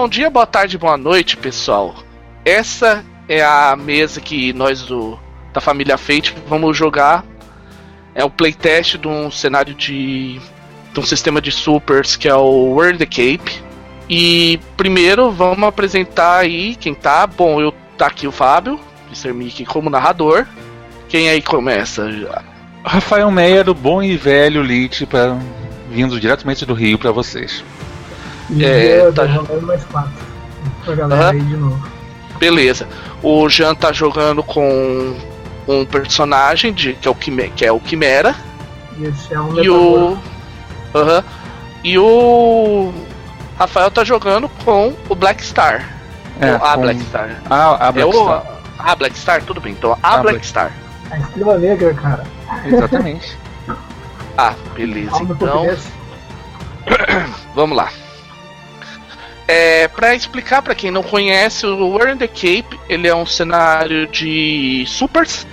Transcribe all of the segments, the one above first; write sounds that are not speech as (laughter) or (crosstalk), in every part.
Bom dia, boa tarde, boa noite, pessoal. Essa é a mesa que nós do, da família Fate vamos jogar. É o playtest de um cenário de, de um sistema de supers que é o World Cape. E primeiro vamos apresentar aí quem tá. Bom, eu tá aqui o Fábio, Mr. Mickey como narrador. Quem aí começa? Rafael Meyer, o bom e velho Lit, pra, vindo diretamente do Rio para vocês. É, tá mais quatro. Pra galera aí de novo. Beleza. O Jean tá jogando com um personagem de, que, é o Quimera, que é o Quimera. Esse é um e o. Uhum, e o Rafael tá jogando com o Black Star. É, a com... Black Star. Ah, a Black é Star. O... A Black Star, tudo bem. Então, a, a Black, Black Star. A estrela negra, cara. Exatamente. (laughs) ah, beleza. Então. (clears throat) Vamos lá. É, para explicar para quem não conhece, o War in the Cape ele é um cenário de supers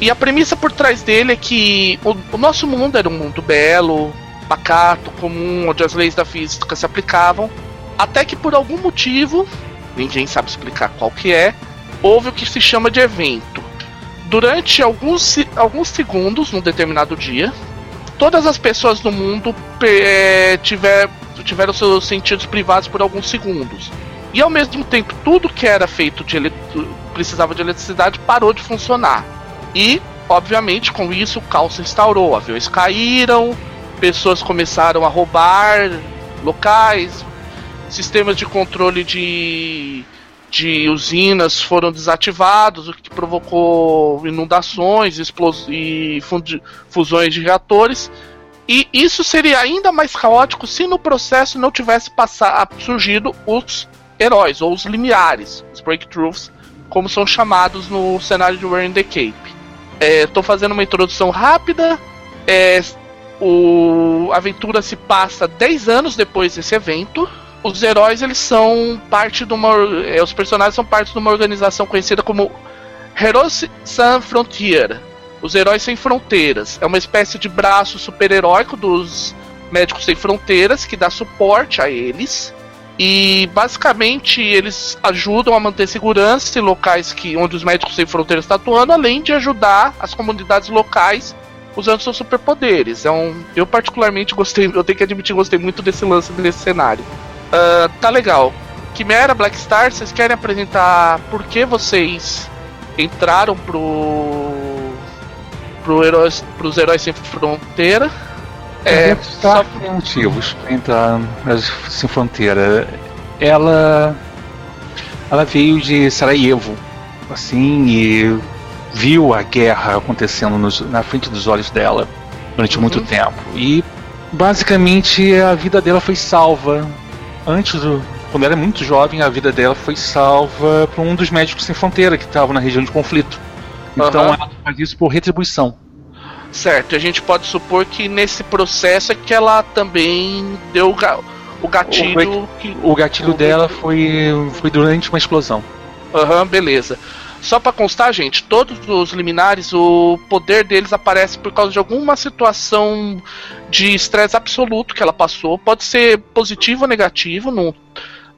e a premissa por trás dele é que o, o nosso mundo era um mundo belo, pacato, comum, onde as leis da física se aplicavam, até que por algum motivo, ninguém sabe explicar qual que é, houve o que se chama de evento. Durante alguns, alguns segundos, num determinado dia, todas as pessoas do mundo é, tiver, tiveram seus sentidos privados por alguns segundos. E ao mesmo tempo, tudo que era feito de precisava de eletricidade parou de funcionar. E, obviamente, com isso o caos se instaurou. Aviões caíram, pessoas começaram a roubar locais, sistemas de controle de, de usinas foram desativados, o que provocou inundações e fusões de reatores. E isso seria ainda mais caótico se no processo não tivesse passado, surgido os heróis, ou os limiares, os breakthroughs, como são chamados no cenário de War in the Cape. Estou é, fazendo uma introdução rápida. É, o a aventura se passa 10 anos depois desse evento. Os heróis eles são parte de uma é, os personagens são parte de uma organização conhecida como Heroes Sans Frontier. Os Heróis Sem Fronteiras. É uma espécie de braço super-heróico dos Médicos Sem Fronteiras que dá suporte a eles. E basicamente eles ajudam a manter segurança em locais que, onde os Médicos Sem Fronteiras estão atuando, além de ajudar as comunidades locais usando seus superpoderes. É um, eu particularmente gostei, eu tenho que admitir, gostei muito desse lance desse cenário. Uh, tá legal. Quimera, Black Star, vocês querem apresentar por que vocês entraram pro, pro heróis, pros Heróis Sem Fronteira? É, só por motivos para entrar Sem Fronteira. Ela, ela veio de Sarajevo, assim, e viu a guerra acontecendo nos, na frente dos olhos dela durante uhum. muito tempo. E basicamente a vida dela foi salva. Antes do. Quando ela era muito jovem, a vida dela foi salva por um dos médicos sem fronteira que estavam na região de conflito. Então uhum. ela faz isso por retribuição. Certo, a gente pode supor que nesse processo é que ela também deu o gatilho. O, que... o gatilho dela foi, foi durante uma explosão. Aham, uhum, beleza. Só para constar, gente, todos os liminares, o poder deles aparece por causa de alguma situação de estresse absoluto que ela passou. Pode ser positivo ou negativo, não,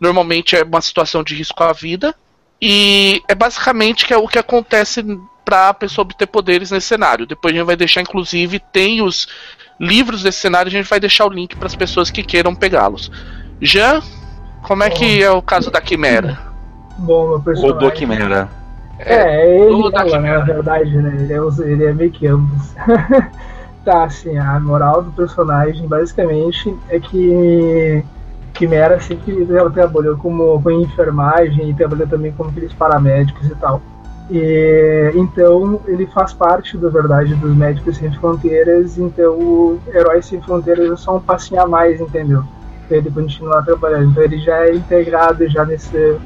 normalmente é uma situação de risco à vida. E é basicamente que é o que acontece para a pessoa obter poderes nesse cenário. Depois a gente vai deixar, inclusive, tem os livros desse cenário, a gente vai deixar o link para as pessoas que queiram pegá-los. Jean, como é que é o caso da Quimera? Bom, meu personagem. O do Quimera. É, é ele e ela, né, na verdade, né? Ele é, ele é meio que ambos. (laughs) tá, assim, a moral do personagem basicamente é que Quimera sempre ela trabalhou como, com enfermagem e trabalhou também como aqueles paramédicos e tal. E, então ele faz parte da verdade dos Médicos Sem Fronteiras, então o Herói Sem Fronteiras é só um passinho a mais, entendeu? Pra ele continuar trabalhando. Então ele já é integrado já nesse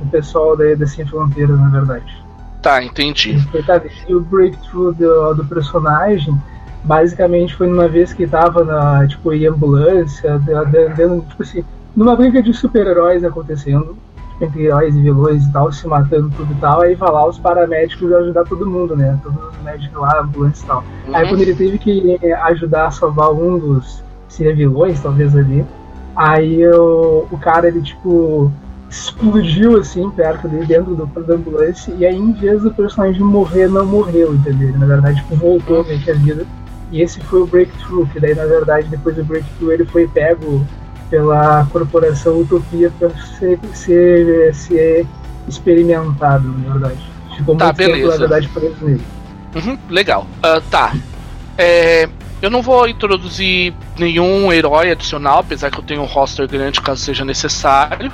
o pessoal da, da Sem Fronteiras, na verdade. Tá, entendi. E o breakthrough do, do personagem basicamente foi numa vez que tava na, tipo, em ambulância, andando, tipo assim, numa briga de super-heróis acontecendo, entre heróis e vilões e tal, se matando tudo e tal, aí vai lá os paramédicos ajudar todo mundo, né? Todos os médicos lá, ambulância e tal. Uhum. Aí quando ele teve que ajudar a salvar um dos seria vilões, talvez ali, Aí eu, o cara, ele tipo, explodiu assim, perto dele, dentro do, da ambulância, e aí em vez do personagem morrer, não morreu, entendeu? Ele, na verdade, tipo, voltou meio que a vida. E esse foi o breakthrough, que daí, na verdade, depois do breakthrough, ele foi pego pela corporação Utopia para ser, ser, ser experimentado, na verdade. Ficou tá, muito beleza. tempo, na verdade, preso nele. Uhum, legal. Uh, tá. É, eu não vou introduzir nenhum herói adicional, apesar que eu tenho um roster grande caso seja necessário.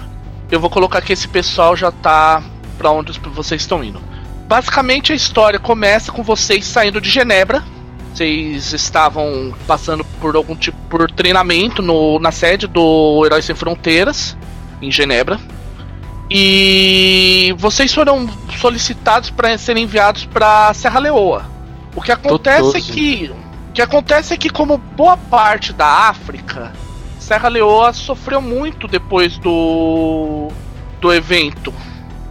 Eu vou colocar que esse pessoal já tá para onde vocês estão indo. Basicamente a história começa com vocês saindo de Genebra. Vocês estavam passando por algum tipo por treinamento no, na sede do Heróis Sem Fronteiras em Genebra. E vocês foram solicitados para serem enviados para Serra Leoa. O que acontece é que o que acontece é que como boa parte da África, Serra Leoa sofreu muito depois do do evento.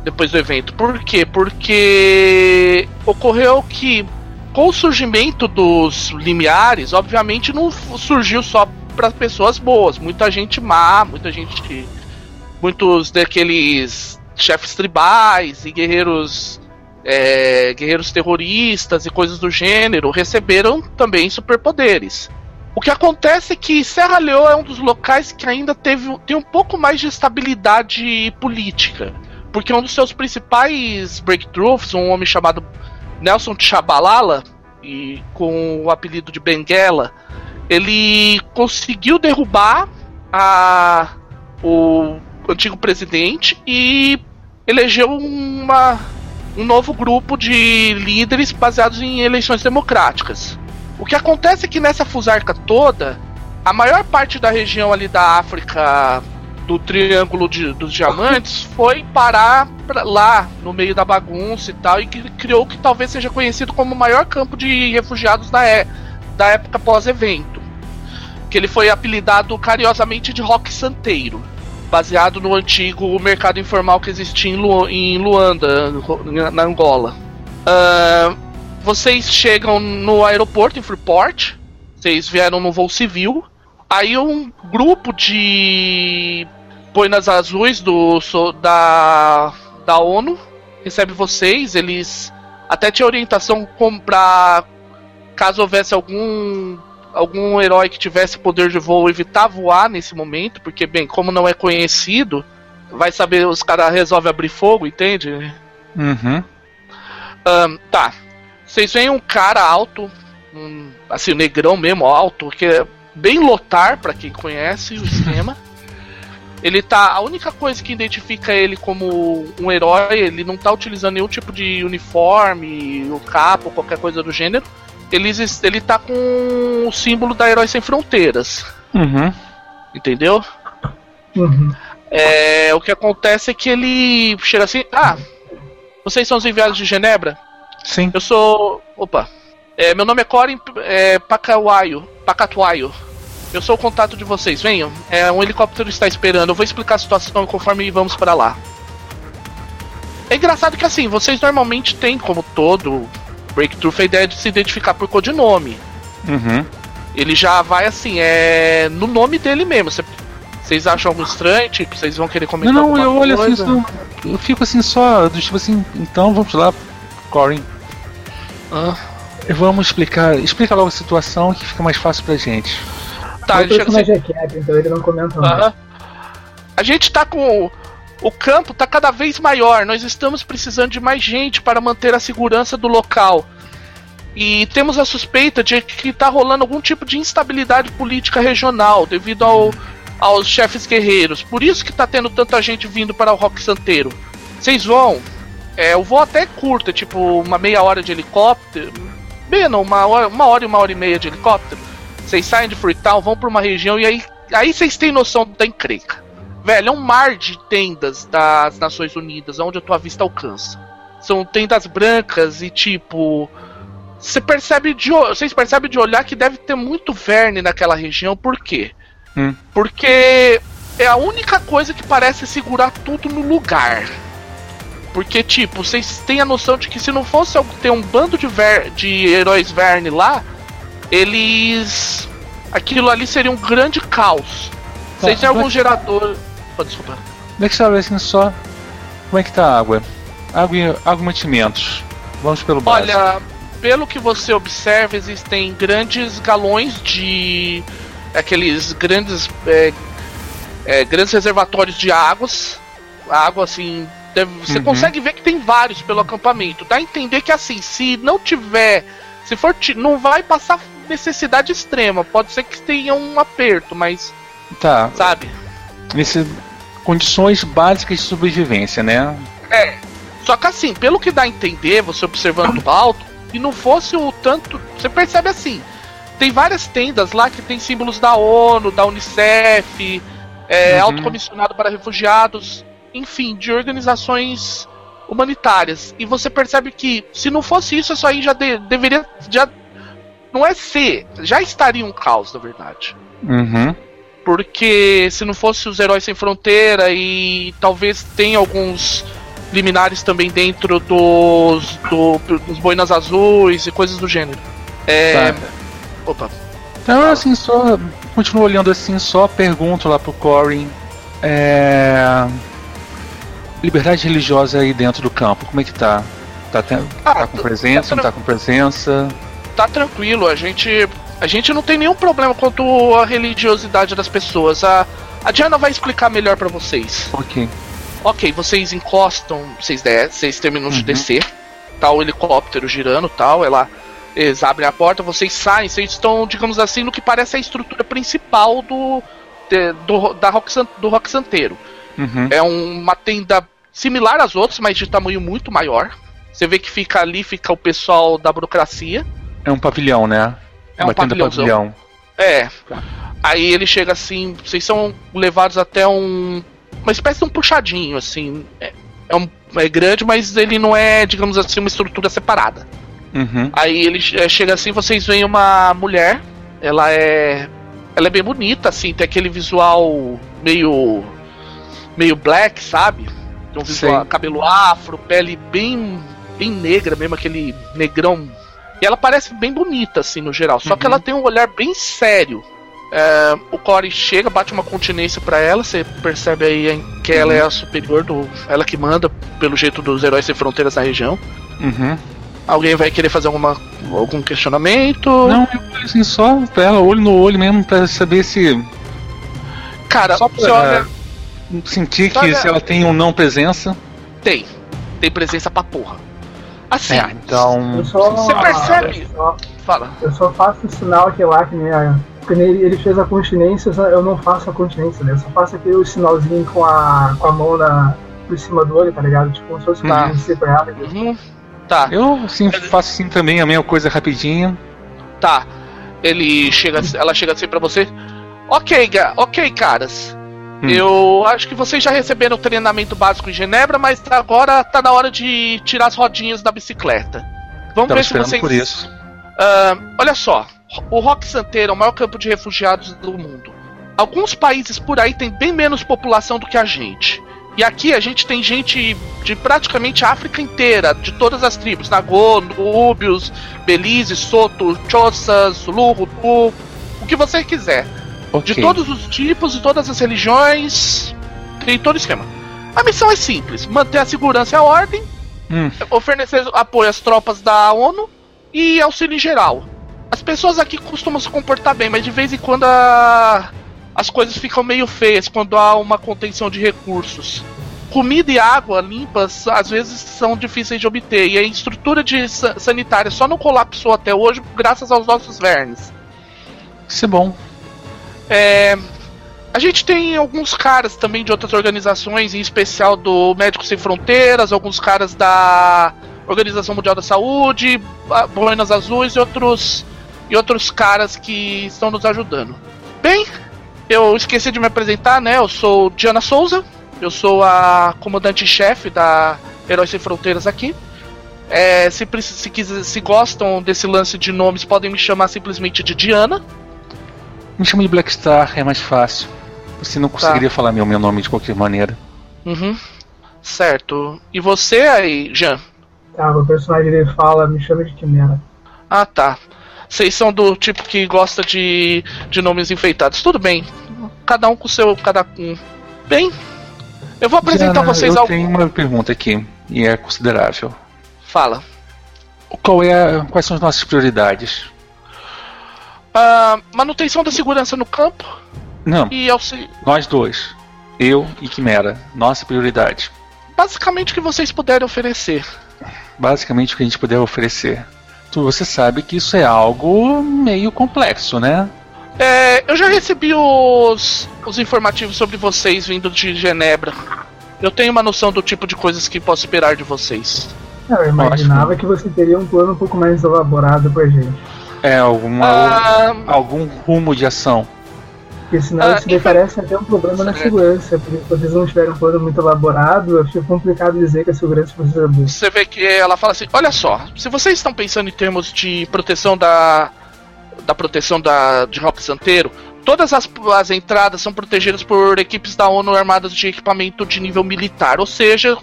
Depois do evento. Por quê? Porque ocorreu que com o surgimento dos limiares, obviamente não surgiu só para pessoas boas, muita gente má, muita gente muitos daqueles chefes tribais e guerreiros é, guerreiros terroristas e coisas do gênero receberam também superpoderes. O que acontece é que Serra Leoa é um dos locais que ainda teve, tem um pouco mais de estabilidade política. Porque um dos seus principais breakthroughs, um homem chamado Nelson Chabalala, e com o apelido de Benguela, ele conseguiu derrubar a, o antigo presidente e elegeu uma, um novo grupo de líderes baseados em eleições democráticas. O que acontece é que nessa fusarca toda, a maior parte da região ali da África do Triângulo de, dos Diamantes foi parar pra lá no meio da bagunça e tal e que criou o que talvez seja conhecido como o maior campo de refugiados da, é, da época pós-evento. Que ele foi apelidado carinhosamente de Rock Santeiro baseado no antigo mercado informal que existia em, Lu em Luanda, na Angola. Uh, vocês chegam no aeroporto, em Freeport. Vocês vieram no voo civil. Aí um grupo de boinas azuis do, da, da ONU recebe vocês. Eles até tinham orientação para caso houvesse algum algum herói que tivesse poder de voo evitar voar nesse momento, porque, bem, como não é conhecido, vai saber, os caras resolvem abrir fogo, entende? Uhum. Um, tá. Vocês veem um cara alto, um, assim, negrão mesmo, alto, que é bem lotar, para quem conhece o esquema. (laughs) ele tá. A única coisa que identifica ele como um herói, ele não tá utilizando nenhum tipo de uniforme, o capo, qualquer coisa do gênero ele, ele tá com o símbolo da Heróis Sem Fronteiras. Uhum. Entendeu? Uhum. É, o que acontece é que ele chega assim: Ah, vocês são os enviados de Genebra? Sim. Eu sou. Opa. É, meu nome é Corin é, Pacatuaio. Pacatuaio. Eu sou o contato de vocês. Venham. É, um helicóptero está esperando. Eu vou explicar a situação conforme vamos para lá. É engraçado que assim, vocês normalmente têm, como todo Breakthrough a ideia de se identificar por codinome. Uhum. Ele já vai assim, é. no nome dele mesmo. Vocês acham algo estranho? Tipo, vocês vão querer comentar Não, não, eu olho assim, eu fico assim só, tipo assim, então vamos lá, Corin. Ah. Vamos explicar, explica logo a situação que fica mais fácil pra gente. Tá, ele chega assim... é quieto, então ele não comenta uh -huh. A gente tá com o campo está cada vez maior. Nós estamos precisando de mais gente para manter a segurança do local. E temos a suspeita de que está rolando algum tipo de instabilidade política regional devido ao, aos chefes guerreiros. Por isso que está tendo tanta gente vindo para o Rock Santeiro. Vocês vão. É, o voo até curto, é tipo uma meia hora de helicóptero. Bem, não, uma hora, uma hora e uma hora e meia de helicóptero. Vocês saem de Freetown, vão para uma região e aí, aí vocês têm noção da encrenca. Velho, é um mar de tendas das Nações Unidas, onde a tua vista alcança. São tendas brancas e tipo. Você percebe de, vocês percebem de olhar que deve ter muito verme naquela região, por quê? Hum. Porque é a única coisa que parece segurar tudo no lugar. Porque, tipo, vocês têm a noção de que se não fosse ter um bando de, ver, de heróis verne lá, eles. aquilo ali seria um grande caos Vocês têm algum gerador. Oh, desculpa. Eu saber assim só. Como é que tá a água? Água e água e mantimentos. Vamos pelo básico. Olha, pelo que você observa, existem grandes galões de. aqueles grandes. É, é, grandes reservatórios de águas. Água assim. Deve, você Uhum. consegue ver que tem vários pelo acampamento. Dá a entender que assim, se não tiver. Se for. Não vai passar necessidade extrema. Pode ser que tenha um aperto, mas. Tá. Sabe? Nesse, condições básicas de sobrevivência, né? É. Só que assim, pelo que dá a entender, você observando do alto, se não fosse o tanto. Você percebe assim. Tem várias tendas lá que tem símbolos da ONU, da Unicef, é, Uhum. alto comissionado para refugiados, enfim, de organizações humanitárias. E você percebe que se não fosse isso, isso aí já de- deveria. Já, não é ser, já estaria um caos, na verdade. Uhum. Porque se não fosse os Heróis Sem Fronteira e talvez tenha alguns liminares também dentro dos, do, dos Boinas Azuis e coisas do gênero. É. Tá. Opa. Então, assim, só. Continuo olhando assim, só pergunto lá pro Corin. É. Liberdade religiosa aí dentro do campo, como é que tá? Tá, Ah, tá com tá- presença, tá não tá com presença? Tá tranquilo, a gente. A gente não tem nenhum problema quanto à religiosidade das pessoas. A, a Diana vai explicar melhor pra vocês. Ok. Ok, vocês encostam, vocês, des vocês terminam de Uhum. descer, tá o helicóptero girando tal, ela, eles abrem a porta, vocês saem, vocês estão, digamos assim, no que parece a estrutura principal do, de- do, da rock, do rock santeiro. Uhum. É um- uma tenda similar às outras, mas de tamanho muito maior. Você vê que fica ali, fica o pessoal da burocracia. É um pavilhão, né? É Uma um tenda pavilhão. É. Aí ele chega assim, vocês são levados até um. Uma espécie de um puxadinho, assim. É, é, um, é grande, mas ele não é, digamos assim, uma estrutura separada. Uhum. Aí ele é, chega assim, vocês veem uma mulher. Ela é. Ela é bem bonita, assim, tem aquele visual meio. Meio black, sabe? Tem um visual, Sei. cabelo afro, pele bem. bem negra mesmo, aquele negrão. E ela parece bem bonita, assim, no geral. Só que Uhum. ela tem um olhar bem sério. É, o Corey chega, bate uma continência pra ela, você percebe aí que ela é a superior do. Ela que manda, pelo jeito dos heróis sem fronteiras na região. Uhum. Alguém vai querer fazer alguma, algum questionamento? Não, eu assim só pra ela, olho no olho mesmo, pra saber se. Cara, Só você pra- olha, Sentir que se ela tem um não presença. tem. Tem presença pra porra. Assim, É, então. Só, Você percebe? Eu só, fala. eu só faço o sinal aquele lá que nem a. Ele, ele fez a continência, eu não faço a continência, né? Eu só faço aquele sinalzinho com a, com a mão na, por cima do olho, tá ligado? Tipo, como se fosse Tá. pra ela. Uhum. Tá, Eu sim faço assim também, a mesma coisa rapidinho. tá. Ele chega, ela chega assim pra você. Ok, ok, caras. Hum. Eu acho que vocês já receberam o treinamento básico em Genebra, mas agora tá na hora de tirar as rodinhas da bicicleta. Vamos ver se vocês. por isso. Ah, olha só, o Rock Santeiro é o maior campo de refugiados do mundo. Alguns países por aí têm bem menos população do que a gente. E aqui a gente tem gente de praticamente a África inteira, de todas as tribos: Nagô, Núbios, Belize, Soto, Chossas, Hutu, o que você quiser. Ok. De todos os tipos, de todas as religiões, tem todo o esquema. A missão é simples: manter a segurança e a ordem, Hum, oferecer apoio às tropas da ONU e auxílio em geral. As pessoas aqui costumam se comportar bem, mas de vez em quando a- as coisas ficam meio feias quando há uma contenção de recursos. Comida e água limpas às vezes são difíceis de obter e a estrutura de sa- sanitária só não colapsou até hoje graças aos nossos vermes. isso é bom. É, a gente tem alguns caras também de outras organizações, em especial do Médicos Sem Fronteiras, alguns caras da Organização Mundial da Saúde, Boinas Azuis e outros, e outros caras que estão nos ajudando. Bem, eu esqueci de me apresentar, né? Eu sou Diana Souza, eu sou a comandante-chefe da Heróis Sem Fronteiras aqui. É, se, se, quiser- se gostam desse lance de nomes, podem me chamar simplesmente de Diana. Me chama de Black Star, é mais fácil. Você não conseguiria falar meu, meu nome de qualquer maneira. Uhum. Certo. E você aí, Jean? Tá, o personagem dele fala, me chama de Quimera. Ah, tá. Vocês são do tipo que gosta de, de nomes enfeitados. Tudo bem. cada um com o seu. Cada um. Bem, eu vou apresentar Diana, vocês eu ao. tenho uma pergunta aqui, e é considerável. Fala. Qual é, a- quais são as nossas prioridades? Ah, manutenção da segurança no campo Não, e auxílio. nós dois. Eu e Quimera. Nossa prioridade. Basicamente o que vocês puderem oferecer. Basicamente o que a gente puder oferecer. Tu, você sabe que isso é algo meio complexo, né? É, eu já recebi os, os informativos sobre vocês vindo de Genebra. Eu tenho uma noção do tipo de coisas que posso esperar de vocês. Eu imaginava que você teria um plano um pouco mais elaborado pra gente. É alguma, Ah, algum rumo de ação. Porque senão Ah, isso infa- parece até um problema na segurança. Porque se vocês não tiverem um plano muito elaborado, fica complicado dizer que a segurança precisa boa. você vê que ela fala assim: olha só, se vocês estão pensando em termos de proteção da. da proteção da, de Rock Santeiro, todas as, as entradas são protegidas por equipes da ONU armadas de equipamento de nível militar. Ou seja,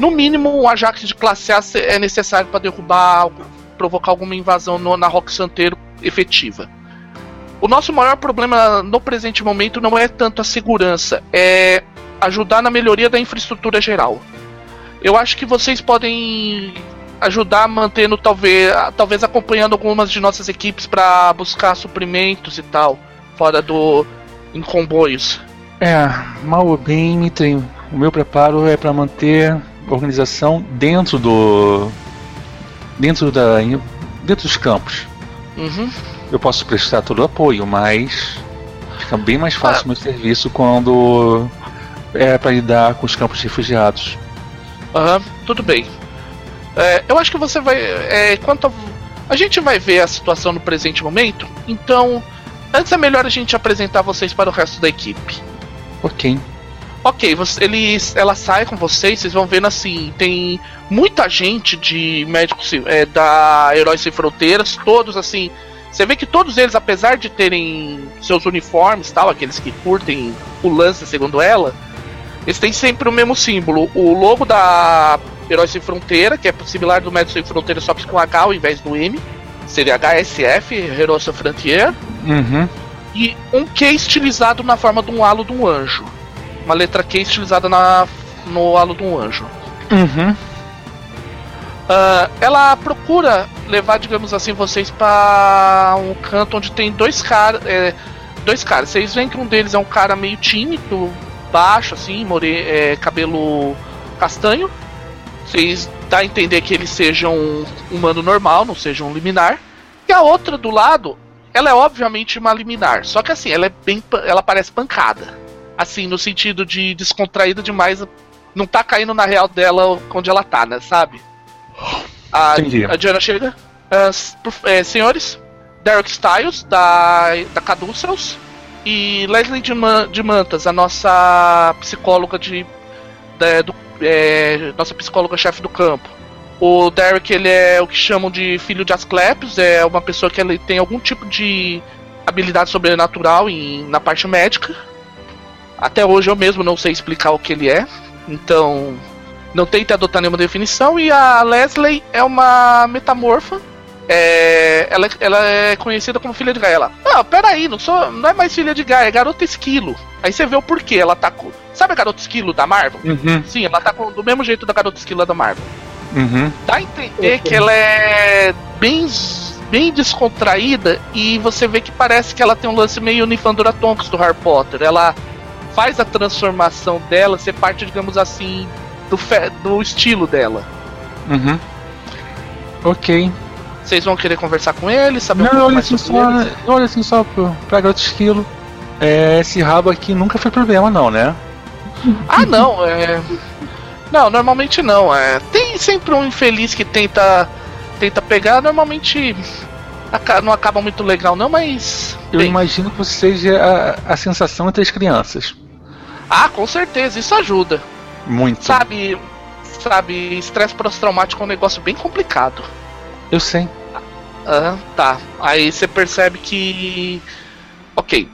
no mínimo um Ajax de classe A é necessário para derrubar, algo- provocar alguma invasão no- na Rock Santeiro efetiva. O nosso maior problema no presente momento não é tanto a segurança, é ajudar na melhoria da infraestrutura geral. Eu acho que vocês podem ajudar mantendo talvez, talvez acompanhando algumas de nossas equipes para buscar suprimentos e tal, fora do em comboios. É, mal ou bem, o meu preparo é para manter a organização dentro do. Dentro da. dentro dos campos. Uhum. Eu posso prestar todo o apoio, mas fica bem mais fácil o meu serviço quando é para lidar com os campos refugiados. Aham, tudo bem. É, eu acho que você vai. É, quanto a, a gente vai ver a situação no presente momento, então antes é melhor a gente apresentar vocês para o resto da equipe. Ok. Ok, você- eles, ela sai com vocês, vocês vão vendo assim, tem muita gente de médicos Sem- é, da Heróis Sem Fronteiras, todos assim. Você vê que todos eles, apesar de terem seus uniformes tal, aqueles que curtem o lance, segundo ela, eles têm sempre o mesmo símbolo. O logo da Heróis Sem Fronteira, que é similar do Médicos Sem Fronteira, só que com H ao invés do M. Seria HSF, Heroes Sans Frontier Uhum. e um Q estilizado na forma de um halo de um anjo. Uma letra Q estilizada na, no halo de um anjo. Uhum. Ah, ela procura levar, digamos assim, vocês para um canto onde tem dois caras. dois caras. Vocês veem que um deles é um cara meio tímido, baixo, assim, more, é, cabelo castanho. Vocês dá a entender que ele seja um humano normal, não seja um liminar. E a outra do lado, ela é obviamente uma liminar. Só que assim, ela é bem. Ela parece pancada. Assim, no sentido de descontraída demais. Não tá caindo na real dela onde ela tá, né? Sabe? A, a Diana chega. Ah, é, senhores, Derek Styles, da, da Caduceus. E Leslie de, Man- de Mantas, a nossa psicóloga de. da- do, é, nossa psicóloga-chefe do campo. O Derek, ele é o que chamam de filho de Asclepios, é uma pessoa que ele tem algum tipo de habilidade sobrenatural em, na parte médica. Até hoje eu mesmo não sei explicar o que ele é, então não tente adotar nenhuma definição. E a Leslie é uma metamorfa. É, ela, ela é conhecida como filha de Gaia. Ela, ah, peraí, não, sou, não é mais filha de Gaia, é garota esquilo. Aí você vê o porquê. Ela tá com. Sabe a garota esquilo da Marvel? Uhum. Sim, ela tá com, do mesmo jeito da garota esquilo da Marvel. Uhum. Dá a entender que ela é bem, bem descontraída e você vê que parece que ela tem um lance meio Nifandora Tonks do Harry Potter. Ela faz a transformação dela ser parte, digamos assim, do, fe- do estilo dela. Uhum. Ok. Vocês vão querer conversar com ele, saber um Não, pouco olha mais assim só, ele? olha assim só pro, pra garoto esquilo. É, esse rabo aqui nunca foi problema não, né? Ah, não, é. Não, normalmente não. É... Tem sempre um infeliz que tenta tenta pegar, normalmente não acaba muito legal, não, mas. Eu bem, imagino que você seja a, a sensação entre as crianças. Ah, com certeza, isso ajuda. Muito. Sabe, sabe, estresse pós-traumático é um negócio bem complicado. Eu sei. Ah, tá. Aí você percebe que. Ok.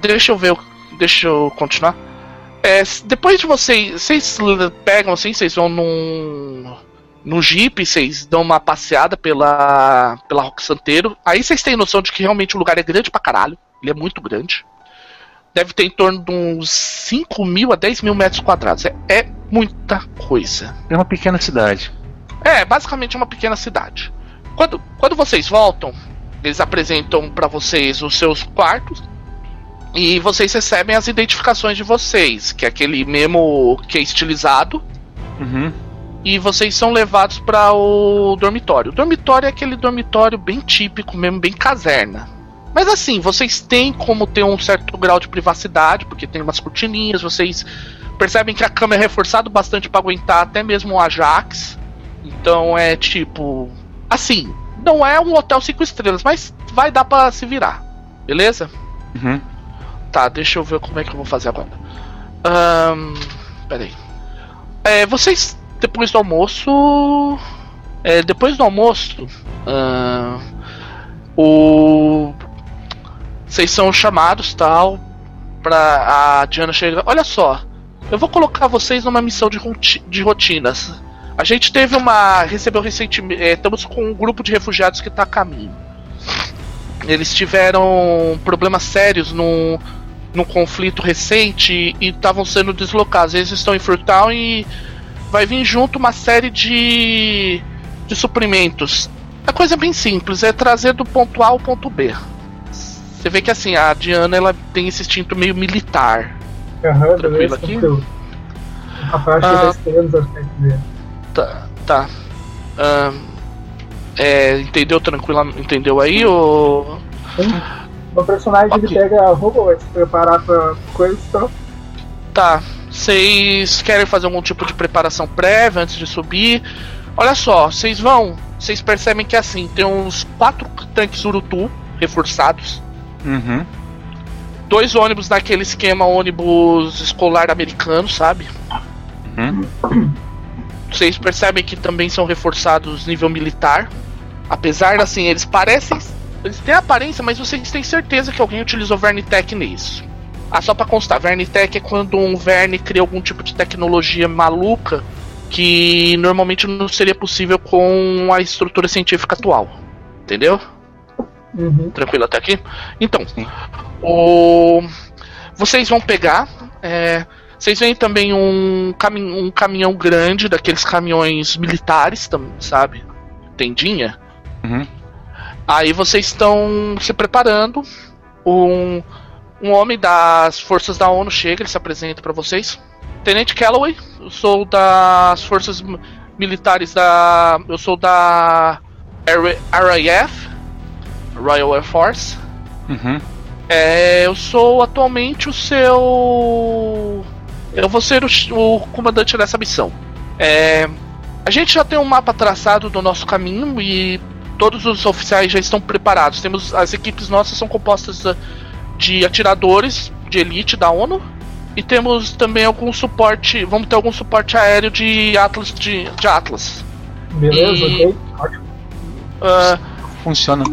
deixa eu ver. o- Deixa eu continuar. É, depois de vocês. Vocês pegam assim, vocês vão num. No Jeep, vocês dão uma passeada pela. pela Rock Santeiro. Aí vocês têm noção de que realmente o lugar é grande pra caralho. Ele é muito grande. Deve ter em torno de uns 5 mil a 10 mil metros quadrados. É, é muita coisa. É uma pequena cidade. É, basicamente uma pequena cidade. Quando, quando vocês voltam, eles apresentam para vocês os seus quartos e vocês recebem as identificações de vocês, que é aquele mesmo que é estilizado. Uhum. E vocês são levados para o dormitório. O dormitório é aquele dormitório bem típico mesmo, bem caserna. Mas assim, vocês têm como ter um certo grau de privacidade, porque tem umas cortininhas, vocês percebem que a cama é reforçada bastante para aguentar até mesmo o Ajax. Então é tipo. Assim, não é um hotel cinco estrelas, mas vai dar para se virar. Beleza? Uhum. Tá, deixa eu ver como é que eu vou fazer agora. Um, peraí. É, vocês, depois do almoço. É, depois do almoço. Uh, o. Vocês são chamados tal. Pra a Diana chegar. Olha só. Eu vou colocar vocês numa missão de, de rotinas. A gente teve uma. recebeu recentemente. É, estamos com um grupo de refugiados que está a caminho. Eles tiveram problemas sérios num, num conflito recente e estavam sendo deslocados. Eles estão em Freetown e vai vir junto uma série de, de suprimentos. A coisa é bem simples, é trazer do ponto A ao ponto B. Você vê que assim, a Diana ela tem esse instinto meio militar. Aham, Tranquilo aqui? Rapaz, ah, tá dele. Tá. tá. Um, é, entendeu tranquilo? Entendeu aí? Ou... O personagem okay. pega a roupa, vai se preparar pra coisa e tal. Tá. Vocês querem fazer algum tipo de preparação prévia antes de subir? Olha só, vocês vão. Vocês percebem que assim, tem uns quatro tanques Urutu reforçados. Uhum. Dois ônibus naquele esquema ônibus escolar americano, sabe? Uhum. Vocês percebem que também são reforçados nível militar. Apesar assim, eles parecem. Eles têm aparência, mas vocês têm certeza que alguém utilizou Vernitech nisso. Ah, só pra constar, Vernitech é quando um Verne cria algum tipo de tecnologia maluca que normalmente não seria possível com a estrutura científica atual. Entendeu? Uhum. Tranquilo até aqui? Então, o... vocês vão pegar. É... Vocês veem também um, cami um caminhão grande, daqueles caminhões militares, sabe? Tendinha. Uhum. Aí vocês estão se preparando. Um, um homem das forças da ONU chega, ele se apresenta para vocês. Tenente Calloway, eu sou das forças militares da. Eu sou da RAF, Royal Air Force. Uhum. É, eu sou atualmente o seu eu vou ser o, o comandante dessa missão. É, a gente já tem um mapa traçado do nosso caminho e todos os oficiais já estão preparados. Temos as equipes nossas são compostas de atiradores de elite da ONU e temos também algum suporte. Vamos ter algum suporte aéreo de Atlas de, de Atlas. Beleza, e, ok, ótimo. Uh, funciona.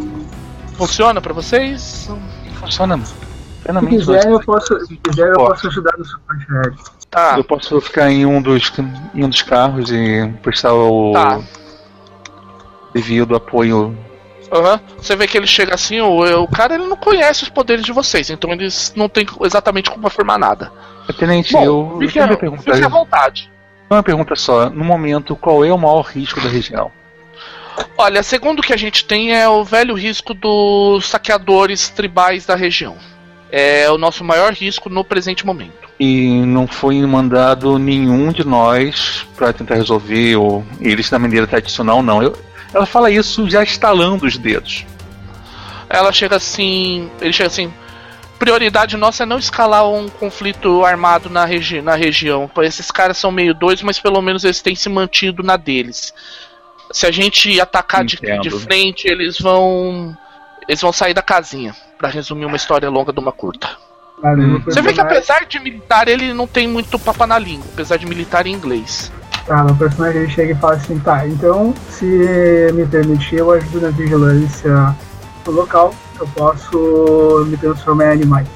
Funciona para vocês? Funciona. Se quiser, eu posso, se quiser, eu posso ajudar no suporte aéreo. Tá. Eu posso ficar em um dos, em um dos carros e prestar o tá. devido apoio. Uhum. Você vê que ele chega assim, o, o cara ele não conhece os poderes de vocês, então eles não tem exatamente como afirmar nada. Tenente, Bom, eu, fique, eu pergunta, fique à vontade. Uma pergunta só, no momento, qual é o maior risco da região? Olha, segundo o que a gente tem é o velho risco dos saqueadores tribais da região é o nosso maior risco no presente momento. E não foi mandado nenhum de nós para tentar resolver ou eles da maneira tradicional, não. Eu, ela fala isso já estalando os dedos. Ela chega assim. Ele chega assim. Prioridade nossa é não escalar um conflito armado na, regi na região. Esses caras são meio doidos, mas pelo menos eles têm se mantido na deles. Se a gente atacar de, de frente, eles vão. Eles vão sair da casinha para resumir uma história longa de uma curta. Você vê que apesar de militar, ele não tem muito papa na língua, apesar de militar em inglês. Tá, meu personagem chega e fala assim, tá, então se me permitir, eu ajudo na vigilância do local, eu posso me transformar em animais.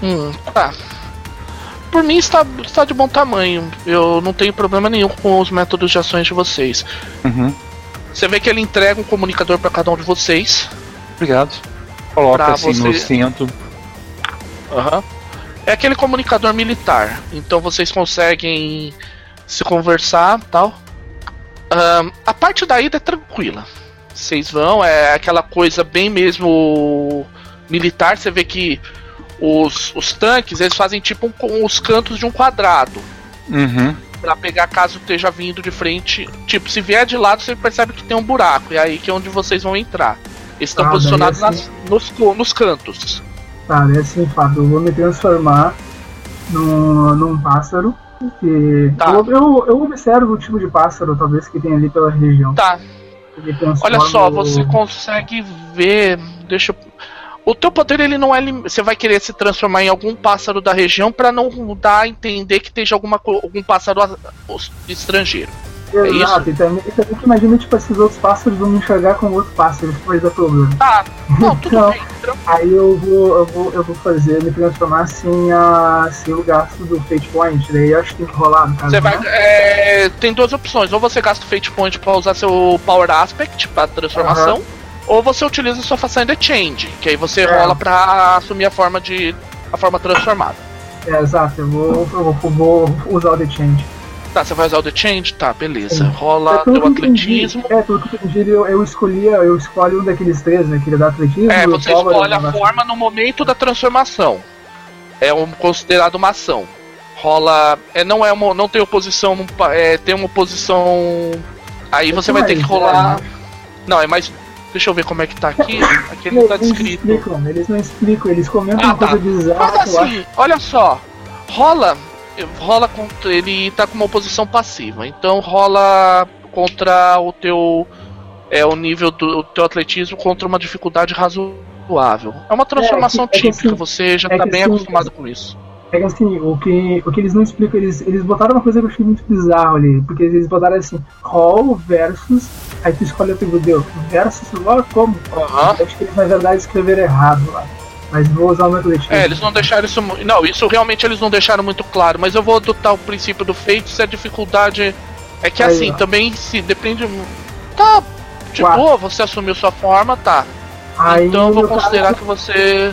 Hum, tá. Por mim está, está de bom tamanho. Eu não tenho problema nenhum com os métodos de ações de vocês. Uhum. Você vê que ele entrega um comunicador para cada um de vocês. Obrigado. Coloca assim você... no. Aham. Uhum. É aquele comunicador militar. Então vocês conseguem se conversar tal. Um, a parte da ida é tranquila. Vocês vão, é aquela coisa bem mesmo militar. Você vê que os, os tanques eles fazem tipo um, os cantos de um quadrado. Uhum. Pra pegar caso esteja vindo de frente. Tipo, se vier de lado, você percebe que tem um buraco. E é aí que é onde vocês vão entrar. Eles estão Ah, posicionados assim- nas- nos, nos cantos. Tá, é assim, Fábio, eu vou me transformar num, num pássaro. Que Tá. eu, eu, eu observo o tipo de pássaro, talvez, que tem ali pela região. Tá, olha só, você consegue ver. Deixa eu. O teu poder ele não é. Você vai querer se transformar em algum pássaro da região pra não dar a entender que esteja alguma, algum pássaro estrangeiro. é Exato, e também, e também que imagina, tipo, esses outros pássaros vão me enxergar como outro pássaro, isso pode dar problema. Tá, não, tudo (laughs) Então, bem. Aí eu vou, eu vou, eu vou fazer, me transformar sem, a, sem o gasto do Fate Point, daí eu acho que tem que rolar, no caso, Você vai. né? é, tem duas opções. Ou você gasta o Fate Point pra usar seu Power Aspect pra transformação. Ou você utiliza sua façanha de Change, que aí você É. rola pra assumir a forma de. a forma transformada. É, exato, eu vou, eu vou, vou usar o The Change. Tá, você vai usar o The Change? Tá, beleza. Sim. Rola É, teu que entendi- atletismo. É, pelo que eu entendi, eu, eu escolhia, eu escolho um daqueles três, né? Aquele da atletismo. É, você escolhe a forma no momento da transformação. É um, considerado uma ação. Rola. É, não é uma, não tem oposição. É, tem uma oposição. Aí você vai ter que mais, rolar. né? Não, é mais. Deixa eu ver como é que tá aqui. Aqui Eles não tá não descrito. explicam, eles não explicam, eles comentam Ah, uma coisa tá. bizarra Mas assim, olha só. Rola. Rola contra. Ele tá com uma oposição passiva. Então rola contra o teu. É o nível do o teu atletismo contra uma dificuldade razoável. É uma transformação é é que típica, assim- você já é tá bem assim, acostumado com isso. É que assim, o que, o que eles não explicam, eles, eles botaram uma coisa que eu achei muito bizarro ali, porque eles botaram assim, roll versus, aí tu escolhe o atributo, versus, ó, como? Aham. Eu acho que eles na verdade escreveram errado lá. Mas vou usar o meu atletismo. É, eles não deixaram isso. Não, isso realmente eles não deixaram muito claro, mas eu vou adotar o princípio do feito se a dificuldade. É que Aí, assim, ó. também se depende. Tá. De Quatro. boa, você assumiu sua forma, tá. Aí, então eu vou considerar caso, que você.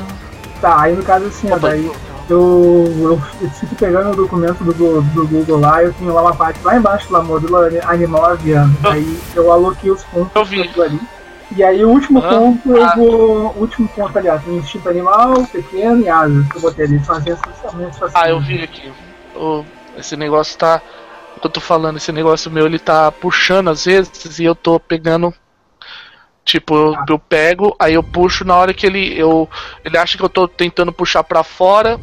Tá, aí no caso assim, ó, daí eu, eu, eu fico pegando o documento do, do Google lá, eu tenho lá uma parte lá embaixo lá, módulo animal aviano. Eu- Aí eu aloquei os pontos Eu vi. pra aquilo ali. E aí o último Ah, ponto eu ah. vou. O último ponto ali, ó, tem instinto animal, pequeno e asas que eu botei ali, fazendo essas facinho. Ah, eu vi aqui. O- esse negócio tá. O que eu tô falando, esse negócio meu, ele tá puxando às vezes e eu tô pegando. Tipo, eu, Ah. eu pego, aí eu puxo na hora que ele. Eu, ele acha que eu tô tentando puxar pra fora.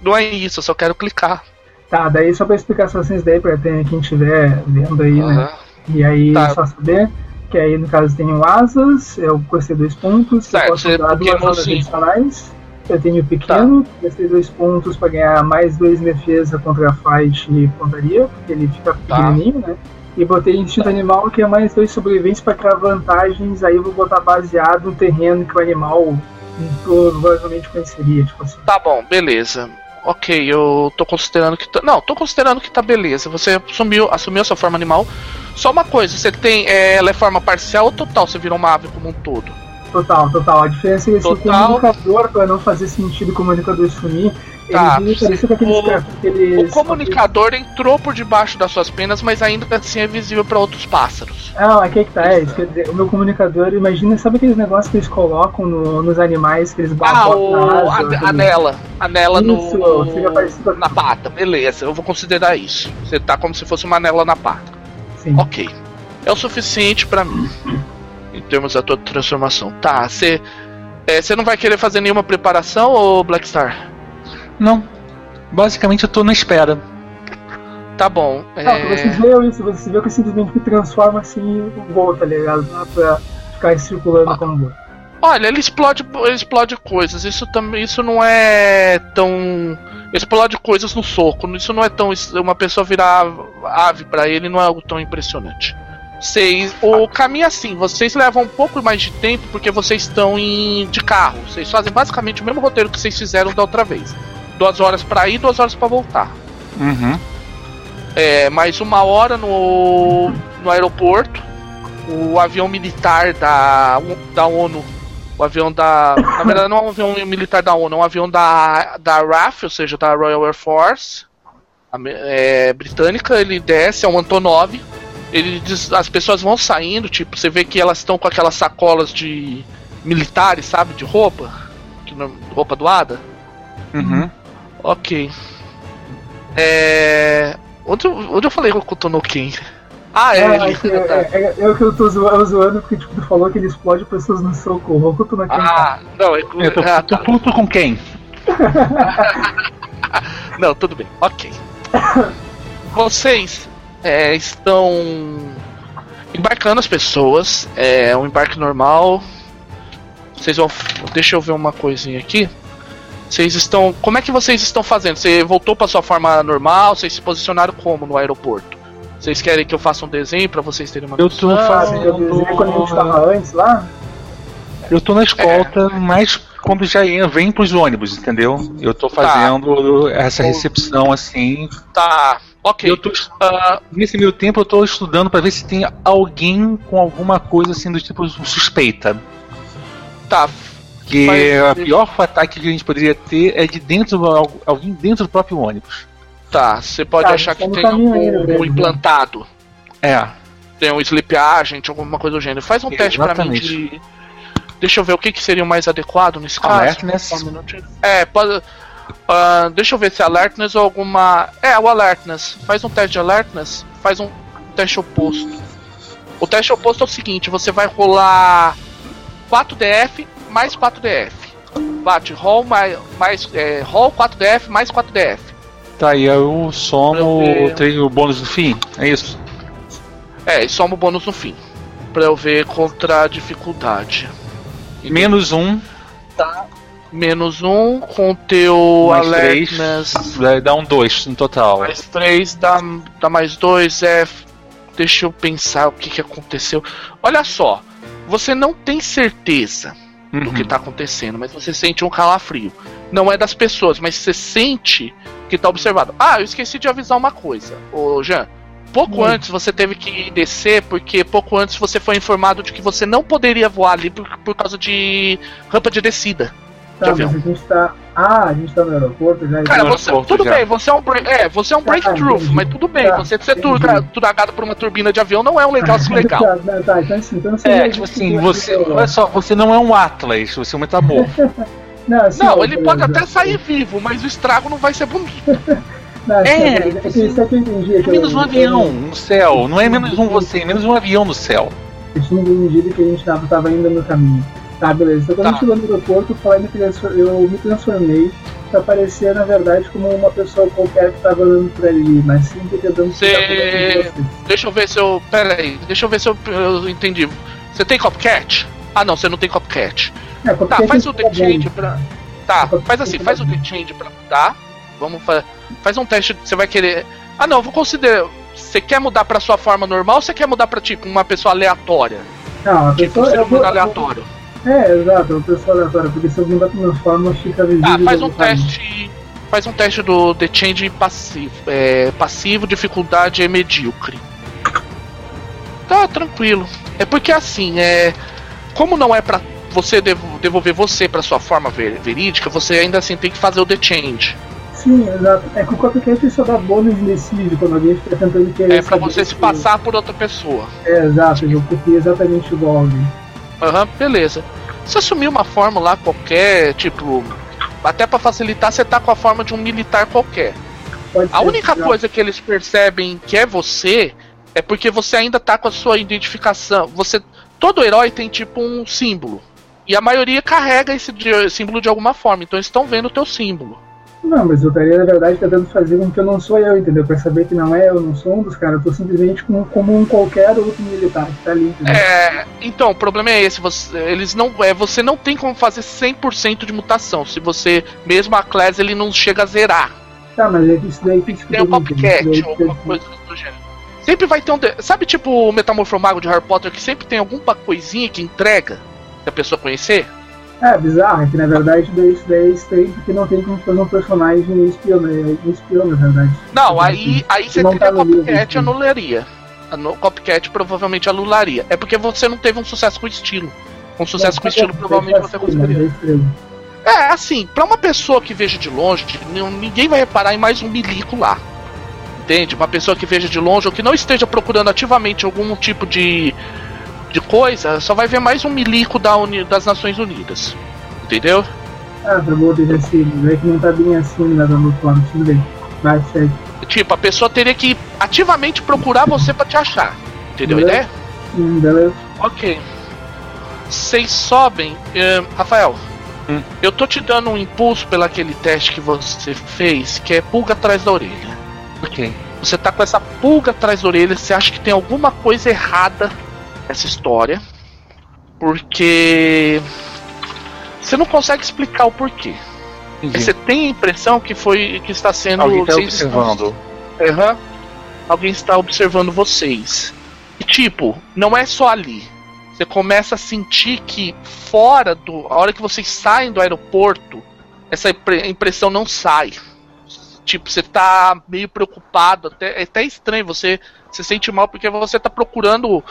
Não é isso, eu só quero clicar. Tá, daí só pra explicar as fações daí pra quem estiver vendo aí, né? Aham. E aí Tá. só saber que aí no caso tenho asas, eu gostei dois pontos, Certo, eu posso você usar duas cinco. adicionais. Eu tenho pequeno, gastei dois pontos pra ganhar mais dois em defesa contra a fight e pontaria, porque ele fica Tá. pequenininho, né? E botei instinto animal, que é mais dois sobreviventes pra criar vantagens, aí eu vou botar baseado no terreno que o animal provavelmente conheceria, tipo assim. Tá bom, beleza. Ok, eu tô considerando que tá. Não, tô considerando que tá beleza. Você assumiu, assumiu a sua forma animal. Só uma coisa, você tem. é, ela é forma parcial ou total? Você virou uma ave como um todo? Total, total. A diferença é que o Total. comunicador, pra não fazer sentido o comunicador sumir, Tá, o- comunicador entrou por debaixo das suas penas, mas ainda assim é visível para outros pássaros. Ah, aqui é que tá, é. Quer dizer, o meu comunicador, imagina, sabe aqueles negócios que eles colocam no- nos animais que eles Ah, botam o, asa, a, anela. Anela Isso, no. Na pata, beleza, eu vou considerar isso. Você tá como se fosse uma anela na pata. Sim. Ok. É o suficiente pra mim. Em termos da tua transformação. Tá, você. é, Você não vai querer fazer nenhuma preparação, ô Blackstar? Não. Basicamente eu tô na espera. Tá bom. Não, pra você É... ver isso, você vê que simplesmente me transforma assim e volta, tá ligado? Não pra ficar circulando Ah. como. Olha, ele explode, ele explode coisas. Isso também, isso não é tão explode coisas no soco. Isso não é tão uma pessoa virar ave pra ele não é algo tão impressionante. Vocês, o caminho é assim, vocês levam um pouco mais de tempo porque vocês estão em, de carro. Vocês fazem basicamente o mesmo roteiro que vocês fizeram da outra vez. Duas horas pra ir, duas horas pra voltar. Uhum. É, mais uma hora no, no aeroporto. O avião militar da, da ONU O avião da. Na verdade, não é um avião militar da ONU, é um avião da, da RAF, ou seja, da Royal Air Force é, britânica. Ele desce, é um Antonov. Ele diz, as pessoas vão saindo, tipo, você vê que elas estão com aquelas sacolas de militares, sabe, de roupa, roupa doada. Uhum. Ok. É. Onde, onde eu falei com o Tonoken? Ah, é, é, ele. É, é, é, o que eu tô zoando, zoando, porque tipo, tu falou que ele explode pessoas no soco. O Hokuto no Ah, não, é eu tô, ah, tô tá. puto com quem? (laughs) não, tudo bem, ok. (laughs) Vocês é, estão embarcando as pessoas, é um embarque normal. Vocês vão. Deixa eu ver uma coisinha aqui. Vocês estão. Como é que vocês estão fazendo? Você voltou para sua forma normal? Vocês se posicionaram como no aeroporto? Vocês querem que eu faça um desenho para vocês terem uma Eu tô fazendo. Eu quando a gente tava antes lá? Eu tô na escolta, é. mas quando já vem pros ônibus, entendeu? Eu tô tá. fazendo tá. essa recepção assim. Tá. Ok. Eu tô, uh, nesse meio tempo eu tô estudando para ver se tem alguém com alguma coisa assim do tipo suspeita. Tá. Que Mas, o pior ataque que a gente poderia ter é de dentro alguém dentro do próprio ônibus. Tá, você pode tá, achar que tem um, um implantado. É. Tem um sleep agent, alguma coisa do gênero. Faz um teste para mim de. Deixa eu ver o que, que seria o mais adequado nesse caso. Alertness. É, pode. Uh, deixa eu ver se é alertness ou alguma. É, o alertness. Faz um teste de alertness. Faz um teste oposto. O teste oposto é o seguinte: você vai rolar 4DF mais 4DF. Bate roll mais, mais é, roll 4DF mais 4DF. Tá, e eu somo eu tenho o bônus no fim, é isso? É, e soma o bônus no fim. Pra eu ver contra a dificuldade. Menos um. Tá. Menos um com teu mais alertness. Três, dá um dois no total. Mais três dá, dá mais dois, é. Deixa eu pensar o que, que aconteceu. Olha só, você não tem certeza uhum. do que está acontecendo, mas você sente um calafrio. Não é das pessoas, mas você sente que está observado. Ah, eu esqueci de avisar uma coisa, ô Jean. Pouco hum. antes você teve que descer, porque pouco antes você foi informado de que você não poderia voar ali por, por causa de rampa de descida. Tá, de mas a gente tá. Ah, a gente tá no aeroporto já. Cara, você, tudo já. bem, você é um, é, você é um breakthrough, mas tudo bem. Tá, você ser turagado por uma turbina de avião não é um negócio (laughs) legal. tá, tá, então assim, então É, tipo assim, você. Olha só, você não é um Atlas, você é um metamorfo. (laughs) não, assim, não ele pode até sair vivo, mas o estrago não vai ser bonito. (laughs) Não, é, é, é, é, é menos um avião no céu, não é menos um você, é menos um avião no céu. Eu tinha entendido que a gente tava, tava indo no caminho. Tá, beleza. Então quando tá. gente chegou no aeroporto, eu me transformei pra parecer, na verdade, como uma pessoa qualquer que tava andando por ali, mas sim tentando Cê... Deixa eu ver se eu. Pera aí, deixa eu ver se eu, eu entendi. Você tem copcat? Ah não, você não tem copcat. É, tá, faz o The Change pra. Tá, faz assim, faz o The Change pra mudar. Vamos fazer. Faz um teste, você vai querer. Ah não, vou considerar. Você quer mudar pra sua forma normal ou você quer mudar pra tipo uma pessoa aleatória? Não, a tipo, pessoa. Tipo, um aleatório. É, exato, uma pessoa aleatória, porque se eu mudar pra forma, fica visível. Ah, faz um teste. Faz um teste do The Change passivo. É, passivo, dificuldade é medíocre. Tá, tranquilo. É porque assim, é. Como não é pra você devolver você pra sua forma verídica, você ainda assim tem que fazer o The Change. Sim, exato. É que o copycat só dá bônus indeciso quando alguém está tentando querer. É pra você se passar por outra pessoa. É, exato, eu copiei exatamente igual alguém. Aham, uhum, beleza. Se assumir uma forma lá qualquer, tipo. Até para facilitar, você tá com a forma de um militar qualquer. Pode a única coisa que eles percebem que é você é porque você ainda tá com a sua identificação. Você. Todo herói tem tipo um símbolo. E a maioria carrega esse símbolo de alguma forma. Então eles estão vendo o teu símbolo. Não, mas eu estaria, na verdade, tentando fazer com que eu não sou eu, entendeu? Pra saber que não é eu, não sou um dos caras, eu tô simplesmente como, como um qualquer outro militar que tá ali, entendeu? É, então, o problema é esse, você, eles não, é, você não tem como fazer 100% de mutação, se você, mesmo a class, ele não chega a zerar. Tá, mas é isso daí tem que ter um copycat ou alguma coisa do gênero. Sempre vai ter um. Sabe, tipo o Metamorfomago de Harry Potter, que sempre tem alguma coisinha que entrega, se a pessoa conhecer? É, bizarro, é que na verdade isso daí tem porque não tem como fazer um personagem espião, né? Espião, na verdade. Não, aí, aí você teria tá copycat anularia. No copycat provavelmente anularia. É porque você não teve um sucesso com estilo. Com sucesso com estilo, provavelmente você conseguiria. É, assim, para uma pessoa que veja de longe, ninguém vai reparar em mais um milico lá. Entende? Uma pessoa que veja de longe ou que não esteja procurando ativamente algum tipo de, de coisa, só vai ver mais um milico da Uni, das Nações Unidas. Entendeu? Ah, tá bom, deixa assim, é que não tá bem assim na né, do plano, tudo bem. Vai, segue. Tipo, a pessoa teria que ativamente procurar você para te achar. Entendeu beleza. a ideia? Hum, beleza. Ok. Vocês sobem. Uh, Rafael, hum. eu tô te dando um impulso pelo aquele teste que você fez, que é pulga atrás da orelha. Ok. Você tá com essa pulga atrás da orelha, você acha que tem alguma coisa errada nessa história. Porque. Você não consegue explicar o porquê. Você tem a impressão que foi que está sendo. Alguém está observando. Uhum. Alguém está observando vocês. E tipo, não é só ali. Você começa a sentir que fora do. A hora que vocês saem do aeroporto, essa impressão não sai. Tipo, você tá meio preocupado, até, é até estranho, você se sente mal porque você tá procurando.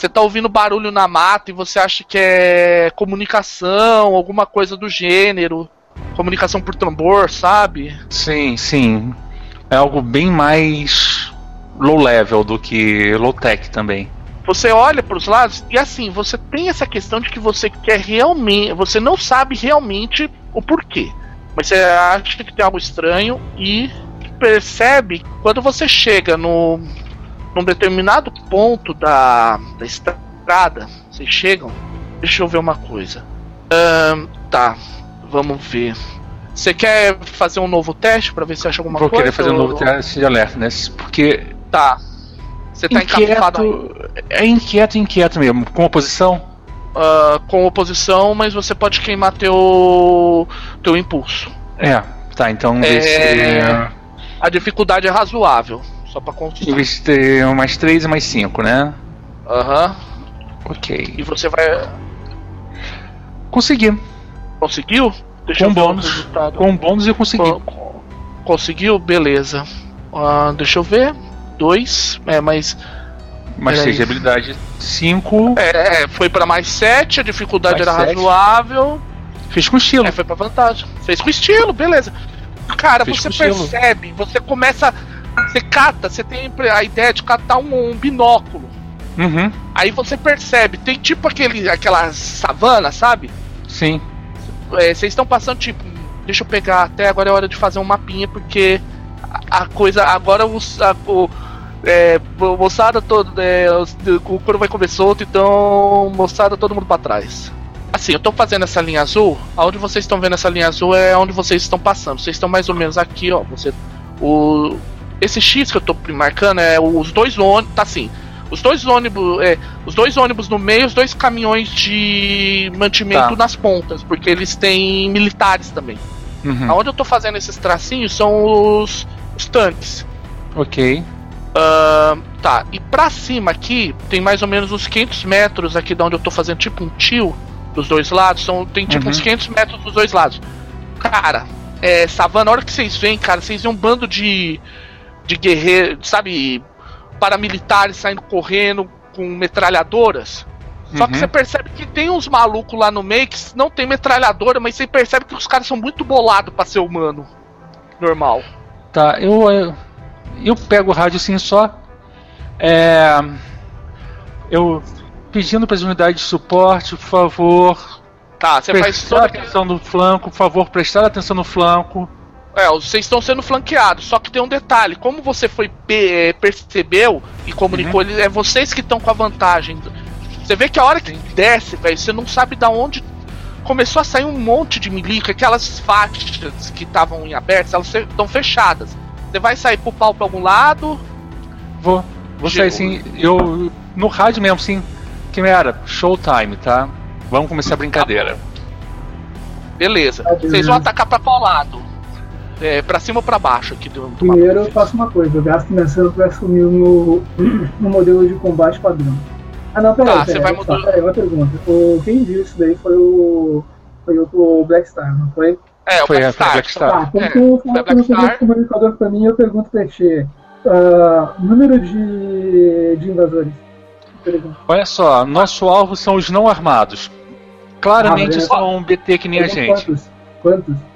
Você tá ouvindo barulho na mata e você acha que é comunicação, alguma coisa do gênero comunicação por tambor, sabe? Sim, sim. É algo bem mais low level do que low tech também. Você olha para os lados e assim, você tem essa questão de que você quer realmente, você não sabe realmente o porquê, mas você acha que tem algo estranho e percebe quando você chega no num determinado ponto da, da estrada, vocês chegam. Deixa eu ver uma coisa. Tá, Vamos ver. Você quer fazer um novo teste para ver se acha alguma Vou coisa? Vou querer fazer ou... um novo teste de alerta, né? Porque. Tá. Você tá inquieto. É inquieto, inquieto mesmo. Com oposição? Uh, com oposição, mas você pode queimar teu. teu impulso. É, tá, então é... se... A dificuldade é razoável. Só pra constar. Mais 3 e mais 5, né? Aham. Uhum. Ok. E você vai. Conseguir. Conseguiu? Deixa com bônus. Com bônus eu consegui. conseguiu? Beleza. Uh, deixa eu ver. Dois. É, mas. Mais 6 de habilidade. 5. É, foi para mais 7, a dificuldade mais era sete. razoável. Fez com estilo. É, foi pra vantagem. Fez com estilo, beleza. Cara, Fez você percebe, estilo. você começa. Você cata, você tem a ideia de catar um, um binóculo. Uhum. Aí você percebe, tem tipo aquele, aquela savana, sabe? Sim é, vocês estão passando tipo, deixa eu pegar, até agora é hora de fazer um mapinha, porque a, a coisa, agora os, a, o, é, moçada todo, é, o couro vai comer solto, então moçada todo mundo para trás. Assim, eu tô fazendo essa linha azul, aonde vocês estão vendo essa linha azul é onde vocês estão passando. Vocês estão mais ou menos aqui, ó. Você, o, esse X que eu tô marcando é os dois ônibus, tá assim. Os dois ônibus, é, os dois ônibus no meio, os dois caminhões de mantimento tá. nas pontas, porque eles têm militares também. Uhum. Onde eu tô fazendo esses tracinhos são os, os tanques. Ok. Uh, tá, e pra cima aqui tem mais ou menos uns 500 metros aqui de onde eu tô fazendo tipo um tio dos dois lados. São, tem tipo uhum. uns 500 metros dos dois lados. Cara, é, savana, a hora que vocês veem, cara, vocês veem um bando de, de guerreiros, sabe, paramilitares saindo correndo com metralhadoras. Só uhum. que você percebe que tem uns malucos lá no meio que não tem metralhadora, mas você percebe que os caras são muito bolados para ser humano. Normal. Tá, eu, eu, eu pego o rádio assim só. É, eu pedindo para as unidades de suporte, por favor. Tá, você faz toda atenção no flanco, por favor, prestar atenção no flanco. É, vocês estão sendo flanqueados. Só que tem um detalhe: como você foi é, percebeu e comunicou, uhum. é vocês que estão com a vantagem. Você vê que a hora que desce, velho, você não sabe da onde começou a sair um monte de milico, aquelas faixas que estavam em abertas, elas estão fechadas. Você vai sair pro pau pra algum lado? Vou. Vou sair sim. Eu. No rádio mesmo, sim. Que era? Showtime, tá? Vamos começar a brincadeira. Beleza. Vocês vão atacar pra qual lado? É, pra cima ou pra baixo aqui do, do Primeiro mapa. eu faço uma coisa, eu gasto minha ação pra assumir no, no modelo de combate padrão. Ah não, peraí, tá, peraí, peraí, peraí, peraí, uma pergunta. O, quem viu isso daí foi o. Foi o, o Black Star, não foi? É, o foi, Black, Star. Black Star. Tá, então é, quando você o comunicador pra mim, eu pergunto pra ti. Uh, número de, de invasores. Olha só, nosso alvo são os não armados. Claramente ah, são um BT que nem a gente. Quantos? Quantos?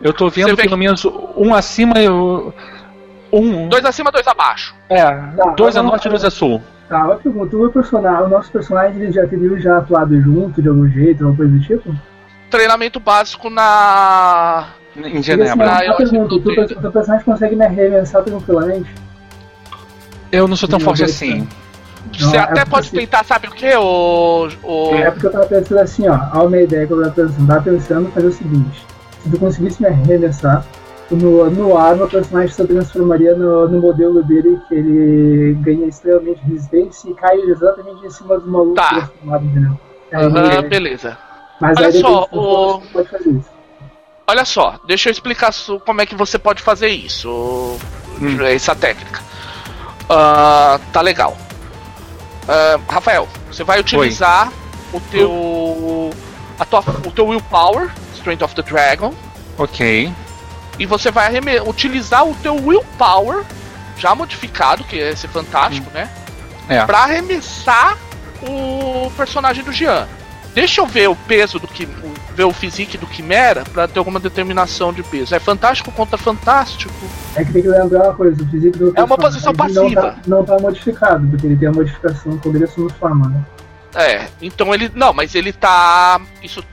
Eu tô vendo pelo menos um acima e um. Dois acima, dois abaixo. É, tá, dois a norte e dois a sul. Tá, uma pergunta, o, personagem, o nosso personagem ele já teria já atuado junto de algum jeito, alguma coisa do tipo? Treinamento básico na. Em Genebra. Assim, uma pergunta, o teu personagem consegue me arremessar tranquilamente? Eu não sou tão forte assim. Você não, até é pode tentar, sabe o que? O, o... É porque eu tava pensando assim, ó. Há uma ideia que eu tava pensando. Tava pensando fazer o seguinte: se tu conseguisse me arremessar, no, no ar, meu personagem se transformaria no, no modelo dele, que ele ganha extremamente resistência e cai exatamente em cima dos malucos tá. transformados, entendeu? Uhum, beleza. Mas Olha só, o... pode fazer isso. Olha só, deixa eu explicar como é que você pode fazer isso. Hum. Essa técnica. Uh, tá legal. Uh, Rafael, você vai utilizar Oi. o teu. A tua, o teu Willpower, Strength of the Dragon. Ok. E você vai utilizar o teu Willpower, já modificado, que é esse fantástico, hum. né? É. Pra arremessar o personagem do Jean. Deixa eu ver o peso do que. ver o physique do Quimera pra ter alguma determinação de peso. É fantástico contra fantástico. É que tem que lembrar uma coisa, o physique do É uma posição passiva. Não tá, não tá modificado, porque ele tem a modificação quando ele assume forma, né? É, então ele. Não, mas ele tá. Isso.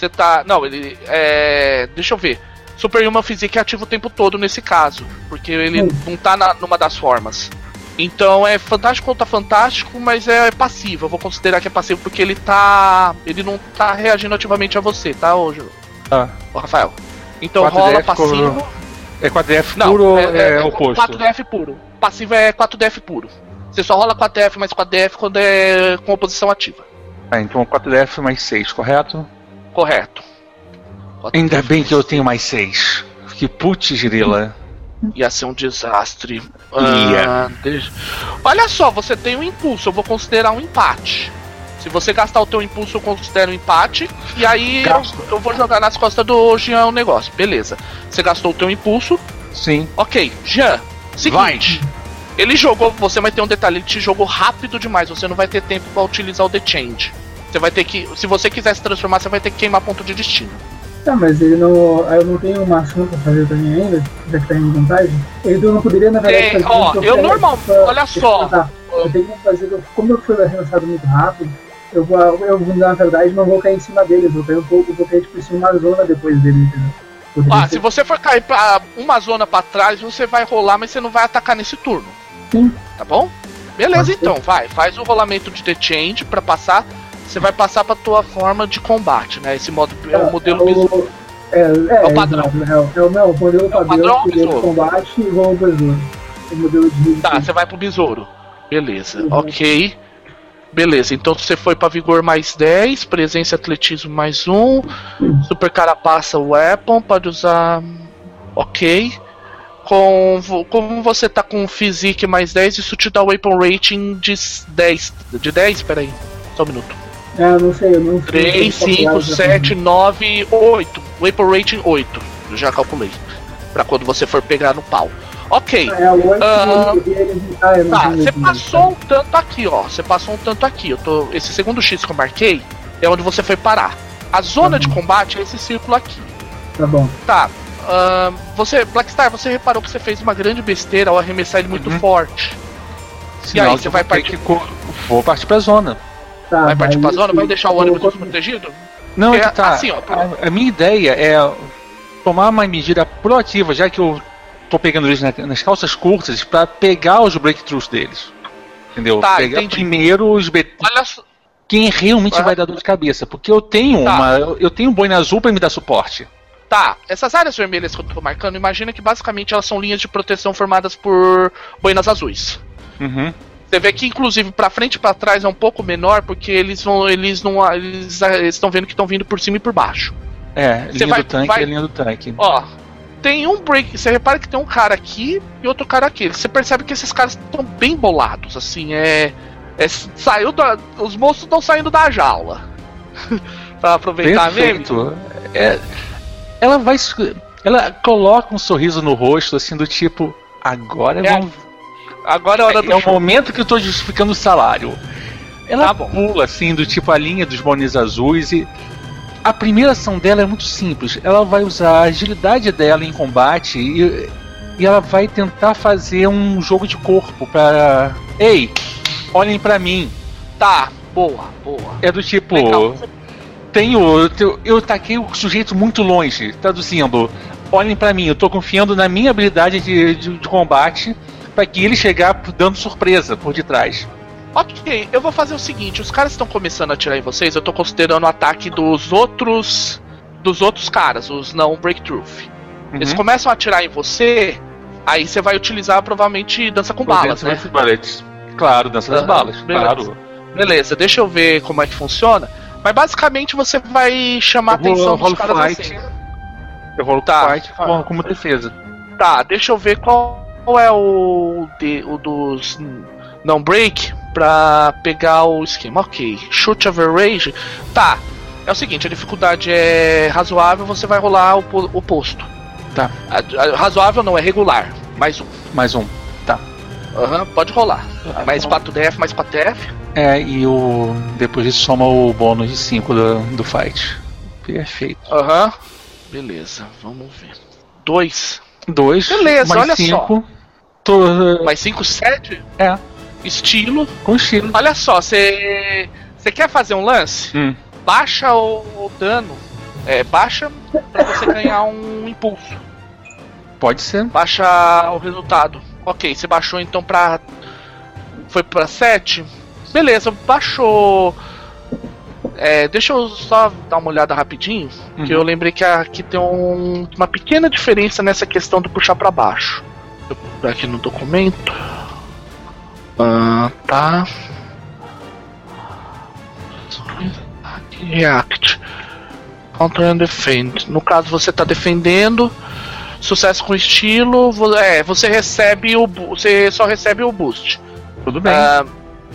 Você tá. Não, ele. É. Deixa eu ver. Superhuman Physique é ativo o tempo todo nesse caso. Porque ele hum. não tá na, numa das formas. Então é fantástico contra fantástico, mas é passivo. Eu vou considerar que é passivo porque ele tá. Ele não tá reagindo ativamente a você, tá, hoje? Ah. Ô, Rafael. Então rola passivo. É 4DF puro ou é, é, é oposto? 4DF puro. Passivo é 4DF puro. Você só rola 4DF mais 4DF quando é com oposição ativa. Ah, então 4DF mais 6, correto? Correto. Ainda bem que eu tenho mais 6. Que putz, grila. Ia ser um desastre. Ah, deixa... Olha só, você tem um impulso, eu vou considerar um empate. Se você gastar o teu impulso, eu considero um empate. E aí eu, eu, vou jogar nas costas do Jean o negócio. Beleza. Você gastou o teu impulso. Sim. Ok, Jean, seguinte. Vai. Ele jogou, você vai ter um detalhe, ele te jogou rápido demais. Você não vai ter tempo para utilizar o The Change. Você vai ter que. Se você quiser se transformar, você vai ter que queimar ponto de destino. Tá, mas ele não. Eu não tenho uma ação pra fazer também ainda, já que tá em vantagem. Ele não poderia, na verdade, fazer. Ó, eu, eu normal, pra, olha só. Tá, eu tenho que fazer. Como eu fui arremessado muito rápido, eu vou, eu na verdade não vou cair em cima deles, vou cair um pouco, vou cair tipo em uma zona depois dele, entendeu? ah, se você for cair pra uma zona pra trás, você vai rolar, mas você não vai atacar nesse turno. Sim. Tá bom? Beleza, então, vai. Faz o rolamento de The Change pra passar você vai passar pra tua forma de combate, né? Esse modo é, o modelo é o, é, é, é, o padrão. É, é, o, não, o modelo é o padrão, padrão de combate e vou ao besouro. O modelo de. Tá, você vai pro besouro. Beleza, uhum. ok. Beleza, então você foi para vigor mais 10, presença e atletismo mais 1, super carapaça weapon, pode usar. Ok. Com, como você tá com physique mais 10, isso te dá o weapon rating de 10. De 10? Peraí, só um minuto. Ah, não sei, eu não sei. 3, 5, 7, 9, 8. Weapon rating 8. Eu já calculei. Pra quando você for pegar no pau. Ok. É, o 8 uh, ah, Tá, você passou um tanto aqui, ó. Você passou um tanto aqui. Eu tô, esse segundo X que eu marquei é onde você foi parar. A zona tá de combate é esse círculo aqui. Tá bom. Tá. Uh, você, Blackstar, você reparou que você fez uma grande besteira ao arremessar ele muito uhum. forte. Sinal e aí, você vai partir. Que... Vou partir pra zona. Tá, vai partir pra zona? Vai deixar o ônibus desprotegido? Não, é, tá. Assim, ó, a, a, minha ideia é tomar uma medida proativa, já que eu tô pegando eles nas calças curtas, para pegar os breakthroughs deles. Entendeu? Tá, pegar entendi. primeiro os BT. Olha só. Quem realmente ah. vai dar dor de cabeça. Porque eu tenho tá. uma. Eu tenho um boina azul para me dar suporte. Tá, essas áreas vermelhas que eu tô marcando, imagina que basicamente elas são linhas de proteção formadas por boinas azuis. Uhum. Você vê que inclusive para frente e para trás é um pouco menor porque eles vão eles não eles estão vendo que estão vindo por cima e por baixo. É, linha vai, do tanque vai, é linha do tanque. Ó, tem um break, você repara que tem um cara aqui e outro cara aqui. Você percebe que esses caras estão bem bolados, assim, é, é saiu da, os monstros estão saindo da jaula. (laughs) pra aproveitar Perfeito. mesmo. É, ela vai ela coloca um sorriso no rosto assim do tipo, agora é, vamos Agora é a hora do. É o momento que eu tô justificando o salário. Ela tá pula assim, do tipo a linha dos bones azuis e a primeira ação dela é muito simples. Ela vai usar a agilidade dela em combate e, e ela vai tentar fazer um jogo de corpo para. Ei, olhem para mim. Tá, boa, boa. É do tipo. Legal. Tenho. Eu, eu taquei o sujeito muito longe, traduzindo. Olhem para mim, eu tô confiando na minha habilidade de, de, de combate para que ele chegar dando surpresa por detrás. Ok, eu vou fazer o seguinte: os caras estão começando a atirar em vocês. Eu tô considerando o ataque dos outros. Dos outros caras, os não breakthrough. Uhum. Eles começam a atirar em você, aí você vai utilizar provavelmente dança com balas, né? Ballets. Claro, dança das balas, beleza. claro. Beleza, deixa eu ver como é que funciona. Mas basicamente você vai chamar a atenção dos caras fight. assim. Eu rolo tá. fight como, como defesa. Tá, deixa eu ver qual, qual é o, de, o dos não break pra pegar o esquema. Ok, shoot average. Tá, é o seguinte, a dificuldade é razoável, você vai rolar o, o posto. Tá. A, a, razoável não, é regular. Mais um. Mais um. Tá. Aham, uhum, pode rolar. Ah, mais 4DF, mais 4DF. É, e o. Depois disso soma o bônus de 5 do, do fight. Perfeito. Aham. Uhum. Beleza, vamos ver. 2. 2. Beleza, olha cinco. só. Tô... Mais 5, 7? É. Estilo. Com estilo. Olha só, você. Você quer fazer um lance? Hum. Baixa o, o dano. É, baixa pra você ganhar um impulso. Pode ser. Baixa o resultado. Ok, você baixou então pra. Foi pra 7? Beleza, baixou. É, deixa eu só dar uma olhada rapidinho, uhum. que eu lembrei que aqui tem um, uma pequena diferença nessa questão do puxar para baixo. Eu, aqui no documento. Ah, tá. React. Counter and defend. No caso, você está defendendo. Sucesso com estilo. É, você recebe o. Você só recebe o boost. Tudo bem. Uh,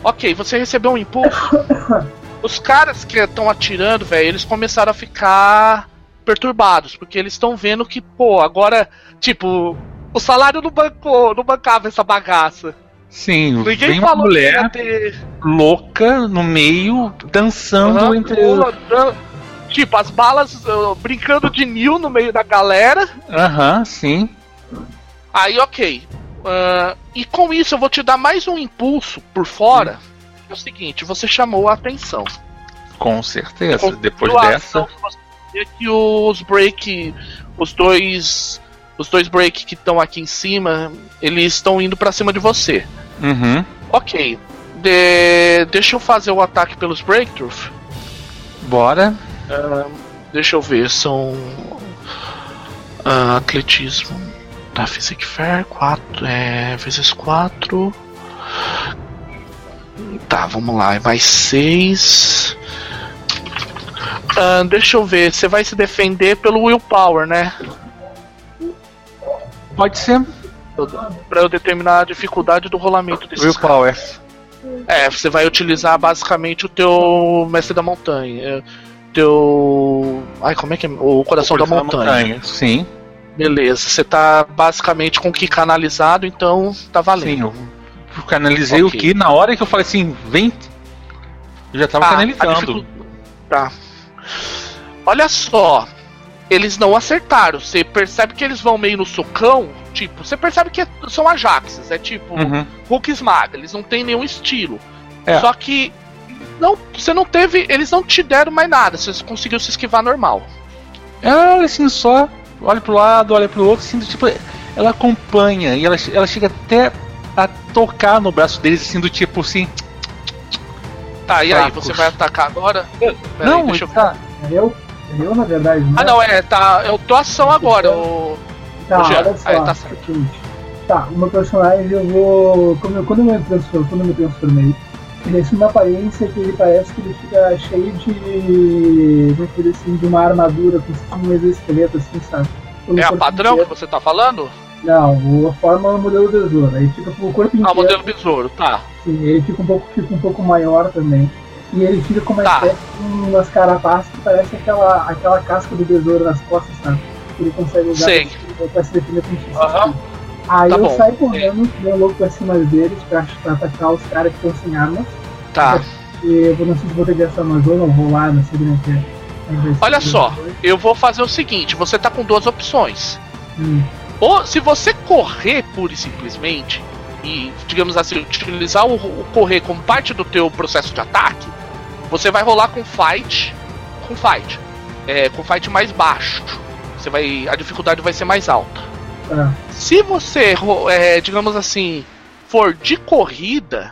ok, você recebeu um impulso. (laughs) Os caras que estão atirando, velho, eles começaram a ficar perturbados, porque eles estão vendo que, pô, agora, tipo, o salário não bancou, não bancava essa bagaça. Sim, Ninguém vem uma mulher ter... louca no meio, dançando uhum, entre. Tipo, as balas uh, brincando de Nil no meio da galera. Aham, uhum, sim. Aí, ok. Uh, e com isso eu vou te dar mais um impulso por fora. É o seguinte, você chamou a atenção. Com certeza. Depois dessa. Que os break. Os dois. Os dois break que estão aqui em cima, eles estão indo para cima de você. Uhum. Ok. De... Deixa eu fazer o ataque pelos breakthroughs. Bora. Uh, deixa eu ver, são. Uh, atletismo. Tá, Physic Fair, 4 é, vezes 4. Tá, vamos lá, é mais 6. Uh, deixa eu ver, você vai se defender pelo Willpower, né? Pode ser. Pra eu determinar a dificuldade do rolamento desse Willpower. É, você vai utilizar basicamente o teu Mestre da Montanha teu. Ai, como é que é? O Coração, o coração da, montanha. da, montanha. Sim. Beleza, você tá basicamente com o que canalizado, então tá valendo. Sim, eu canalizei okay. o que na hora que eu falei assim, vem. Eu já tava ah, canalizando. Tá. Olha só, eles não acertaram. Você percebe que eles vão meio no socão. Tipo, você percebe que são Ajaxes. É tipo uhum. Hulk esmaga. Eles não têm nenhum estilo. É. Só que não, você não teve. Eles não te deram mais nada, você conseguiu se esquivar normal. Ela assim só olha pro lado, olha pro outro, assim, tipo, ela acompanha e ela, ela chega até a tocar no braço deles, assim, do tipo assim. Tá, e aí, você vai atacar agora? Pera não, aí, deixa eu tá. É eu? É eu, na verdade. Não ah, não, é, tá. Eu tô ação agora, o. Tá, o olha só. Aí, tá, certo. tá, o meu personagem eu vou. Quando eu, quando eu me transformei, quando eu me transformei ele assume uma aparência que ele parece que ele fica cheio de. Como é assim, de uma armadura com um exoesqueleto, assim, sabe? é a padrão inteiro. que você tá falando? Não, a forma é o modelo besouro. Aí fica com o corpo inteiro. Ah, o modelo besouro, tá. Sim, ele fica um pouco, fica um pouco maior também. E ele fica com uma tá. espécie de umas carapaças que parece aquela, aquela casca do besouro nas costas, sabe? Que ele consegue usar pra se defender com isso. Aham. Aí tá eu bom. saio correndo, é. louco pra cima deles pra, pra atacar os caras que estão sem armas. Tá. E eu não sei se vou ter essa Amazônia ou vou lá, não sei como é que é. Olha só, eu vou fazer o seguinte: você tá com duas opções. Hum. Ou se você correr pura e simplesmente, e, digamos assim, utilizar o, o, correr como parte do teu processo de ataque, você vai rolar com fight, com fight, é, com fight mais baixo. Você vai, a dificuldade vai ser mais alta. É. Se você, é, digamos assim, for de corrida,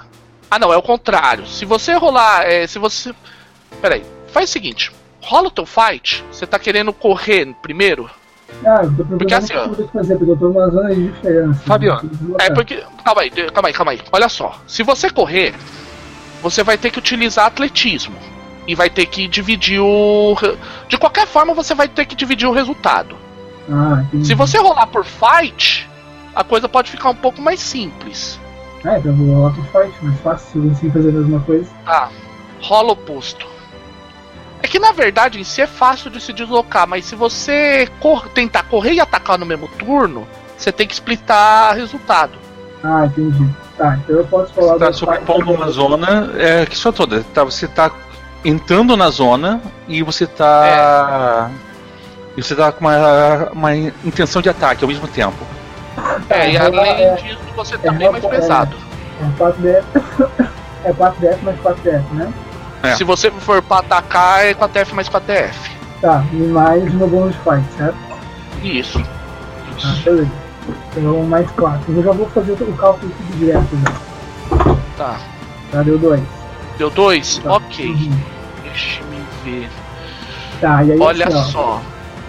ah não, é o contrário. Se você rolar, é, se você, peraí, faz o seguinte, rola o teu fight. Você tá querendo correr primeiro? Ah, eu tô porque assim, ó. Fazer, porque eu tô numa zona de diferença. Fabiano, é porque. Calma aí, calma aí, calma aí. Olha só. Se você correr, você vai ter que utilizar atletismo. E vai ter que dividir o. De qualquer forma, você vai ter que dividir o resultado. Ah, Se você rolar por fight, a coisa pode ficar um pouco mais simples. É, então eu vou rolar por fight, mais fácil, assim fazer a mesma coisa. Tá. Rola o posto. É que na verdade em si é fácil de se deslocar, mas se você cor tentar correr e atacar no mesmo turno, você tem que splitar resultado. Ah, entendi. Tá, então eu posso falar. Você tá sobrepondo uma zona é, que só toda. Tá, você tá entrando na zona e você tá. É. E você tá com uma, uma intenção de ataque ao mesmo tempo. É, e além é, disso você tá é, bem mais pesado. É, (coughs) é 4DF. É 4DF mais 4DF, né? É. Se você for pra atacar, é com a TF mais com a TF. Tá, e mais no bônus fight, certo? Isso. Ah, beleza. Então mais 4. Eu já vou fazer o cálculo aqui direto já. Tá. Tá, deu 2. Deu 2? Tá. Ok. Uhum. Deixa me ver. Tá, e aí Olha assim, só.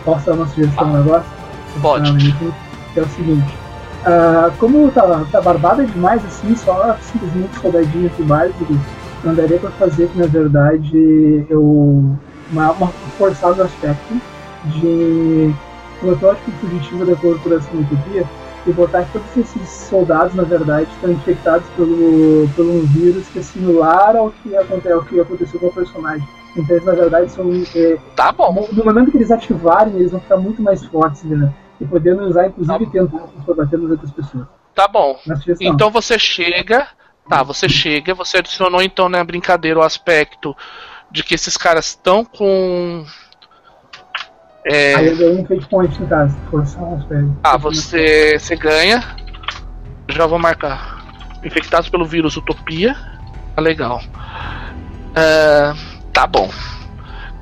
Posso dar uma sugestão ah, um negócio? Pode. é o seguinte. Uh, como tá, tá barbada demais assim, só simplesmente soldadinhos e básicos não daria para fazer que na verdade eu uma, uma forçado aspecto de protótipo fugitivo da corporação Utopia e botar que todos esses soldados na verdade estão infectados pelo, pelo um vírus que é similar ao que, aconteceu, ao que aconteceu com o personagem. Então eles na verdade são. É, tá bom. No momento que eles ativarem, eles vão ficar muito mais fortes, né? E podendo usar, inclusive, tá bater nas outras pessoas. Tá bom. Então você chega Tá, você chega, você adicionou então na né, brincadeira o aspecto de que esses caras estão com. É... Aí eu ganhei um fate point no caso, forçar os Ah, você, você ganha. Já vou marcar. Infectados pelo vírus Utopia. Tá legal. Uh, tá bom.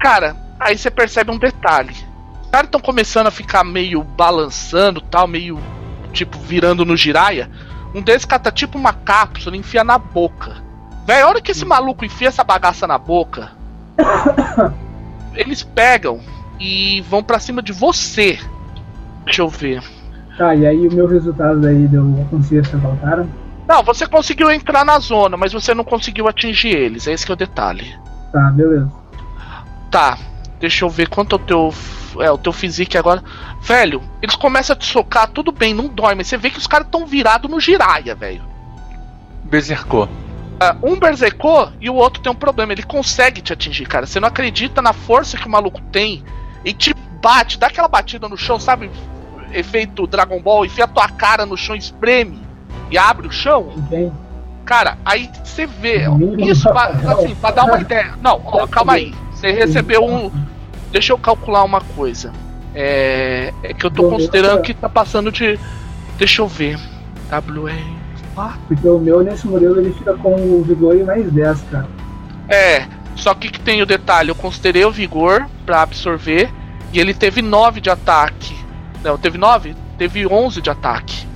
Cara, aí você percebe um detalhe. Os caras estão começando a ficar meio balançando, tal, meio tipo virando no giraia. Um deles cata tipo uma cápsula e enfia na boca. Véi, a hora que esse maluco enfia essa bagaça na boca, (coughs) eles pegam e vão para cima de você. Deixa eu ver. Tá, e aí o meu resultado aí deu conseguir se voltaram? Não, você conseguiu entrar na zona, mas você não conseguiu atingir eles. É esse que é o detalhe. Tá, beleza. Tá, deixa eu ver quanto é o teu é, o teu físico agora. Velho, eles começam a te socar, tudo bem, não dói, mas você vê que os caras estão virados no giraia, velho. Bersercou. Uh, um bersercou e o outro tem um problema. Ele consegue te atingir, cara. Você não acredita na força que o maluco tem e te bate, dá aquela batida no chão, sabe? Efeito Dragon Ball, enfia a tua cara no chão, espreme e abre o chão. Okay. Cara, aí você vê. Isso, pra, assim, pra dar uma ideia. Não, ó, calma aí. Você recebeu um Deixa eu calcular uma coisa. É, é que eu tô considerando que tá passando de. Deixa eu ver. WR. Porque o meu nesse modelo ele fica com o vigor mais 10, cara. É, só que, que tem o detalhe, eu considerei o vigor para absorver e ele teve 9 de ataque. Não, teve 9? Teve 11 de ataque.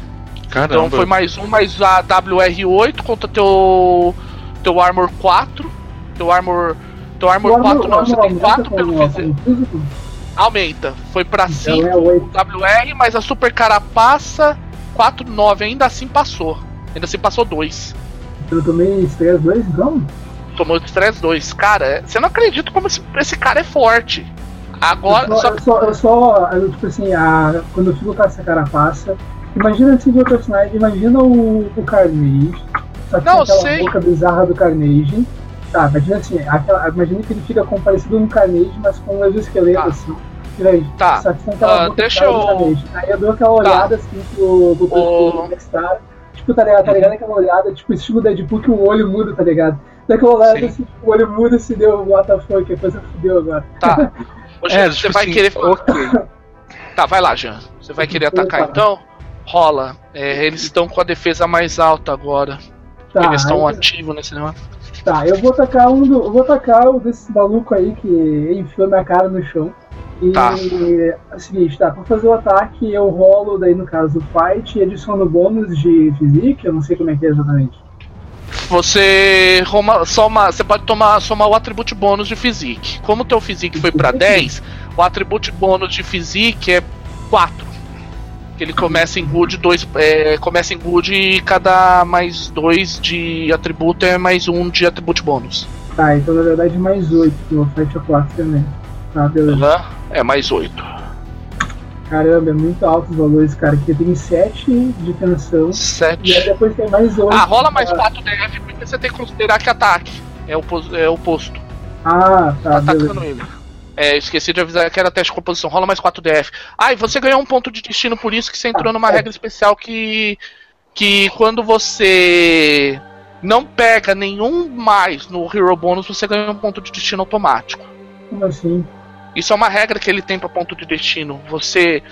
Caramba. Então foi mais um, mais a WR8 contra teu teu Armor 4, teu Armor teu Armor 4 não, você tem 4 pelo físico. Aumenta. Foi pra 5 então é WR, mas a Super Carapaça 4, 9 ainda assim passou. Ainda assim passou 2. Eu tomei Stress 2 então? Tomou Stress 2. Cara, você não acredita como esse, esse cara é forte. Agora. Eu só, eu só, eu só eu, tipo assim, a, quando eu fico com essa carapaça, imagina se o personagem, imagina o, o Carnage. Só que não, aquela sei. boca bizarra do Carnage Tá, imagina assim, aquela, imagina que ele fica com parecido um Carnage, mas com um exoesqueleto tá. assim. Aí, tá. Só que uh, deixa eu. Aí eu dou aquela tá. olhada assim pro, pro, pro, pro Tipo, tá ligado, tá ligado? Aquela olhada, tipo, estilo Deadpool que o olho muda, tá ligado? Daquela hora, assim, o olho muda se deu o WTF, que a coisa fudeu agora. Tá. (laughs) Hoje é, você tipo vai assim, querer. Ok. Tá, vai lá, Jean. Você vai querer atacar então? Rola. É, eles estão com a defesa mais alta agora. Tá, eles estão ativos nesse negócio. Tá, eu vou atacar um do, eu vou atacar o desse maluco aí que enfiou minha cara no chão. E tá. é o seguinte, tá, pra fazer o ataque eu rolo daí no caso do fight e adiciono bônus de physique, eu não sei como é que é exatamente. Você soma, você pode tomar, somar o atributo bônus de physique. Como o teu physique foi para 10, o atributo bônus de physique é 4. Que ele começa em good, dois, é, começa em good e cada mais 2 de atributo é mais 1 um de atributo bônus. Tá, então na verdade mais 8, que o fight é 4 também. Tá, beleza. Uhum, é mais 8. Caramba, é muito alto os valores, cara. Aqui tem 7 de tensão. 7. E aí depois tem mais 8. Ah, rola mais 4 DF porque você tem que considerar que ataque. É o, é o posto. Ah, tá. tá atacando beleza. ele. É, esqueci de avisar que era teste de composição. Rola mais 4 DF. Ah, e você ganhou um ponto de destino por isso que você entrou ah, numa é. regra especial que. Que quando você não pega nenhum mais no Hero Bônus, você ganha um ponto de destino automático. Como assim? Isso é uma regra que ele tem para ponto de destino. Você.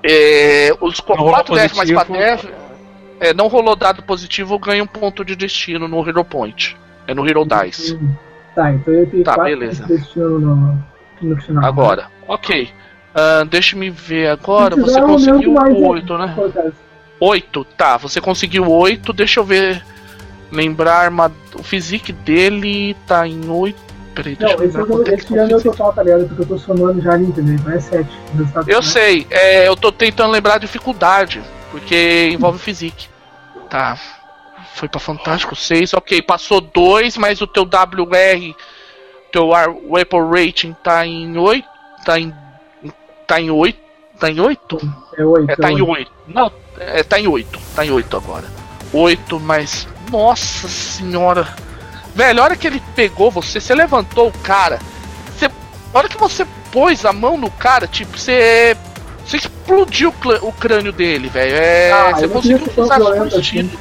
É, os 4 DF mais 4 DF. É, não rolou dado positivo, ganha um ponto de destino no Hero Point. É no Hero Dice. Tá, então eu tenho tá, beleza. de destino no, no final. Agora, né? ok. Uh, Deixa-me ver agora. Você conseguiu 8, né? 8, tá. Você conseguiu 8. Deixa eu ver. Lembrar, o physique dele tá em 8 peraí, deixa não, eu ver. Esse, já é meu total, tá ligado? Porque eu tô somando já ali, entendeu? Então é 7. Eu sei, é, eu tô tentando lembrar a dificuldade, porque envolve physique. Tá. Foi pra Fantástico 6, ok. Passou 2, mas o teu WR, teu Weapon Rating tá em 8. Tá em. Tá em 8. Tá em 8? É 8. É, tá é em 8. Não, é, tá em 8. Tá em 8 agora. 8, mas. Nossa senhora. Velho, a hora que ele pegou você, você levantou o cara. Você, a hora que você pôs a mão no cara, tipo, você. Você explodiu o crânio dele, velho. É, ah, você conseguiu usar o estilo. Assim.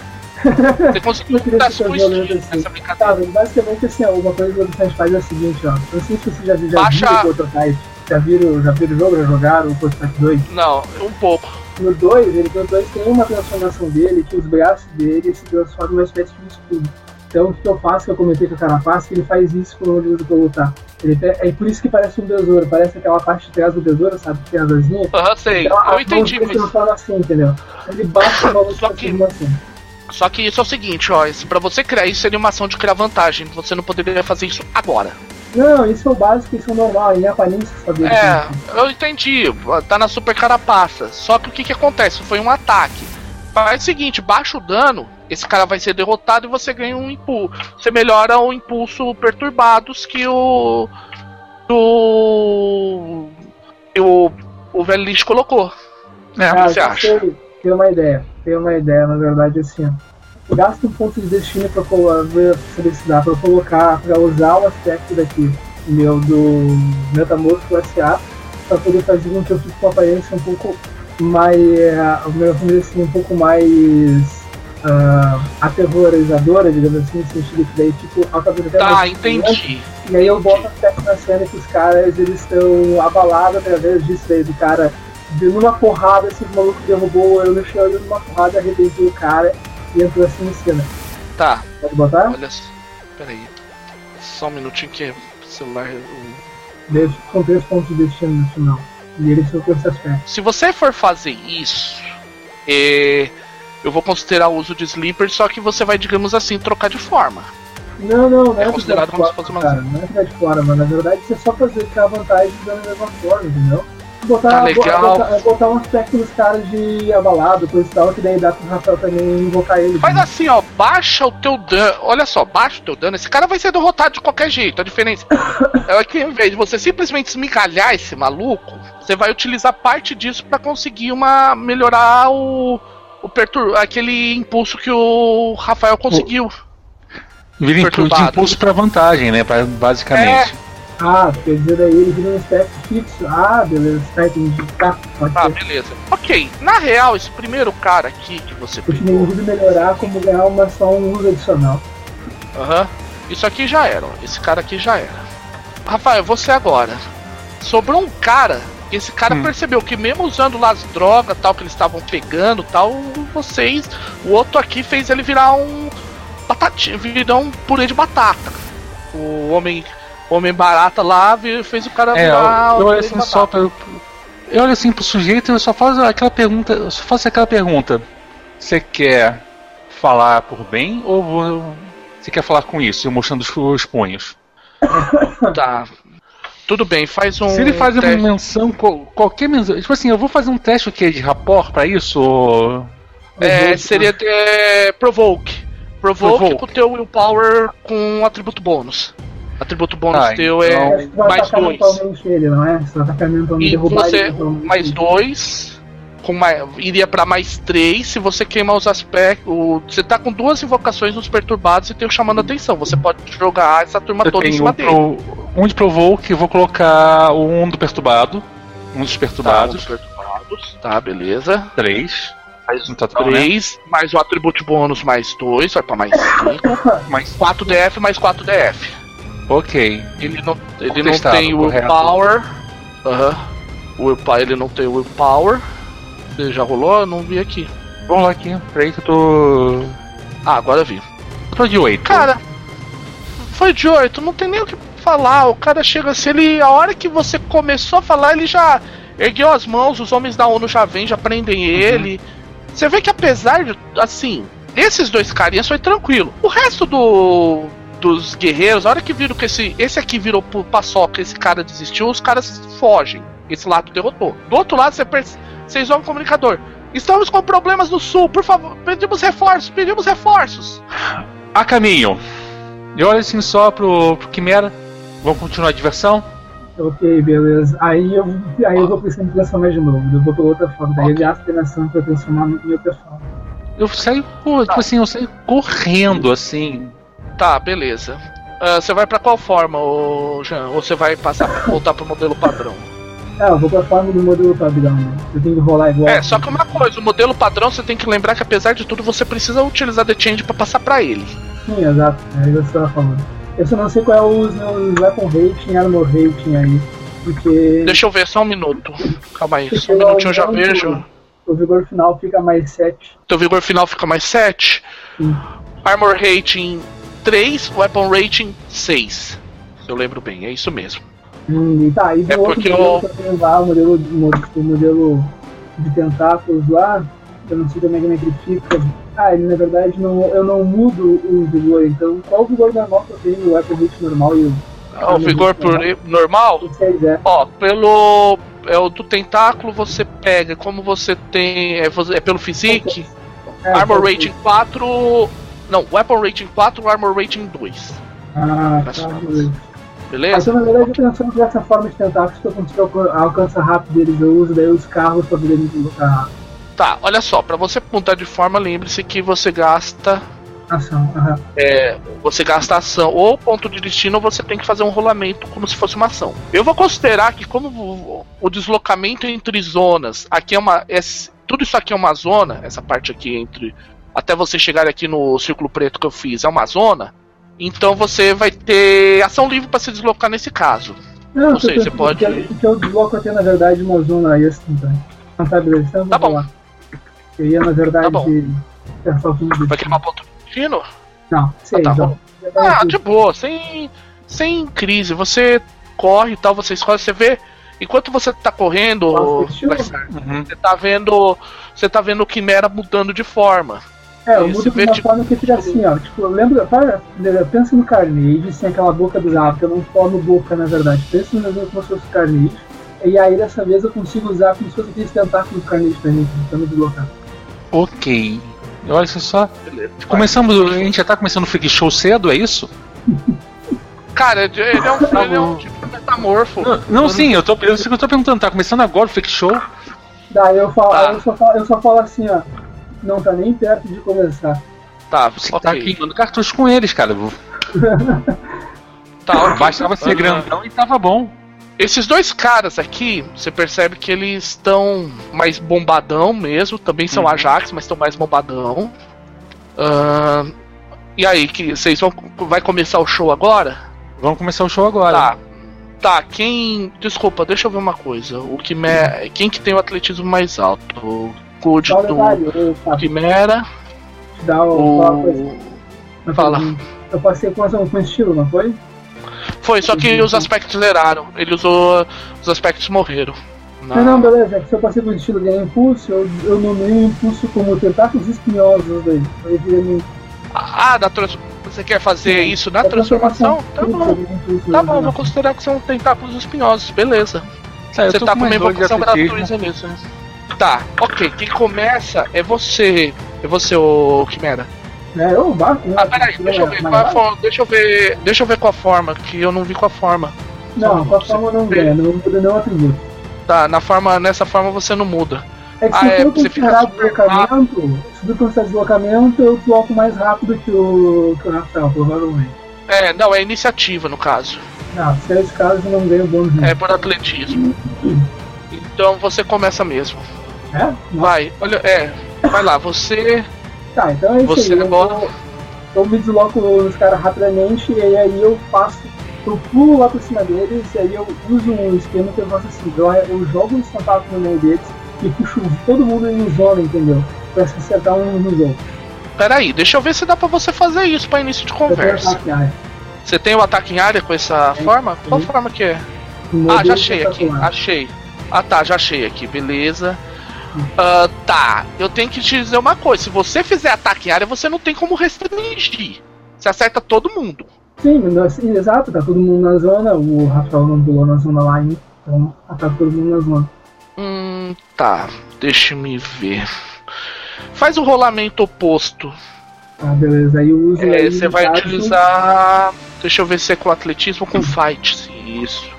Você conseguiu usar o estilo assim. nessa brincadeira. Tá, basicamente assim, uma coisa que você faz é a seguinte, ó. Não sei se você já, já Baixa... viu o Prototype. Já viram, já viram o jogo, já jogaram o Prototype 2? Não, um pouco. No 2, ele no 2 tem uma transformação dele que os braços dele se transformam numa espécie de escudo. Então o que eu faço, que eu comentei com o Carapace, que ele faz isso quando ele usa lutar. Ele, é por isso que parece um besouro, parece aquela parte de trás do besouro, sabe? Que tem as asinhas. Aham, sei. Então, eu entendi. Mas... não fala assim, entendeu? Ele bate o valor Só que... assim. Só que isso é o seguinte, ó, para você criar isso seria uma ação de criar vantagem. Você não poderia fazer isso agora. Não, isso é o básico, isso é o normal, em aparência sabia. É, eu entendi, tá na super carapaça. Só que o que que acontece? Foi um ataque. Faz o seguinte, baixa o dano esse cara vai ser derrotado e você ganha um impulso. Você melhora o impulso perturbados que o. o. o, o velho lixo colocou. É, ah, você acha? Tem, tem uma ideia. Tem uma ideia, na verdade, assim. Gasta um ponto de destino pra felicidade, pra colocar, pra usar o aspecto daqui, meu, do Metamorfo SA, pra poder fazer com que eu fique com a aparência um pouco mais. Assim, um pouco mais uh, aterrorizadora, digamos assim, no sentido que daí, tipo, a Tá, entendi. E aí eu boto até na cena que os caras, eles estão abalados através disso daí, do cara, de numa porrada, assim, o maluco derrubou eu no chão, numa porrada arrebentou o cara e entrou assim em cena. Tá. Pode botar? Olha só, peraí. Só um minutinho que o celular... Desde com três pontos de destino no final. E são com esse aspecto. Se você for fazer isso, é eu vou considerar o uso de sleeper, só que você vai, digamos assim, trocar de forma. Não, não, não é, é considerado como se fosse uma. Cara, não é trocar de forma, na verdade é só fazer a vantagem da mesma forma, entendeu? Botar, tá legal. Botar, botar um aspecto nos caras de abalado, coisa e tal, que daí dá pro Rafael também invocar ele. Faz né? assim, ó, baixa o teu dano. Olha só, baixa o teu dano. Esse cara vai ser derrotado de qualquer jeito. A diferença (coughs) é que em vez de você simplesmente esmigalhar esse maluco, você vai utilizar parte disso para conseguir uma. melhorar o o pertur aquele impulso que o Rafael conseguiu. Vira impulso, de impulso para vantagem, né? Pra, basicamente. É. Ah, quer dizer aí ele vira um fixo. Ah, beleza, tá. Tá, tá beleza. Ok, na real, esse primeiro cara aqui que você pegou. Eu melhorar como ganhar uma, só um uso adicional. Aham. Uhum. Isso aqui já era, ó. esse cara aqui já era. Rafael, você agora. Sobrou um cara. Esse cara hum. percebeu que mesmo usando lá as drogas tal que eles estavam pegando tal, vocês, o outro aqui fez ele virar um batatinha, virar um purê de batata. O homem, homem barata lá fez o cara é, virar. Eu, eu olho assim só pra, eu olho assim pro sujeito e eu só faço aquela pergunta, eu só faço aquela pergunta. Você quer falar por bem ou você quer falar com isso, eu mostrando os, os punhos? tá. Tudo bem, faz um. Se ele faz teste. uma menção, qualquer menção. Tipo assim, eu vou fazer um teste o que de rapport pra isso? Ou... É, seria de, é, Provoke. Provoke, Provoke. com o teu Willpower com um atributo bônus. Atributo bônus ah, teu é então... é mais dois. Ele, não é? Você vai e você, mais dois com mais, iria para mais 3 se você queima os aspectos. Você tá com duas invocações nos perturbados e tem o chamando atenção. Você pode jogar essa turma eu toda em cima um dele. Pro, um de Provoke, vou colocar um do perturbado. Um dos perturbados. Tá, um dos perturbados. Tá, beleza. 3. Mais um tá 3, né? mais o atributo bônus mais 2, vai pra mais 5. (laughs) mais 4 DF mais 4 DF. Ok. Ele não, ele não tem willpower. Aham. Uhum. Ele não tem willpower. Você já rolou? Eu não vi aqui. Vamos lá aqui. Peraí que eu tô. Ah, agora vi. Tô de 8. Cara, foi de 8, não tem nem o que falar. O cara chega assim, ele. A hora que você começou a falar, ele já ergueu as mãos, os homens da ONU já vêm, já prendem uhum. ele. Você vê que apesar de. Assim, esses dois carinhas foi tranquilo. O resto do. Dos guerreiros, a hora que viram que esse, esse aqui virou paçoca, esse cara desistiu, os caras fogem. Esse lado derrotou. Do outro lado, você percebe vocês ouvem o comunicador. Estamos com problemas no sul, por favor. Pedimos reforços, pedimos reforços. A caminho. Eu olho assim só pro, pro Quimera. Vamos continuar a diversão? Ok, beleza. Aí eu, aí eu vou precisar me transformar de novo. Eu vou pra outra forma. Daí okay. eu gasto pra transformar em outra forma. Eu saio, tipo tá. assim, eu saio correndo, assim. Tá, beleza. Uh, você vai para qual forma, ô Jean? Ou você vai passar voltar pro modelo padrão? É, eu vou pra forma do modelo padrão, né? Eu tenho que rolar igual. É, só que uma coisa, o modelo padrão você tem que lembrar que apesar de tudo você precisa utilizar The Change pra passar pra ele. Sim, exato, é isso que eu tava falando. Eu só não sei qual é o meu weapon rating e armor rating aí. Porque. Deixa eu ver só um minuto. Calma aí, só um minutinho eu já vejo. O vigor final fica mais 7. Teu vigor final fica mais 7? Sim. Armor rating 3, weapon rating 6. Se eu lembro bem, é isso mesmo. Hum, tá, e do é outro modelo eu... também lá, o modelo, o modelo de tentáculos lá, eu não sei também como é que ele fica. Ah, ele na verdade não, eu não mudo o vigor, então qual o vigor normal que eu tenho? O Apple Hit normal e o. Ah, o vigor por normal? é. Ó, pelo. É o do tentáculo você pega, como você tem. É, é pelo physique, é, Armor Rating 4. Não, Weapon Rating 4, Armor Rating 2. Ah, tá. Beleza? Então, na verdade, eu pensando dessa forma de tentáculos que eu consigo alcançar rápido eles, eu uso daí os carros pra poder me deslocar rápido. Tá, olha só, para você montar de forma, lembre-se que você gasta. Ação, uhum. é, você gasta ação ou ponto de destino, você tem que fazer um rolamento como se fosse uma ação. Eu vou considerar que, como o deslocamento entre zonas, aqui é uma. É, tudo isso aqui é uma zona, essa parte aqui entre. Até você chegar aqui no círculo preto que eu fiz, é uma zona. Então você vai ter ação livre para se deslocar nesse caso. Não, Ou seja, você pode. Que eu desloco até na verdade uma zona extra então. Não tá beleza, então tá bom. Lá. Eu ia na verdade. Tá bom. Vai queimar ponto de destino? Não, sei, ah, tá então. Ah, de boa, sem, sem crise. Você corre e tal, você escolhe, você vê. Enquanto você tá correndo, uhum. você tá vendo. Você tá vendo o Quimera mudando de forma. É, eu mudo de uma tipo... forma que fica assim, ó. Tipo, lembra, para, pensa no Carnage, sem aquela boca bizarra, que eu não formo boca na verdade. Pensa no mesmo como se fosse Carnage. E aí dessa vez eu consigo usar como se fosse aqueles tentáculos do Carnage também, pra me deslocar. Ok. Olha só. Beleza. Começamos. A gente já tá começando o Freak Show cedo, é isso? (laughs) Cara, ele é um, tá ele é um tipo metamorfo. Não, não sim, eu tô, eu, eu tô perguntando, tá começando agora o Freak Show? Daí eu falo, ah. eu, só falo, eu só falo assim, ó não tá nem perto de começar. Tá, você tá okay. tá queimando cartucho com eles, cara. (laughs) tá. Bastava ser grandão e tava bom. Esses dois caras aqui, você percebe que eles estão mais bombadão mesmo. Também são uhum. Ajax, mas estão mais bombadão. Uh, E aí, que vocês vão. Vai começar o show agora? Vamos começar o show agora. Tá. Tá, quem. Desculpa, deixa eu ver uma coisa. O que me... Quem que tem o atletismo mais alto? O Code um do detalhe, eu faço- Quimera. dá o. O... Fala. Eu passei com, essa- com estilo, não foi? Foi, só que os aspectos zeraram. Ele usou. Os aspectos morreram. Na- Não, não, beleza. É que se eu passei com estilo ganhei impulso, eu, eu nomeei o impulso como tentáculos espinhosos meu- Ah, da trans... você quer fazer Sim. isso na da transformação? Tá Isso, bom. Tá né? bom, vou considerar que são tentáculos espinhosos, beleza. Tá, Você tá com uma invocação gratuita nisso. né? Tá, ok. Quem começa é você. É você, ô Quimera. É, eu bato, né? Ah, peraí, deixa eu ver qual a forma. Deixa eu ver. Deixa eu ver qual a forma, que eu não vi qual a forma. Não, com a forma não ganha, não muda nenhum atributo. Tá, na forma, nessa forma você não muda. É que Ah, se é, for você fica deslocamento, se for considerar deslocamento, eu desloco mais rápido que o, que o Rafael, provavelmente. É, não, é iniciativa no caso. Não, se é esse caso, eu não ganho bônus. É por atletismo. (clears throat) Então você começa mesmo. É? Nossa. Vai, olha, é. Vai lá, você. Tá, então é isso Você aí. Eu, agora- vou- eu me desloco nos caras rapidamente e aí eu faço. Eu pulo lá por cima deles e aí eu uso um esquema que eu faço assim: eu, eu jogo um tentáculo no meio deles e puxo todo mundo em zona, entendeu? Pra se acertar uns nos outros. Peraí, deixa eu ver se dá pra você fazer isso pra início de Eu conversa. Você tem o ataque em área com essa forma? Qual forma que é? Ah, já achei aqui, achei. Ah tá, já achei aqui, beleza. Ah, tá, eu tenho que te dizer uma coisa: se você fizer ataque em área, você não tem como restringir. Você acerta todo mundo. Sim, assim, exato, tá todo mundo na zona. O Rafael não pulou na zona lá. Então ataca todo mundo na zona. Hum, tá, deixa me ver. Faz o rolamento oposto. Tá, beleza. Aí eu uso. É, você vai utilizar. Deixa eu ver se é com atletismo ou com fight. Isso.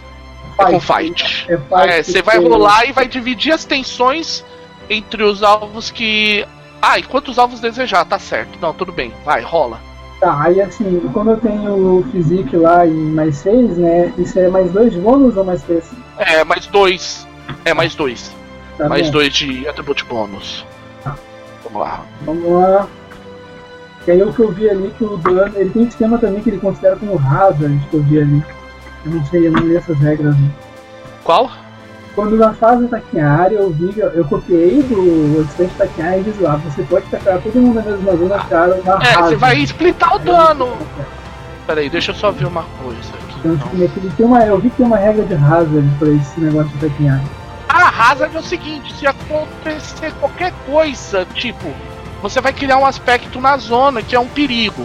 É com fight. É fight. É, você vai rolar e vai dividir as tensões entre os alvos que. Ah, e quantos alvos desejar, tá certo. Não, tudo bem, vai, rola. Tá, aí assim, como eu tenho o Physique lá em mais 6, né? Isso é mais 2 de bônus ou mais 3? É, mais dois. É, mais dois. Tá mais bom. dois de atributo bônus. Vamos lá. Vamos lá. E aí o que eu vi ali que o dano. Ele tem um esquema também que ele considera como hazard que eu vi ali. Eu não sei, eu não li essas regras. né? Qual? Quando na fase área, eu vi, eu copiei do assistente área e diz lá, você pode tacar todo mundo na mesma zona, cara, uma É, você vai splitar o dano. Peraí, deixa eu só ver uma coisa aqui. Então, Não. tipo, tem uma, eu vi que tem uma regra de hazard pra esse negócio de área. A hazard é o seguinte, se acontecer qualquer coisa, tipo, você vai criar um aspecto na zona que é um perigo.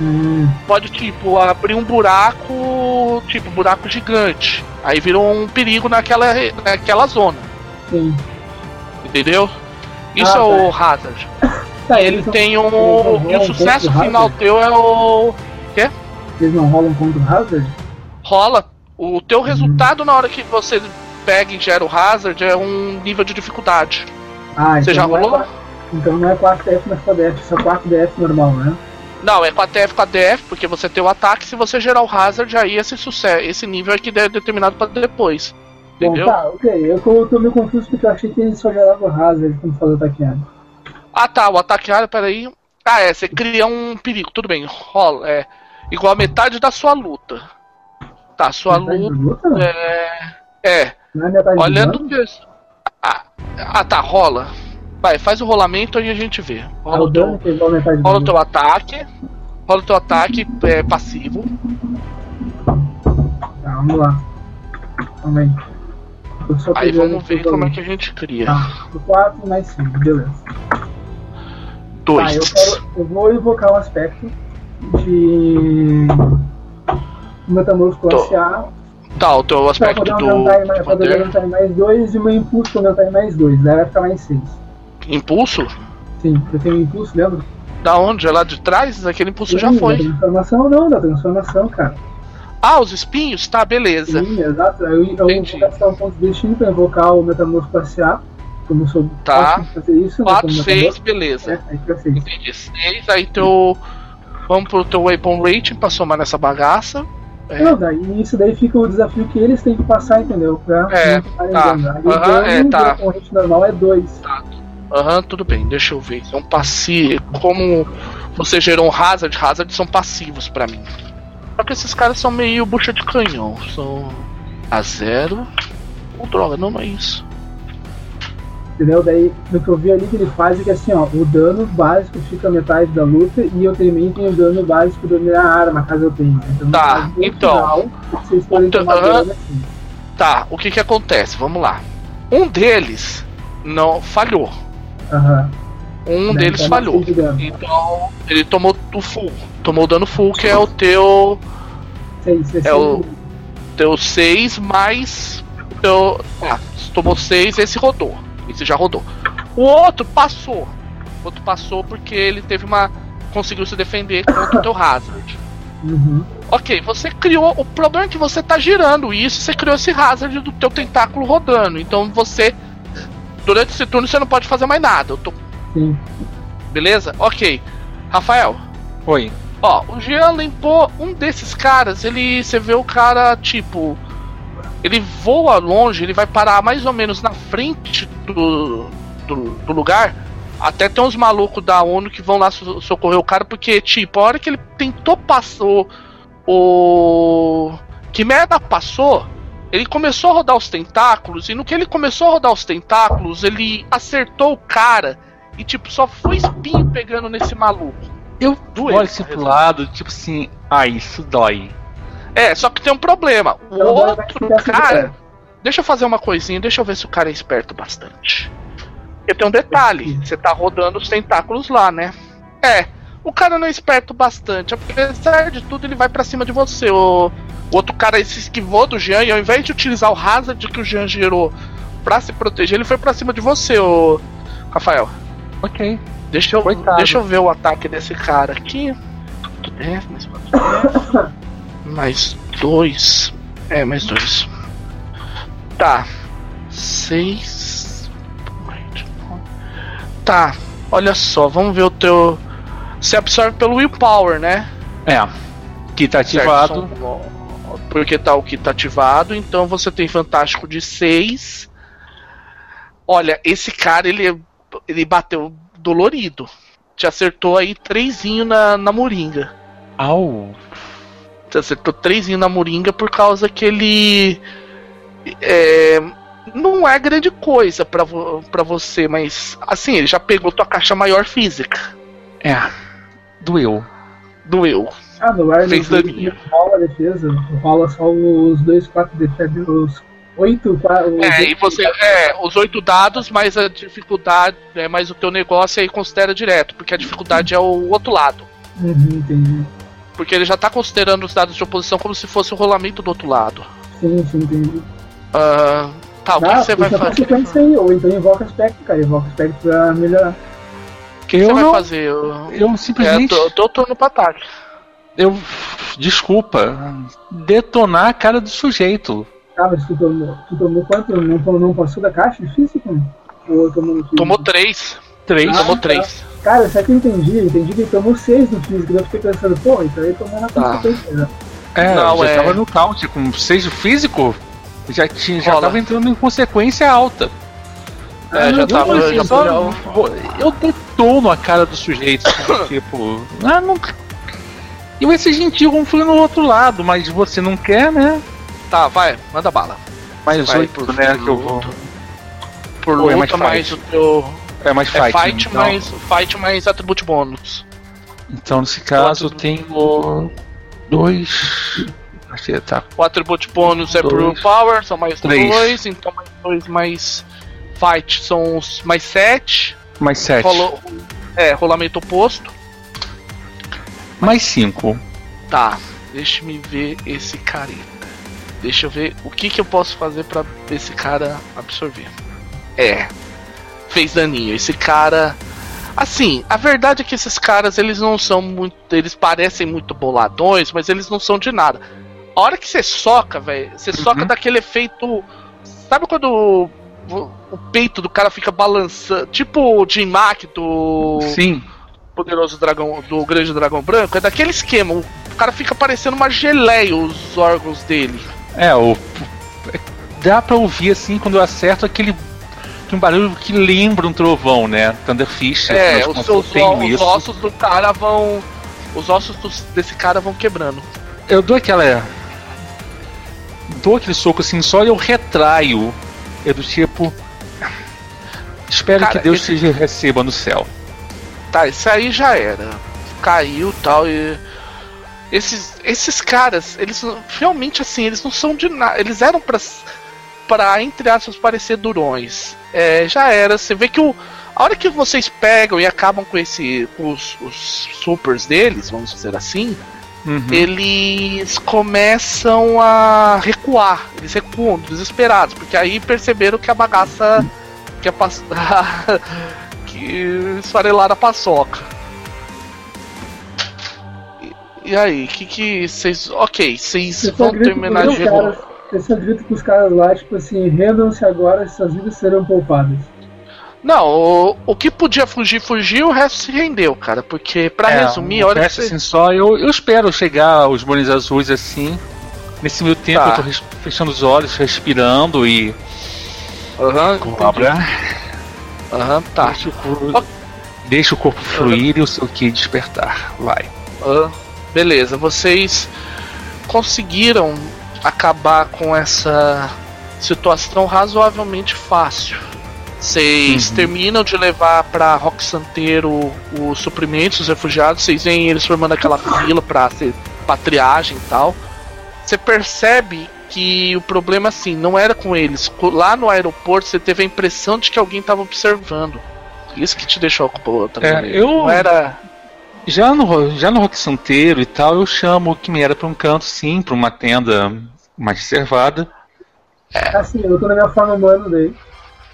Hum, Pode, tipo, abrir um buraco, tipo, buraco gigante. Aí virou um perigo naquela, naquela zona, sim. entendeu? Isso Ah, é o hazard. (coughs) Tá, ele tem um. E o sucesso final teu é o. Eles não rolam contra o hazard? Rola. O teu resultado na hora que você pega e gera o hazard é um nível de dificuldade. Ah, Você já não é rolou? qua- então não é 4DF, mas 4DF, só 4DF normal, né? Não, é com a TF com a DF, porque você tem o ataque, se você gerar o hazard, aí esse sucesso, esse nível é que é determinado pra depois. Entendeu? Bom, tá, ok. Eu tô, tô meio confuso porque eu achei que ele só gerava o hazard quando falou ataqueando. Ah tá, o ataque área, peraí. Ah, é, você cria um perigo, tudo bem, rola, é. Igual a metade da sua luta. Tá, sua luta luta? é. É, Não é olhando. Ah, ah, tá, rola. Vai, faz o rolamento aí a gente vê. Rola o o teu, do rola o teu ataque. Rola o teu ataque é, passivo. Tá, vamos lá. Calma aí. Tô Aí vamos ver o como é que a gente cria. Tá, 4 mais 5, beleza. Dois. Tá, eu, quero, eu vou invocar o aspecto de metamorfo Tô. classe A Tá, o teu pra aspecto poder do aumentar, mais- pra poder aumentar em mais 2 e o meu impulso pra aumentar em mais 2. Daí vai ficar mais 6. Impulso? Sim, eu tenho um impulso, lembra? Da onde? É lá de trás? Aquele impulso já Sim, foi. Da transformação não, da transformação, cara. Ah, os espinhos? Tá, beleza. Sim, exato. Eu, eu vou gastar um ponto de destino pra invocar o metamorfo classe A. Como eu sou Tá. fazer isso, né, 4, como 6, metamorfo. beleza. É, aí fica 6. Entendi. 6, aí teu. Vamos pro teu weapon rating pra somar nessa bagaça. É. Não, daí isso daí fica o desafio que eles têm que passar, entendeu? Pra É, tá. o Aham, dano é, tá. corrente normal é 2. Aham, tudo bem, deixa eu ver. Então, passe. Como você gerou um Hazard, Hazard são passivos para mim. Só que esses caras são meio bucha de canhão. São a zero. Oh, droga, não, não é isso. Entendeu? Daí, no que eu vi ali que ele faz é que assim, ó, o dano básico fica metade da luta e eu também tenho o dano básico da minha arma, caso eu tenha. Então, tá, então. Final, vocês podem tomar dano assim. Tá, o que que acontece? Vamos lá. Um deles não falhou. Aham. Um deles tá falhou. Então, ele tomou o full. Tomou o dano full, que é o teu. Seis, é o teu 6 mais. Teu, ah, tomou 6, esse rodou. Esse já rodou. O outro passou. O outro passou porque ele teve uma. conseguiu se defender contra o teu Hazard. Uhum. Ok, você criou. O problema é que você tá girando isso, você criou esse hazard do teu tentáculo rodando. Então você. Durante esse turno você não pode fazer mais nada. Eu tô Sim. Beleza? Ok. Rafael. Oi. Ó, o Jean limpou um desses caras. Ele. Você vê o cara, tipo. Ele voa longe, ele vai parar mais ou menos na frente do, do, do lugar. Até tem uns malucos da ONU que vão lá socorrer o cara, porque, tipo, a hora que ele tentou passar. O. Que merda passou, ele começou a rodar os tentáculos, e no que ele começou a rodar os tentáculos, ele acertou o cara e, tipo, só foi espinho pegando nesse maluco. Eu olho assim pro lado, tipo assim, ah, isso dói. É, só que tem um problema. O outro cara. Deixa eu fazer uma coisinha, deixa eu ver se o cara é esperto bastante. Porque tem um detalhe: você tá rodando os tentáculos lá, né? É, o cara não é esperto bastante. Apesar de tudo, ele vai para cima de você. O, o, outro cara se esquivou do Jean e ao invés de utilizar o hazard que o Jean gerou pra se proteger, ele foi para cima de você, o Rafael. Ok. Deixa eu, deixa eu ver o ataque desse cara aqui. É, mais, (laughs) mais dois. É, mais dois. Tá. Seis. Tá. Olha só, vamos ver o teu. Você absorve pelo willpower, né? É. Que tá ativado. Porque tá o que tá ativado, então você tem fantástico de 6. Olha, esse cara ele, ele bateu dolorido. Te acertou aí trezinho na, na moringa. Au! Te acertou trezinho na moringa por causa que ele. É, não é grande coisa para vo você, mas assim, ele já pegou tua caixa maior física. É. Doeu. Doeu. Ah, no ar Fez daninho. rola a defesa, rola só os dois, quatro defesas, os Oito. É, e você. É, os oito dados, mais a dificuldade, é, mais o teu negócio aí considera direto, porque a dificuldade é o outro lado. Uhum, entendi. Porque ele já tá considerando os dados de oposição como se fosse o rolamento do outro lado. Sim, sim, entendi. Uh, tá, o que, você vai fazer? Aí, ou então invoca aspecto, cara. Invoca aspecto pra melhorar. O que, você vai fazer? Eu, eu simplesmente. É, tô, tô turno pra ataque. Eu. Desculpa. Detonar a cara do sujeito. Ah, mas tu tomou, tu tomou quanto? Não, não passou da caixa de físico? Ou tomou, tomou três. Três, ah, tomou tá. três. Cara, sabe que eu entendi? Eu entendi que ele tomou seis no físico. Eu fiquei pensando, pô, então ele tomou na tá. consequência, né? É, não, já é... tava no count com seis no físico, já, tinha, já tava entrando em consequência alta. É, já tava. Assim, já só, eu detono a cara do sujeito, (coughs) tipo, ah, não. E vai ser gentil como foi no outro lado, mas você não quer, né? Tá, vai, manda bala. Mais oito, né? Que eu vou. Por luta, é mais, mais o teu. É mais fight. É fight, então. mais, fight mais atribute bônus. Então, nesse caso, eu tenho. Dois. Achei, tá. O atribute bônus é por power, são mais três. dois. Então, mais dois mais. Fight são os mais sete. Mais sete. Rolou, é, rolamento oposto. Mais cinco. Tá, deixa-me ver esse careta. Deixa eu ver o que, que eu posso fazer para esse cara absorver. É. Fez daninho. Esse cara. Assim, a verdade é que esses caras, eles não são muito. Eles parecem muito boladões, mas eles não são de nada. A hora que você soca, velho, você uhum. soca daquele efeito. Sabe quando o, peito do cara fica balançando? Tipo o Jim Mack do. Sim. Poderoso Dragão. Do Grande Dragão Branco. É daquele esquema. O cara fica parecendo uma geleia os órgãos dele. É, o. Dá pra ouvir assim quando eu acerto aquele um barulho que lembra um trovão, né? Thunderfish. É, os, os, os ossos do cara vão. Os ossos do, desse cara vão quebrando. Eu dou aquela. Dou aquele soco assim, só eu retraio. É do tipo. Espero cara, que Deus esse... te receba no céu. Tá, isso aí já era. Caiu tal e. Esses, esses caras, eles realmente assim, eles não são de nada. Eles eram pra, pra entre aspas, parecer durões. É, já era. Você vê que o. A hora que vocês pegam e acabam com esse. Com os, os supers deles, vamos dizer assim. Uhum. Eles começam a recuar. Eles recuam, desesperados, porque aí perceberam que a bagaça. Que a, (laughs) que esfarelaram a paçoca. E, e aí, que que vocês. Ok, vocês vão terminar de. Cara, eu só grito pros caras lá, tipo assim, rendam-se agora, suas vidas serão poupadas. Não, o, o que podia fugir, fugiu, o resto se rendeu, cara. Porque, pra é, resumir, olha. Resto, você... assim, só eu, eu espero chegar os bones azuis assim. Nesse meio tempo tá. eu tô fechando os olhos, respirando e. Aham, uhum. Aham, tá. Deixa o corpo, Deixa o corpo fluir uhum. e o seu que despertar. Vai. Uhum. Beleza, vocês conseguiram acabar com essa situação razoavelmente fácil. Vocês uhum. terminam de levar para Rock Santeiro os suprimentos, os refugiados, vocês veem eles formando aquela fila para ser patriagem e tal. Você percebe que o problema assim não era com eles. Lá no aeroporto você teve a impressão de que alguém estava observando. Isso que te deixou também. É, eu não era já no já no Rock Santeiro e tal, eu chamo o Quimera para um canto sim, para uma tenda mais reservada. É. Assim, eu tô na minha forma humana daí.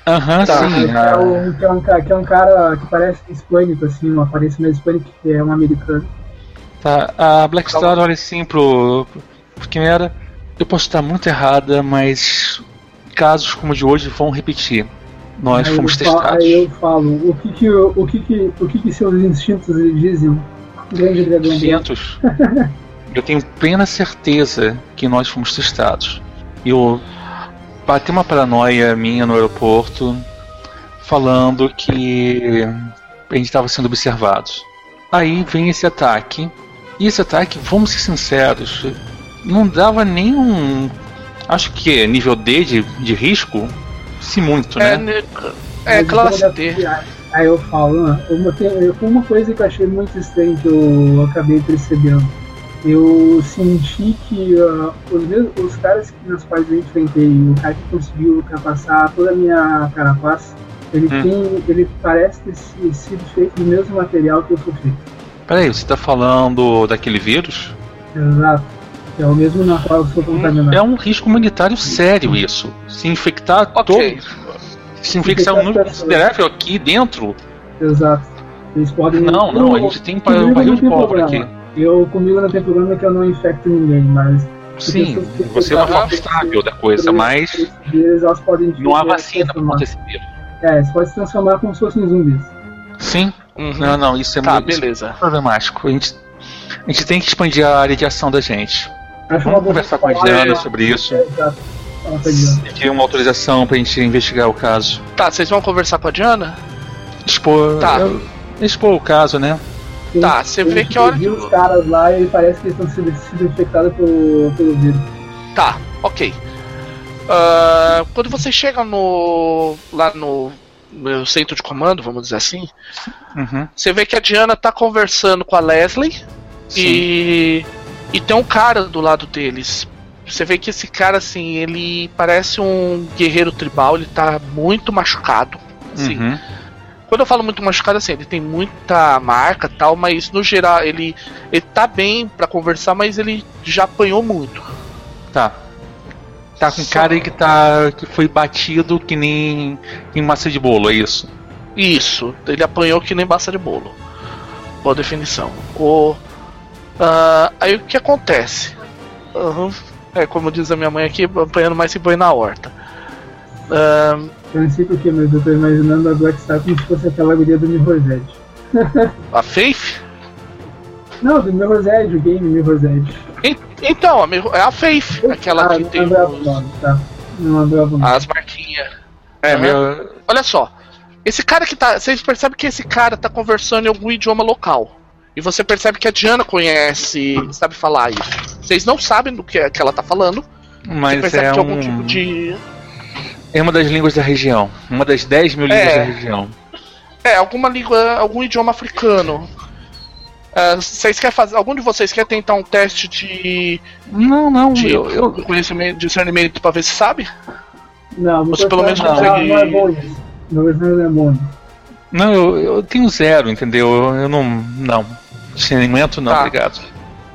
Aham, uhum, tá. sim. Que é, um, que, é um, que é um cara que parece hispânico, assim, uma aparência mais hispânica, que é um americano. Tá, a Black Star olha assim pro, pro, pro Quimera. Eu posso estar muito errada, mas casos como o de hoje vão repetir. Nós aí fomos testados. Falo, aí eu falo, o que que, o que, que, o que, que seus instintos dizem? Grande dragão. Instintos? (laughs) eu tenho plena certeza que nós fomos testados. Eu bati uma paranoia minha no aeroporto falando que a gente estava sendo observados. Aí vem esse ataque. E esse ataque, vamos ser sinceros, não dava nenhum. Acho que é nível D de, de risco, se muito, é, né? É, é classe D. Aí eu falo, ah, uma, uma coisa que eu achei muito estranha que eu acabei percebendo. Eu senti que uh, os, os caras que, nos quais eu enfrentei, o cara que conseguiu ultrapassar toda a minha carapaça, ele hum. tem. ele parece ter sido feito do mesmo material que eu fui feito. Peraí, você tá falando daquele vírus? Exato. É o mesmo na qual eu sou contaminado. É um risco humanitário sério isso. Se infectar okay. todo. Se infectar um número considerável aqui dentro. Exato. Eles podem. Não, não, a gente tem um barril de pólvora aqui. Eu comigo não tem problema que eu não infecto ninguém, mas. Sim, você é uma forma estável da coisa, mas. Elas podem não há vacina para esse vírus. É, eles podem se transformar como se fossem zumbis. Sim. Uhum. Não, não, isso é tá, muito beleza. problemático. A gente, a gente tem que expandir a área de ação da gente. Acho Vamos conversar com a Diana sobre isso. É, Tem uma autorização pra gente investigar o caso. Tá, vocês vão conversar com a Diana? Expor. Tá. Eu, expor o caso, né? Tá, você vê que a hora. os caras lá e parece que eles estão sendo, sendo infectados pelo, pelo vírus. Tá, ok. Uh, quando você chega no. lá no, no, centro de comando, vamos dizer assim, uhum. você vê que a Diana tá conversando com a Leslie Sim. e e tem um cara do lado deles. Você vê que esse cara, assim, ele parece um guerreiro tribal, ele tá muito machucado. Assim. Uhum. Quando eu falo muito machucado, assim, ele tem muita marca tal, mas no geral ele, ele tá bem para conversar, mas ele já apanhou muito. Tá. Tá com Só... cara aí que tá. que foi batido que nem em massa de bolo, é isso? Isso, ele apanhou que nem massa de bolo. Boa definição. O Uh, aí o que acontece? Uhum. É como diz a minha mãe aqui, apanhando mais se põe na horta. Uh, eu não sei porquê, mas eu tô imaginando a Black Star como se fosse aquela guria do Mirror's Edge. (laughs) a Faith? Não, do Mirror's Edge, o game Mirror's Edge. Então, é a Faith, aquela ah, que tem. Os... Nome, tá. Não As marquinhas. É, uhum. meu, olha só. Esse cara que tá. Vocês percebem que esse cara tá conversando em algum idioma local. E você percebe que a Diana conhece, sabe falar isso. Vocês não sabem do que, é, que ela tá falando. Mas é um... Tipo de... É uma das línguas da região. Uma das 10 mil línguas é. da região. É, alguma língua, algum idioma africano. Uh, vocês querem fazer. Algum de vocês quer tentar um teste de. Não, não. De eu, eu... conhecimento, discernimento pra ver se sabe? Não, Você pelo menos não, consegue. Não, não é bom isso. Não, não é bom. Não, eu, eu tenho zero, entendeu? Eu, eu não. Não. Discernimento não, tá. obrigado.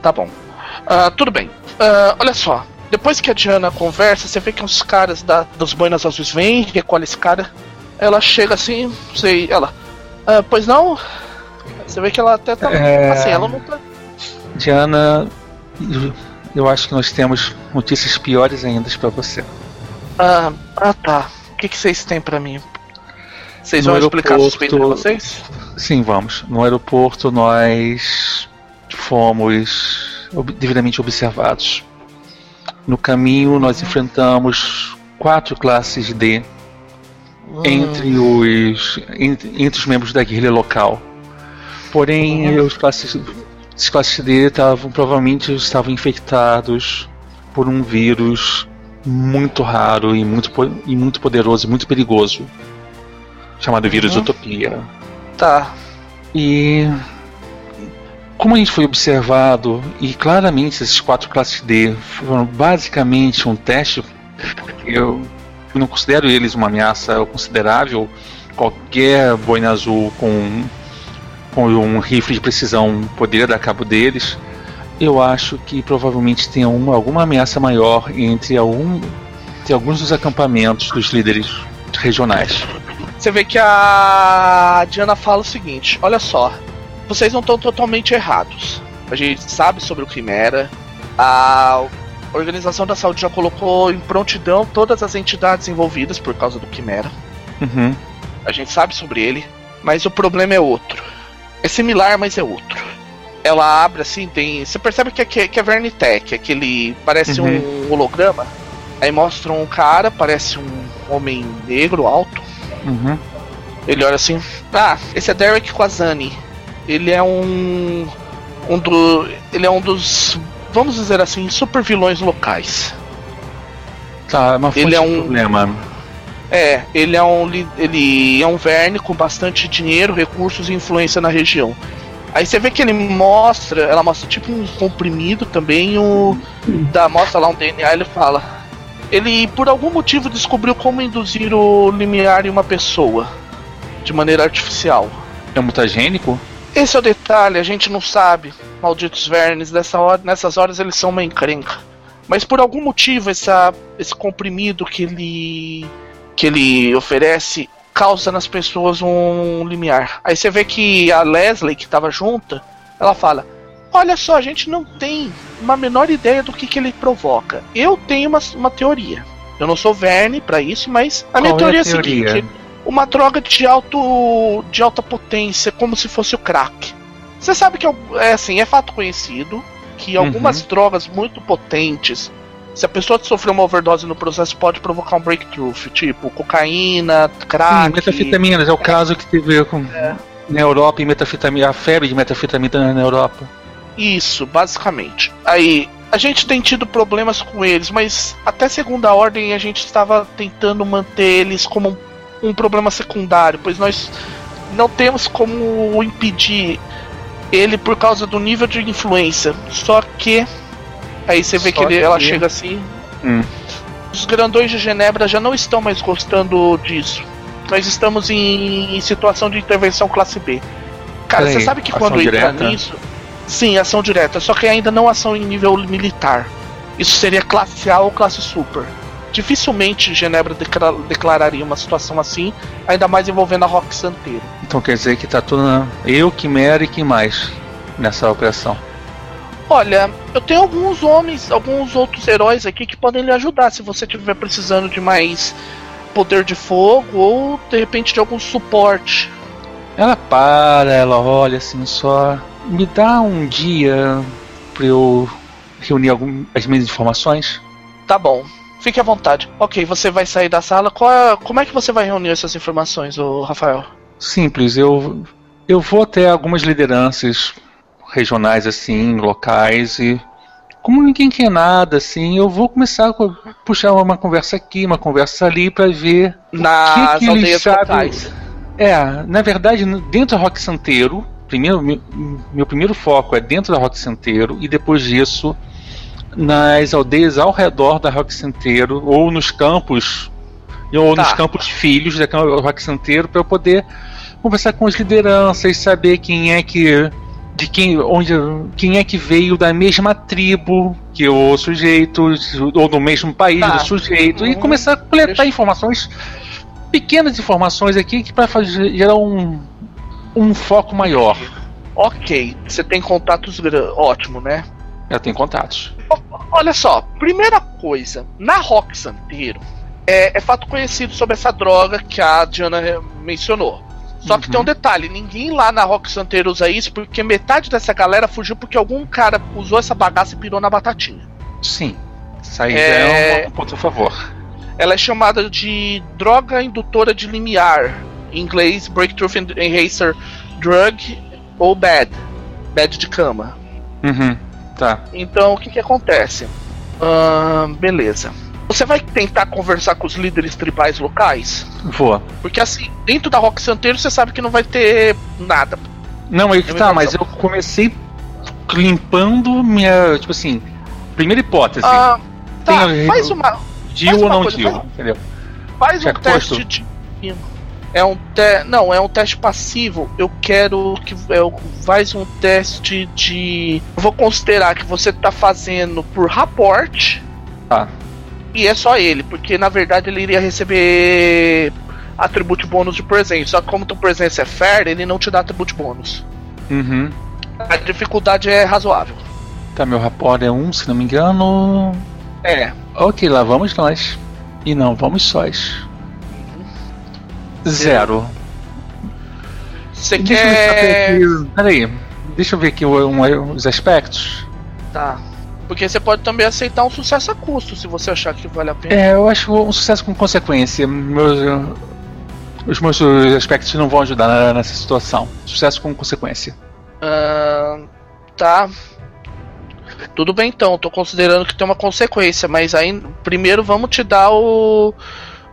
Tá bom. Uh, tudo bem. Uh, olha só. Depois que a Diana conversa, você vê que os caras da, dos boinas azuis vêm, recolhe esse cara. Ela chega assim, sei, ela. Uh, pois não? Você vê que ela até tá. É... Assim, ela não tá. Diana, eu acho que nós temos notícias piores ainda para você. Ah, ah tá. O que, que vocês têm para mim? Vocês vão explicar a suspeita de vocês? Sim, vamos. No aeroporto nós fomos devidamente observados. No caminho nós enfrentamos quatro classes D hum. entre, os, entre, entre, os membros da guerrilha local. Porém, hum. os classes, os classes D estavam provavelmente estavam infectados por um vírus muito raro e muito, e muito poderoso e muito perigoso chamado vírus uhum. Utopia. Tá. E como a gente foi observado, e claramente esses quatro classes D foram basicamente um teste, eu não considero eles uma ameaça considerável. Qualquer boina azul com, com um rifle de precisão poderia dar cabo deles. Eu acho que provavelmente tem uma, alguma ameaça maior entre, algum, entre alguns dos acampamentos dos líderes regionais você vê que a Diana fala o seguinte: olha só, vocês não estão totalmente errados. A gente sabe sobre o Quimera. A Organização da Saúde já colocou em prontidão todas as entidades envolvidas por causa do Quimera. Uhum. A gente sabe sobre ele, mas o problema é outro. É similar, mas é outro. Ela abre assim, tem. Você percebe que é, que é Vernitech, aquele. parece uhum. um holograma. Aí mostra um cara, parece um homem negro alto, Uhum. Ele olha assim: Ah, esse é Derek Quazani. Ele é um. um do, ele é um dos. Vamos dizer assim, super vilões locais. Tá, é uma fonte ele é um problema. É, ele é um ele é um verne com bastante dinheiro, recursos e influência na região. Aí você vê que ele mostra, ela mostra tipo um comprimido também, o da mostra lá um DNA, ele fala: ele por algum motivo descobriu como induzir o limiar em uma pessoa de maneira artificial. É mutagênico? Esse é o detalhe, a gente não sabe. Malditos vermes, nessa hora, nessas horas eles são uma encrenca. Mas por algum motivo essa, esse comprimido que ele que ele oferece causa nas pessoas um limiar. Aí você vê que a Leslie que estava junta, ela fala: Olha só, a gente não tem uma menor ideia do que, que ele provoca. Eu tenho uma, uma teoria. Eu não sou Verne para isso, mas a Qual minha teoria é, a teoria? seguinte: uma droga de alto de alta potência, como se fosse o crack. Você sabe que é, é assim, é fato conhecido que uhum. algumas drogas muito potentes, se a pessoa sofrer uma overdose no processo, pode provocar um breakthrough, tipo cocaína, crack. Sim, metafetaminas, é o caso que teve com é. na Europa e a febre de metafetamina na Europa. Isso, basicamente. Aí, a gente tem tido problemas com eles, mas até segunda ordem a gente estava tentando manter eles como um, problema secundário, pois nós não temos como impedir ele por causa do nível de influência. Só que aí você vê que, ele, ela chega assim. Hum. Os grandões de Genebra já não estão mais gostando disso. Nós estamos em, em situação de intervenção classe B. Cara, você sabe que quando entra nisso. Sim, ação direta, só que ainda não ação em nível militar. Isso seria classe A ou classe super. Dificilmente Genebra declararia uma situação assim, ainda mais envolvendo a Rock Santeiro. Então quer dizer que tá tudo na... eu, Quimera e quem mais nessa operação? Olha, eu tenho alguns homens, alguns outros heróis aqui que podem lhe ajudar se você estiver precisando de mais poder de fogo ou de repente de algum suporte. Ela para, ela olha assim só me dá um dia para eu reunir algumas minhas informações? Tá bom. Fique à vontade. Ok, você vai sair da sala. É, como é que você vai reunir essas informações, o Rafael? Simples, eu eu vou até algumas lideranças regionais assim, locais e como ninguém quer nada assim, eu vou começar a puxar uma conversa aqui, uma conversa ali para ver nas que que aldeias locais. É, na verdade, dentro da Rock Santeiro, primeiro meu primeiro foco é dentro da Rock Santeiro e depois disso nas aldeias ao redor da Rock Santeiro ou nos campos ou tá. nos campos filhos da Rock Santeiro para eu poder conversar com as lideranças, saber quem é que de quem onde quem é que veio da mesma tribo que o sujeito ou do mesmo país tá. do sujeito uhum. e começar a coletar informações pequenas informações aqui que para gerar um um foco maior. Ok, você tem contatos ótimo, né? Eu tenho contatos. Olha só, primeira coisa, na Rock Santeiro, é, é, fato conhecido sobre essa droga que a Diana mencionou. Só uhum. que tem um detalhe: ninguém lá na Rock Santeiro usa isso porque metade dessa galera fugiu porque algum cara usou essa bagaça e pirou na batatinha. Sim. Isso aí é, é um ponto a favor. Ela é chamada de droga indutora de limiar. Em inglês, Breakthrough Enhancer Drug ou BAD. BAD de cama. Uhum. Tá. Então o que que acontece? Beleza. Você vai tentar conversar com os líderes tribais locais? Vou. Porque assim, dentro da Rock Santeiro você sabe que não vai ter nada. Não, aí que tá, mas eu comecei limpando minha. Tipo assim, primeira hipótese. Ah, tá, faz uma. Dio ou não Dio, entendeu? Faz um teste de é um te... não, é um teste passivo. Eu quero que eu faz um teste de eu vou considerar que você tá fazendo por rapport. Tá. E é só ele, porque na verdade ele iria receber atributo bônus de presença. Só que como tua presença é fair, ele não te dá atributo bônus. Uhum. A dificuldade é razoável. Tá, meu rapport é um, se não me engano. É. Ok, lá vamos nós. E não, vamos sós. Zero. Você quer. Peraí, deixa eu ver aqui os aspectos. Tá. Porque você pode também aceitar um sucesso a custo, se você achar que vale a pena. É, eu acho um sucesso com consequência. Meus, os meus aspectos não vão ajudar nessa situação. Sucesso com consequência. Uh, tá. Tudo bem então, tô considerando que tem uma consequência, mas aí primeiro vamos te dar o,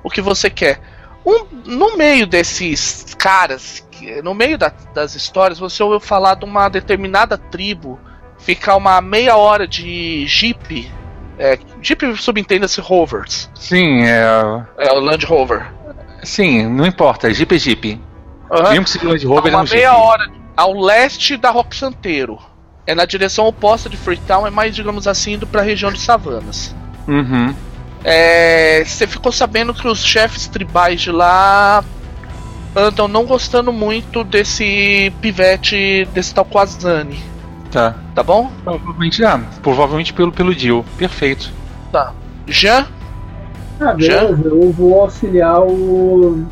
o que você quer. Um, no meio desses caras, no meio da, das histórias, você ouviu falar de uma determinada tribo ficar uma meia hora de jeep. É, jeep subentenda-se rovers. Sim, é. É o Land Rover. Sim, não importa, jeep é jeep. Uhum. Mesmo que seja Land Rover, uma é um meia jeep. hora ao leste da Rock Santeiro. É na direção oposta de Freetown, é mais, digamos assim, indo pra região de Savanas. Uhum. É, você ficou sabendo que os chefes tribais de lá andam não gostando muito desse pivete, desse tal Quazani. Tá. Tá bom? Provavelmente, ah, provavelmente pelo, pelo Dio. Perfeito. Tá. Jean? Ah, beleza. Jean? Eu vou auxiliar o.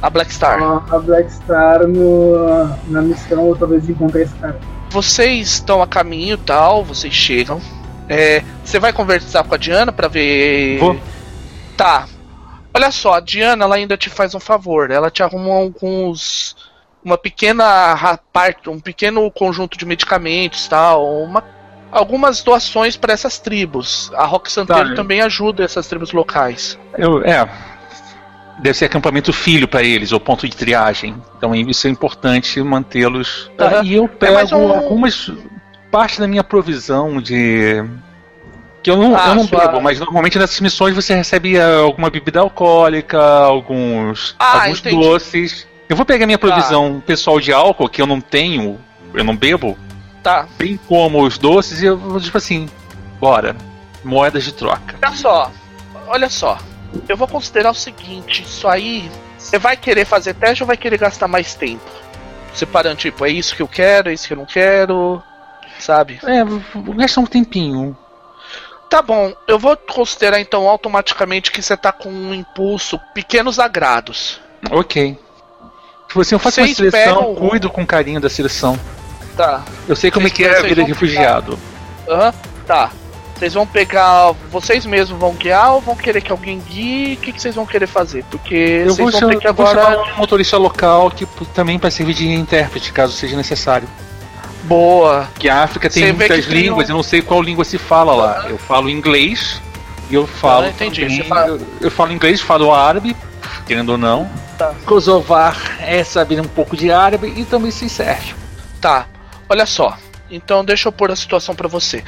A Black Star. A, a Black Star no, na missão, ou talvez encontrar esse cara. Vocês estão a caminho e tal, vocês chegam. É, você vai conversar com a Diana para ver. Vou. Tá. Olha só, a Diana ela ainda te faz um favor. Ela te arruma alguns. Uma pequena parte, um pequeno conjunto de medicamentos, tal, uma, algumas doações para essas tribos. A Rock Santeiro tá, também ajuda essas tribos locais. Eu, é, deve ser acampamento filho para eles, ou ponto de triagem. Então isso é importante mantê-los. Tá, E eu é pego é um... algumas parte da minha provisão de. Que eu não, ah, eu não sua... bebo, mas normalmente nessas missões você recebe alguma bebida alcoólica, alguns, ah, alguns doces. Eu vou pegar minha tá. provisão tá. pessoal de álcool, que eu não tenho, eu não bebo. Tá. Bem como os doces, e eu vou tipo assim, bora. Moedas de troca. Olha só, olha só. Eu vou considerar o seguinte, isso aí. Você vai querer fazer teste ou vai querer gastar mais tempo? Separando, tipo, é isso que eu quero, é isso que eu não quero sabe? É, vou gastar um tempinho. Tá bom, eu vou considerar então automaticamente que você tá com um impulso pequenos agrados. Ok. Tipo assim, eu faço Vocês uma seleção, pegam... cuido com carinho da seleção. Tá. Eu sei como é que é a vida de refugiado. Aham, uhum, tá. Vocês vão pegar. Vocês mesmos vão guiar ou vão querer que alguém guie? O que, que vocês vão querer fazer? Porque Eu vocês vão chamar, ter que eu vou agora. chamar um motorista local que também para servir de intérprete, caso seja necessário. Boa. Que a África tem Você muitas que tem línguas, um- eu não sei qual língua se fala lá. Eu falo inglês e eu falo. Ah, entendi. também- fala- eu, eu falo inglês, falo árabe, querendo ou não. Tá. Kosovar é saber um pouco de árabe e também sei sérvio. Tá. Olha só. Então deixa eu pôr a situação pra você.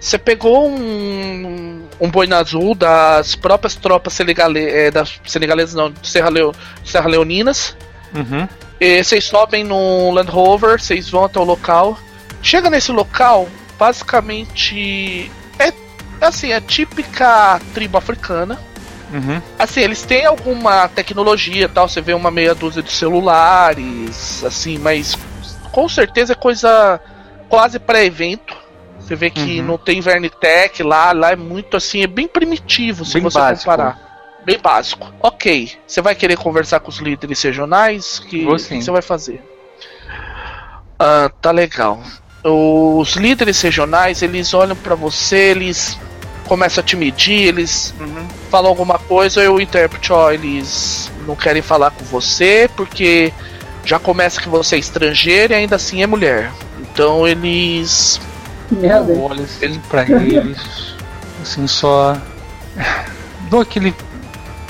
Você pegou um, um boina azul das próprias tropas senegale, é, das senegalesas, não, Serra, Leo, Serra Leoninas. Uhum. E vocês sobem no Land Rover, vocês vão até o local. Chega nesse local, basicamente é assim, é típica tribo africana. Uhum. Assim, eles têm alguma tecnologia e tal, você vê uma meia dúzia de celulares, assim, mas com certeza é coisa quase pré-evento. Você vê que Uhum. não tem Vernitech lá, lá é muito assim, é bem primitivo se Bem você básico. comparar. Bem básico. Ok, você vai querer conversar com os líderes regionais? Que, você vai fazer? Ah, tá legal. Os líderes regionais, eles olham pra você, eles começam a te medir, eles falam alguma coisa, eu interpreto, ó, eles não querem falar com você porque já começa que você é estrangeiro e ainda assim é mulher. Então eles. Merda? Eu olho assim pra eles, assim, só. (laughs) Dou aquele.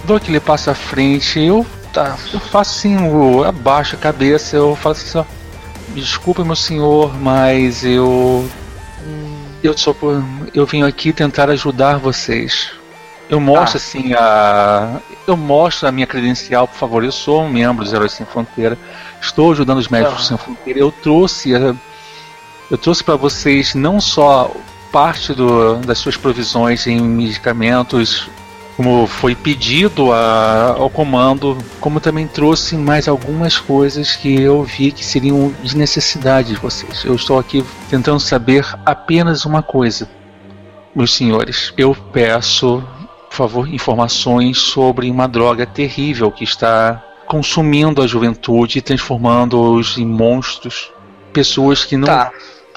Dou aquele passo à frente, eu, Tá. eu faço assim, eu abaixo a cabeça, eu falo assim só. Desculpa, meu senhor, mas eu. Eu só. Eu vim aqui tentar ajudar vocês. Eu mostro Tá. assim a. Eu mostro a minha credencial, por favor. Eu sou um membro dos Heróis Sem Fronteira. Estou ajudando os médicos Ah. sem fronteira. Eu trouxe. Eu trouxe para vocês não só parte do, das suas provisões em medicamentos, como foi pedido a- ao comando, como também trouxe mais algumas coisas que eu vi que seriam de necessidade de vocês. Eu estou aqui tentando saber apenas uma coisa, meus senhores. Eu peço, por favor, informações sobre uma droga terrível que está consumindo a juventude e transformando-os em monstros, pessoas que não Tá.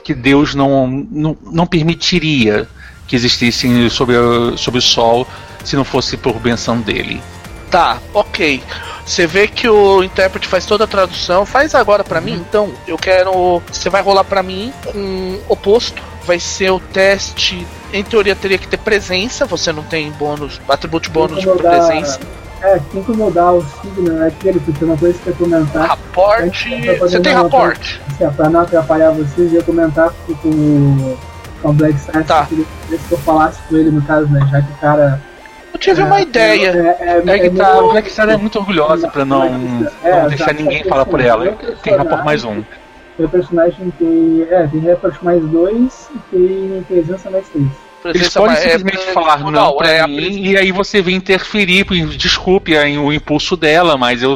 que Deus não, não, não permitiria que existissem sobre, sobre o sol se não fosse por benção dele. Tá, ok. Você vê que o intérprete faz toda a tradução. Faz agora pra mim, então. Eu quero. Você vai rolar pra mim com oposto. Vai ser o teste. Em teoria teria que ter presença. Você não tem bônus, atributo bônus Tem dar- presença. É, tem que mudar o signo, né? Aquele, porque uma coisa que ia comentar, Raporte. Pra Você tem raporte. assim, ó, pra não atrapalhar vocês, eu ia comentar com, com, com o Black Star, Tá. que eu falasse com ele, no caso, né? Já que o cara. Eu tive é, uma ideia. É, é, É que é tá, meio- a Black Star é muito orgulhosa pra não, É, não deixar exato. ninguém falar por ela. Tem rapport mais um. Meu personagem tem. É, tem report mais dois e tem presença mais três. Eles podem é, simplesmente é, falar não pra é mim e aí você vem interferir, desculpe aí o impulso dela, mas eu,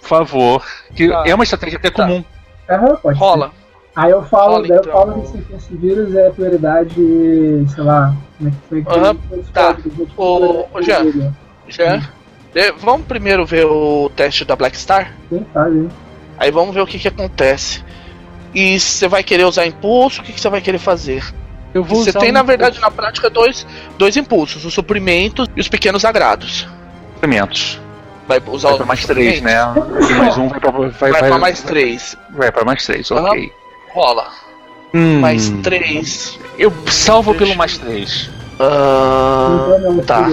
por favor, que Tá. é uma estratégia até Tá. comum. Aham, pode ser. Aí eu falo, daí eu então. falo que esse, esse vírus é prioridade, sei lá, como é que foi que Aham, os tá. prioridade ô, Jean. De- Vamos primeiro ver o teste da Black Star? Quem sabe, hein? Aí vamos ver o que, que acontece. E você vai querer usar impulso, o que, que você vai querer fazer? Eu vou Você tem, um na verdade, na prática, dois, dois impulsos: os suprimentos e os pequenos agrados. suprimentos. Vai usar Vai os pra mais três, né? E mais um vai pra, vai, Vai, vai, pra mais três. vai pra mais três, ok. Rola. Hum, Mais três. Eu salvo Deixa pelo mais três. Ah, Então, não, tá.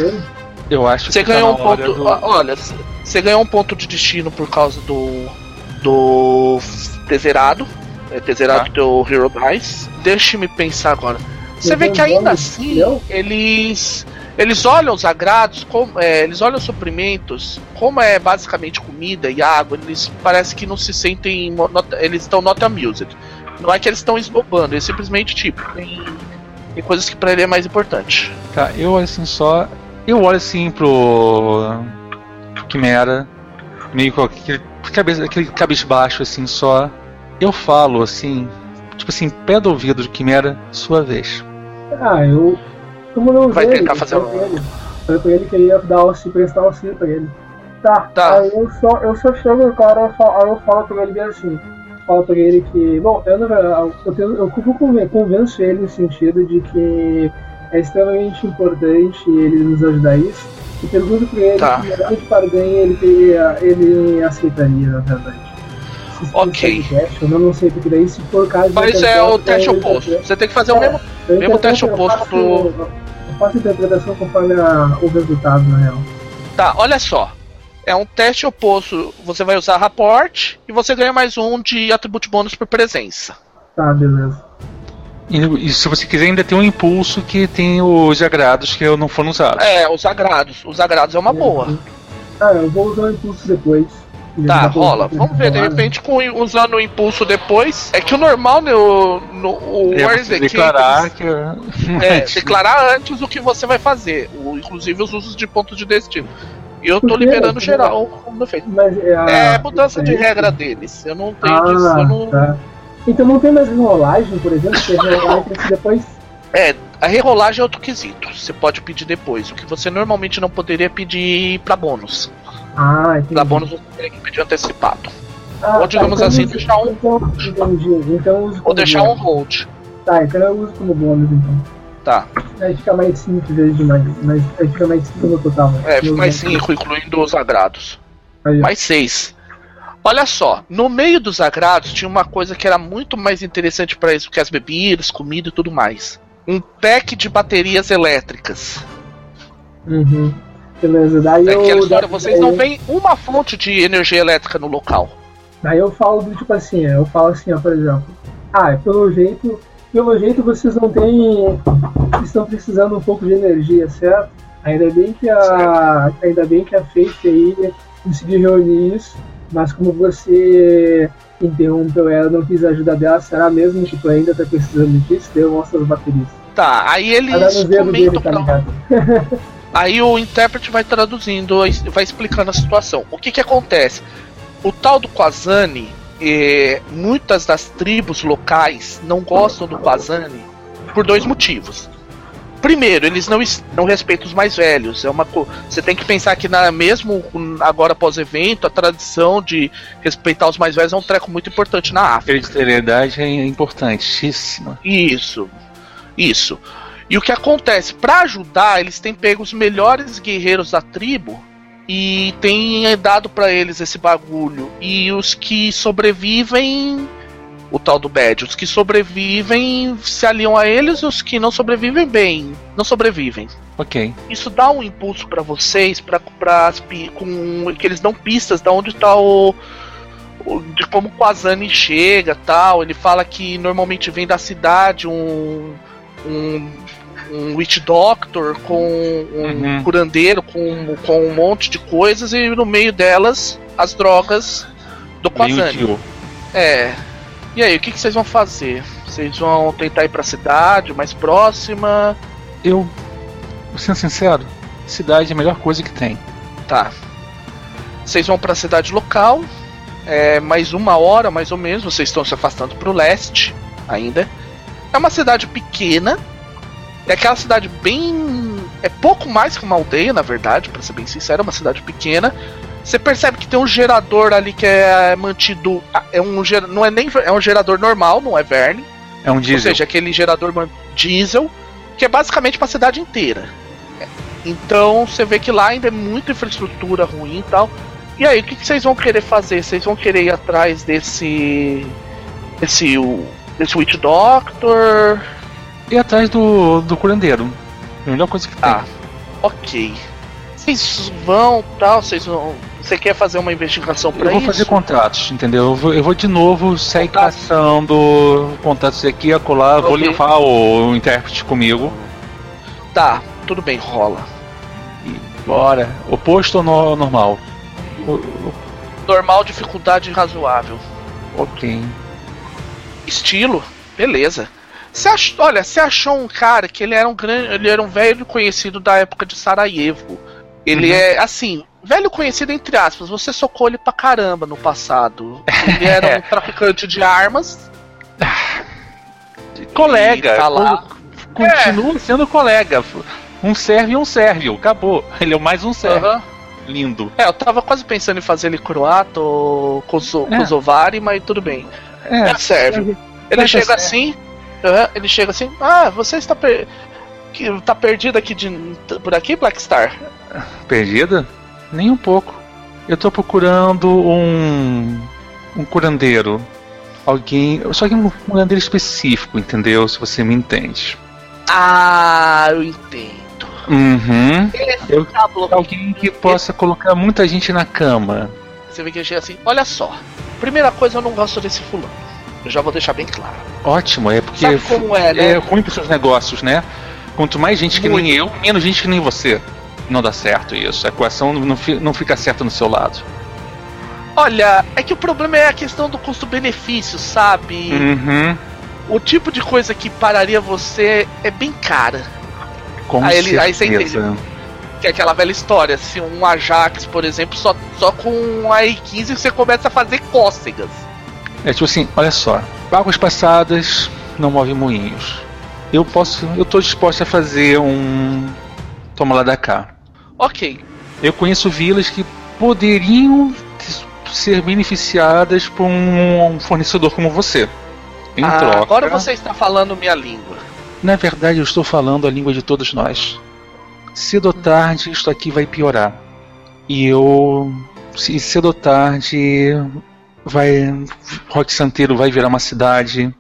Eu acho Você que tá ganhou um na hora ponto. do- ó, Olha, você ganhou um ponto de destino por causa do. do. Tezerado. É, Tezerado Tá. teu Hero Dice. Deixa-me pensar agora. Você vê que ainda assim, eles. Eles olham os agrados, como, é, eles olham os suprimentos, como é basicamente comida e água, eles parece que não se sentem. eles estão not amused. Não é que eles estão esbobando, eles simplesmente, tipo, tem, tem coisas que pra ele é mais importante. Tá, eu olho assim só. Eu olho assim pro. Quimera, meio com aquele, cabeça, aquele cabisbaixo assim só. Eu falo assim, tipo assim, pé do ouvido de Quimera, sua vez. Ah, eu. Como não Vai tentar eu fazer falei um- pra ele. Falei pra ele que eu ia dar auxílio, prestar auxílio pra ele. Tá, Tá. aí eu só, eu só chego no cara, eu falo, aí eu falo pra ele bem assim. Falo pra ele que. Bom, eu, eu, tenho, eu conven- convenço ele no sentido de que é extremamente importante ele nos ajudar isso. E pergunto pra ele Tá. que melhor de ele, teria, ele aceitaria, na verdade. Se Ok. teste, eu não sei, porque daí se for caso. Mas é o teste oposto. Você tem que fazer o É. mesmo. eu mesmo teste oposto do- Eu faço a interpretação conforme a- o resultado, na real. Tá, olha só. É um teste oposto. Você vai usar rapport e você ganha mais um de atributo bônus por presença. Tá, beleza. E, e se você quiser, ainda tem um impulso que tem os agrados que não foram usados. É, os agrados. Os agrados é uma boa. Ah, eu vou usar o impulso depois. Tá, rola. Vamos ver, de né? repente, com, usando o impulso depois. É que o normal no, no o É the declarar que. é, (laughs) declarar antes o que você vai fazer. O, inclusive os usos de pontos de destino. E eu tô liberando geral como defeito. Mas é, a- É mudança de regra deles. Eu não tenho disso. Eu Ah, não... tá. Então não tem mais enrolagem, por exemplo, que a depois. É, a rerolagem é outro quesito. Você pode pedir depois. O que você normalmente não poderia pedir pra bônus. Ah, entendi. Pra bônus você teria que pedir antecipado. Ah, ou digamos então assim, uso- deixar um- Então, entendi. Então Ou deixar um hold. Tá, então eu uso como bônus então. Tá. Aí fica mais 5 vezes de mais. Mas aí fica mais 5 no total. né? É, fica mais 5, incluindo os agrados. Aí. Mais 6. Olha só, no meio dos agrados tinha uma coisa que era muito mais interessante pra isso que as bebidas, comida e tudo mais. Um pack de baterias elétricas. Uhum. Beleza, daí É eu. história, daí- vocês não veem uma fonte de energia elétrica no local. Daí eu falo do tipo assim, eu falo assim, ó, por exemplo. Ah, pelo jeito. Pelo jeito vocês não têm. Estão precisando um pouco de energia, certo? Ainda bem que a. Ainda bem que a Faith aí conseguiu reunir isso. Mas como você interrompeu ela, não quis ajudar dela, será mesmo que tu ainda tá precisando disso? Daí eu mostro as baterias. Tá, aí eles Tá comentam tá pra ligado? (laughs) Aí o intérprete vai traduzindo, vai explicando a situação. O que que acontece? O tal do Kwazani, eh, muitas das tribos locais não gostam do Kwazani por dois motivos. Primeiro, eles não, não respeitam os mais velhos. É uma você tem que pensar que na, mesmo agora após evento, a tradição de respeitar os mais velhos é um treco muito importante na África. Hereditariedade é importantíssima. Isso. Isso. E o que acontece? Pra ajudar, eles têm pego os melhores guerreiros da tribo e têm dado pra eles esse bagulho. E os que sobrevivem. O tal do Bad, os que sobrevivem se aliam a eles, os que não sobrevivem bem, não sobrevivem. Ok. Isso dá um impulso pra vocês, para com que eles dão pistas de onde tá o, de como o Kwazani chega, tal. Ele fala que normalmente vem da cidade um um, um witch doctor com um Uhum. curandeiro com, com um monte de coisas e no meio delas as drogas do útil. É. E aí, o que, que vocês vão fazer? Vocês vão tentar ir pra cidade mais próxima? Eu, sendo sincero, cidade é a melhor coisa que tem. Tá. Vocês vão pra cidade local. É mais uma hora, mais ou menos. Vocês estão se afastando pro leste ainda. É uma cidade pequena. É aquela cidade bem. É pouco mais que uma aldeia, na verdade, pra ser bem sincero. É uma cidade pequena. Você percebe que tem um gerador ali que é mantido. É um ger- não é nem é um gerador normal, não é Verne. É um Ou diesel. seja, aquele gerador diesel, que é basicamente para a cidade inteira. Então você vê que lá ainda é muita infraestrutura ruim e tal. E aí, o que, que vocês vão querer fazer? Vocês vão querer ir atrás desse. desse. desse Witch Doctor? E atrás do, do curandeiro. É a melhor coisa que tem. Ah, ok. Vocês vão tal, vocês vão. Você quer fazer uma investigação pra eu vou isso? fazer contratos, entendeu? Eu vou, eu vou de novo sair Contatos. caçando contatos aqui, acolá, vou Ok. levar o, intérprete comigo. Tá, tudo bem, rola. E bora. Oposto ou no- normal? O- o- Normal, dificuldade razoável. ok. Estilo, beleza. Você ach... Olha, você achou um cara que ele era um grande. Ele era um velho conhecido da época de Sarajevo. Ele Uhum. é assim, velho conhecido entre aspas, você socou ele pra caramba no passado. Ele era (laughs) um traficante de armas. Colega. tá lá. co- Continua sendo colega. Um serve e um serve. Acabou. Ele é mais um serve. Aham. Lindo. É, eu tava quase pensando em fazer ele croata ou koso- É. kosovari, mas tudo bem. É, É, serve. Ele chega assim, ele chega assim, ah, você está per... Que tá perdida aqui de, por aqui, Blackstar? Perdida? Nem um pouco. Eu tô procurando um. um curandeiro. Alguém. Só que um curandeiro específico, entendeu? Se você me entende. Ah, eu entendo. Uhum. Eu, alguém que possa colocar muita gente na cama. Você vê que eu chega assim, olha só. Primeira coisa, eu não gosto desse fulano. Eu já vou deixar bem claro. Ótimo, é porque é, né? é ruim pros seus negócios, né? Quanto mais gente que Muito. nem eu, menos gente que nem você. Não dá certo isso. A equação não, não fica certa no seu lado. Olha, é que o problema é a questão do custo-benefício, sabe? Uhum. O tipo de coisa que pararia você é bem cara. Com Aí ele- aí você certeza. Que é aquela velha história. Se um Ajax, por exemplo, só, só com a E15 você começa a fazer cócegas. É tipo assim, olha só. Águas passadas não movem moinhos. Eu posso. Eu tô disposto a fazer um. Toma lá da cá. Ok. Eu conheço vilas que poderiam ser beneficiadas por um fornecedor como você. Em Ah, troca. agora você está falando minha língua. Na verdade, eu estou falando a língua de todos nós. Cedo ou tarde, isto aqui vai piorar. E eu. Se cedo ou tarde. Vai. Rock Santeiro vai virar uma cidade.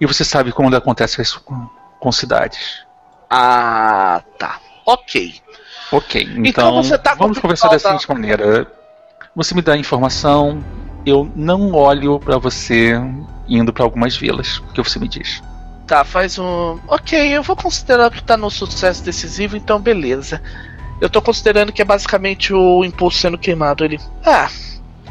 E você sabe quando acontece isso com, com cidades. Ah, tá. Ok. Ok, então, Então você tá vamos conversar da seguinte maneira. Você me dá a informação, eu não olho pra você indo pra algumas vilas, o que você me diz. Tá, faz um. Ok, eu vou considerar que tá no sucesso decisivo, então beleza. Eu tô considerando que é basicamente o impulso sendo queimado. Ele. Ah.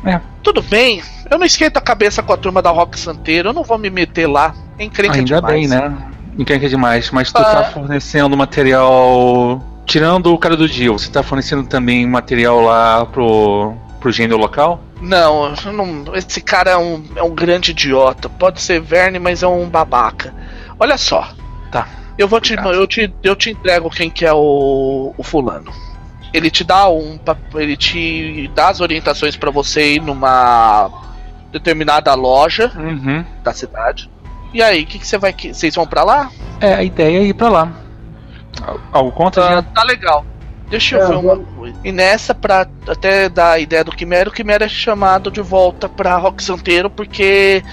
É. Tudo bem. Eu não esquento a cabeça com a turma da Rock Santeiro, eu não vou me meter lá. É encrenca Ainda demais. bem, né? Encrenca demais, mas tu Ah. tá fornecendo material. Tirando o cara do Dio, você tá fornecendo também material lá pro, pro gênero local? Não, não- esse cara é um, é um grande idiota. Pode ser Verne, mas é um babaca. Olha só. Tá. Eu vou te, eu te, eu te entrego quem que é o, o fulano. Ele te dá um, ele te dá as orientações pra você ir numa determinada loja Uhum. da cidade. E aí, o que, que você vai, que- vocês vão pra lá? É, a ideia é ir pra lá. Al- Algo contra? Tá, Jean? tá legal. Deixa eu É, ver uma coisa. E nessa, pra até dar a ideia do Quimera, o Quimera é chamado de volta pra Rock Santeiro porque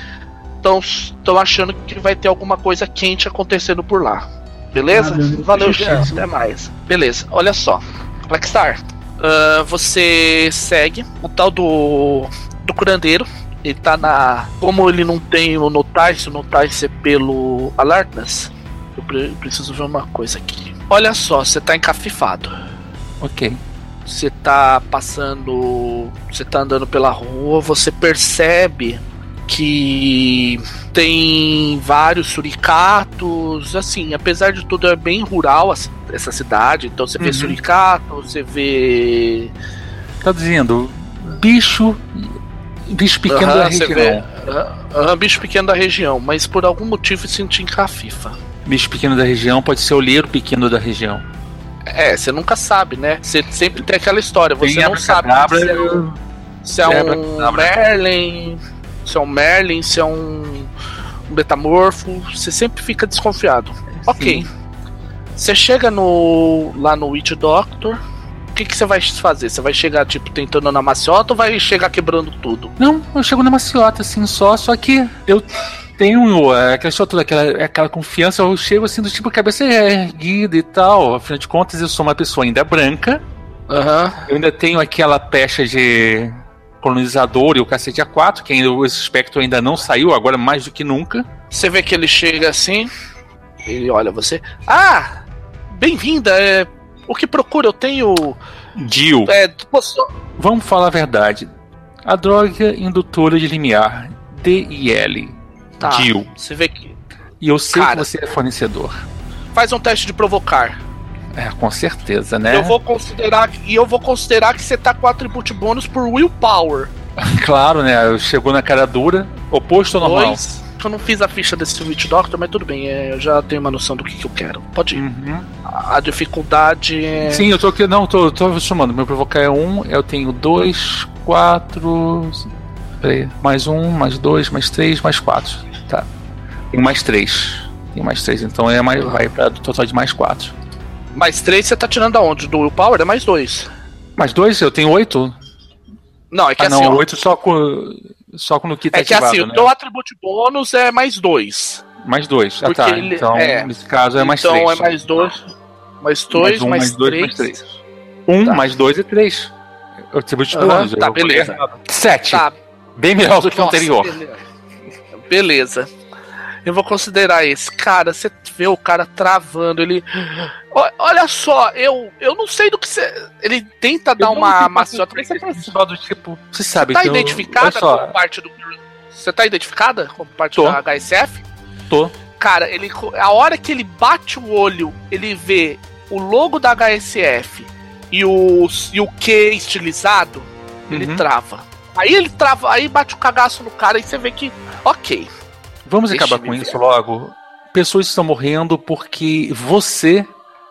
estão achando que vai ter alguma coisa quente acontecendo por lá. Beleza? Ah. Valeu. Jean. Até mais. Beleza, olha só. Blackstar, ah, você segue o tal do, do curandeiro. Ele tá na. Como ele não tem o Notice, o Notice é pelo Alertness. Eu pre- preciso ver uma coisa aqui. Olha só, você tá encafifado. Ok. Você tá passando. Você tá andando pela rua, você percebe que tem vários suricatos. Assim, apesar de tudo, é bem rural essa cidade. Então você vê Uhum. suricato, você vê. Traduzindo, bicho. Bicho pequeno Aham, da região. vê, aham, bicho pequeno da região, mas por algum motivo se sentir encafifa. Bicho pequeno da região pode ser olheiro pequeno da região. É, você nunca sabe, né? Você sempre tem aquela história, você Tem não sabe se é um, se é um. Merlin, se é um Merlin, se é um, um Betamorfo, você sempre fica desconfiado. Ok. Você chega no lá no Witch Doctor, o que, que você vai fazer? Você vai chegar, tipo, tentando na maciota ou vai chegar quebrando tudo? Não, eu chego na maciota, assim, só, só que eu tenho é, aquela toda, aquela, aquela confiança, eu chego assim, do tipo, cabeça erguida e tal. Afinal de contas, eu sou uma pessoa ainda branca, Aham. eu ainda tenho aquela pecha de colonizador e o cacete A4, que ainda, esse espectro ainda não saiu, agora mais do que nunca. Você vê que ele chega assim, ele olha você. Ah! Bem-vinda, é. O que procura? Eu tenho. Dio, É, posso- vamos falar a verdade. A droga indutora de limiar, DIL, Tá. Dio. Você vê que. E eu sei Cara. que você é fornecedor. Faz um teste de provocar. É, com certeza, né? Eu vou considerar. E eu vou considerar que você tá com atribute bônus por willpower. (laughs) Claro, né? Chegou na cara dura, oposto ao normal. Dois. Eu não fiz a ficha desse Witch Doctor, mas tudo bem, é, eu já tenho uma noção do que, que eu quero. Pode ir. Uhum. A a dificuldade é. Sim, eu tô aqui. Não, tô, tô somando. Meu provocar é um, eu tenho dois, quatro. Peraí. Mais um, mais dois, mais três, mais quatro. Tá. Tenho mais três. Tem mais 3, então é mais, vai para total de mais 4. Mais 3 você tá tirando aonde? Do Willpower é mais 2. Mais 2? Eu tenho 8? Não, é que ah, assim. Não, 8 só com, só com o que tá É que ativado, assim, né? o teu atributo bônus é mais 2. Mais 2. Ah, tá. ele- então, é. nesse caso, é mais então 3. é mais 2. Mais 2, um, mais mais dois, 3. mais três. 1 Tá. mais 2 é 3. Eu atributo de bônus. tá, beleza. errado. 7. Tá, Bem melhor do que o anterior. Beleza. Beleza. Eu vou considerar esse. Cara, você vê o cara travando, ele. Ó, Olha só, eu, eu não sei do que você. Ele tenta dar uma maciota. Você tá só do tipo. Você sabe Tá que eu- identificada só, como parte do. Você tá identificada como parte Tô. da HSF? Tô. Cara, ele. A hora que ele bate o olho, ele vê o logo da HSF e o, e o Q estilizado, ele Uhum. trava. Aí ele trava, aí bate o cagaço no cara e você vê que. Ok. Vamos Deixa acabar com ver. isso logo. Pessoas estão morrendo porque você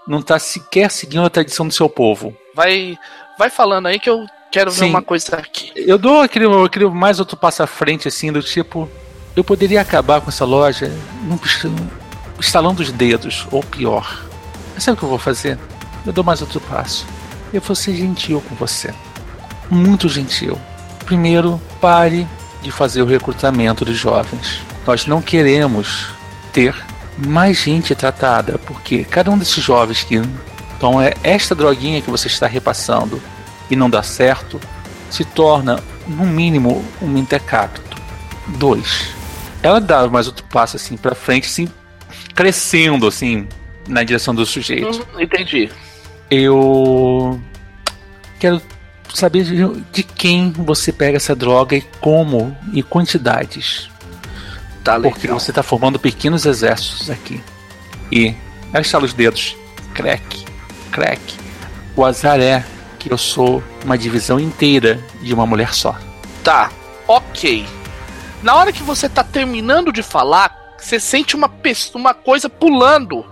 não tá sequer seguindo a tradição do seu povo. Vai, vai falando aí que eu quero ver Sim. uma coisa aqui. Eu dou aquele, aquele mais outro passo à frente, assim, do tipo. Eu poderia acabar com essa loja pist- estalando os dedos, ou pior. Mas sabe o que eu vou fazer? Eu dou mais outro passo. Eu vou ser gentil com você. Muito gentil. Primeiro, pare de fazer o recrutamento de jovens. Nós não queremos ter mais gente tratada, porque cada um desses jovens que toma esta droguinha que você está repassando e não dá certo, se torna, no mínimo, um mentecapto. Dois. Ela dá mais outro passo assim pra frente, assim, crescendo assim na direção do sujeito. Hum, entendi. Eu quero saber de, de quem você pega essa droga e como e quantidades. Tá. Porque você está formando pequenos exércitos aqui. E estala os dedos. Crack, crack. O azar é que eu sou uma divisão inteira de uma mulher só. Tá, ok. Na hora que você tá terminando de falar, você sente uma, uma coisa pulando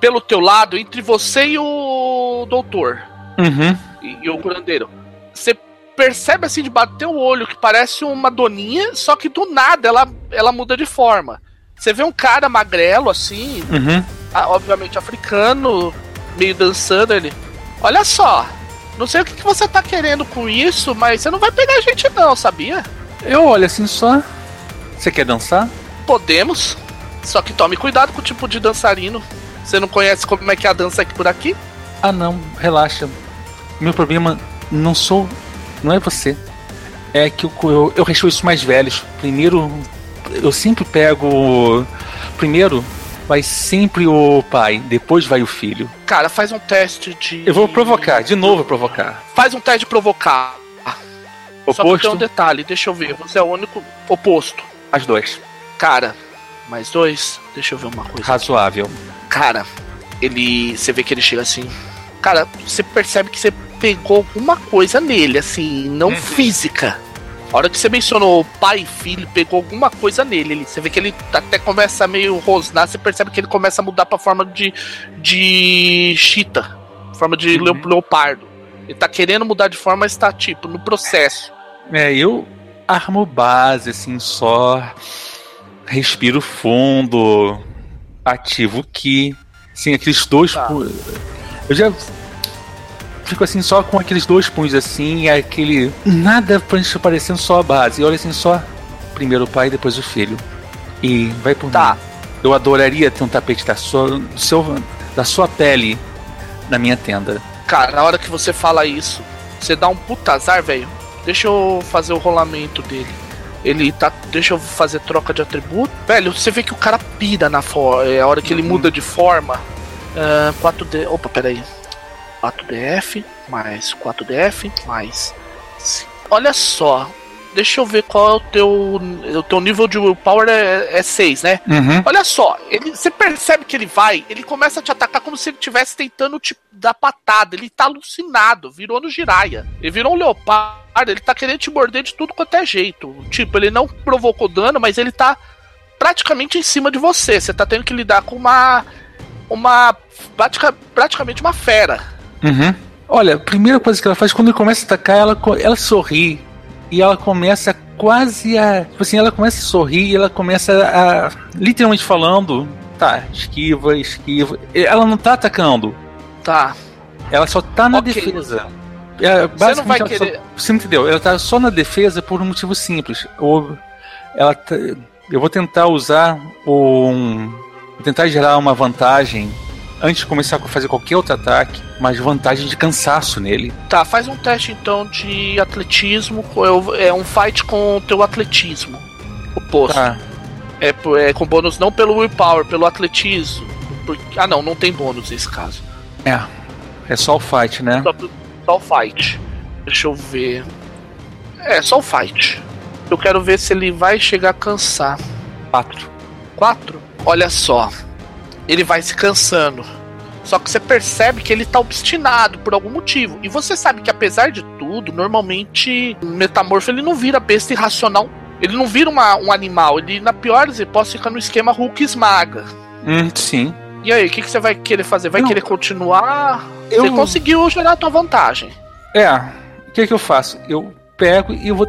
pelo teu lado entre você e o doutor. Uhum. e, e o curandeiro. Você percebe assim de bater o olho que parece uma doninha, só que do nada ela, ela muda de forma. Você vê um cara magrelo assim, Uhum. ah, obviamente africano, meio dançando ele. Olha só, não sei o que, que você tá querendo com isso, mas você não vai pegar a gente não, sabia? Eu olho assim só. Você quer dançar? Podemos, só que tome cuidado com o tipo de dançarino. Você não conhece como é que é a dança aqui por aqui? Ah não, relaxa. Meu problema não sou. Não é você. É que eu, eu, eu recho isso mais velhos. Primeiro, eu sempre pego. Primeiro vai sempre o pai, depois vai o filho. Cara, faz um teste de. Eu vou provocar, de novo provocar. Faz um teste de provocar. Só que tem Oposto, um detalhe, deixa eu ver. Você é o único oposto. as dois. Cara, mais dois. Deixa eu ver uma coisa. Razoável. Cara, ele. Você vê que ele chega assim. Cara, você percebe que você pegou alguma coisa nele, assim, não física. A hora que você mencionou pai e filho, pegou alguma coisa nele. Ele, você vê que ele até começa a meio rosnar, você percebe que ele começa a mudar pra forma de. de. chita. Forma de Uhum. leo- leopardo. Ele tá querendo mudar de forma, mas tá, tipo, no processo. É, eu armo base, assim, só. Respiro fundo. Ativo que. Sim, aqueles dois. Tá. Eu já. Fico assim só com aqueles dois punhos assim, e aquele. Nada parecendo só a base. E olha assim só. Primeiro o pai, depois o filho. E vai por Tá. mim. Eu adoraria ter um tapete da sua, seu, da sua pele na minha tenda. Cara, na hora que você fala isso, você dá um puta azar, velho. Deixa eu fazer o rolamento dele. Ele tá. Deixa eu fazer troca de atributo. Velho, você vê que o cara pira na forma. É a hora que ele Uhum. muda de forma. Ah, 4D. Opa, peraí. 4DF mais 4DF mais. Olha só. Deixa eu ver qual é o teu. O teu nível de willpower é, é 6, né? Uhum. Olha só, ele, você percebe que ele vai, ele começa a te atacar como se ele estivesse tentando te dar patada. Ele tá alucinado, virou no giraia. Ele virou um leopardo, ele tá querendo te morder de tudo quanto é jeito. Tipo, ele não provocou dano, mas ele tá praticamente em cima de você. Você tá tendo que lidar com uma. Uma. pratica- praticamente uma fera. Uhum. Olha, a primeira coisa que ela faz quando ele começa a atacar, ela, ela sorri. E ela começa quase a. Tipo assim, ela começa a sorrir e ela começa a. Literalmente falando, tá, esquiva, esquiva. Ela não tá atacando. Tá. Ela só tá na okay. defesa. É, Você não vai querer. Só, você entendeu? Ela tá só na defesa por um motivo simples. Ou ela tá, eu vou tentar usar um. Vou tentar gerar uma vantagem antes de começar a fazer qualquer outro ataque, mas vantagem de cansaço nele. Tá, faz um teste então de atletismo. É um fight com o teu atletismo. Oposto. Tá. É, é com bônus não pelo willpower, pelo atletismo. Porque, ah não, não tem bônus nesse caso. É. É só o fight, né? Só, só o fight. Deixa eu ver. É, só o fight. Eu quero ver se ele vai chegar a cansar. Quatro. Quatro? Olha só. Ele vai se cansando. Só que você percebe que ele tá obstinado por algum motivo. E você sabe que apesar de tudo, normalmente o metamorfo ele não vira besta irracional. Ele não vira uma, um animal. Ele, na pior hipóteses, fica no esquema Hulk esmaga. Hum, sim. E aí, o que, que você vai querer fazer? Vai não, querer continuar? Eu... Você conseguiu gerar a tua vantagem. É. O que, que eu faço? Eu pego e eu vou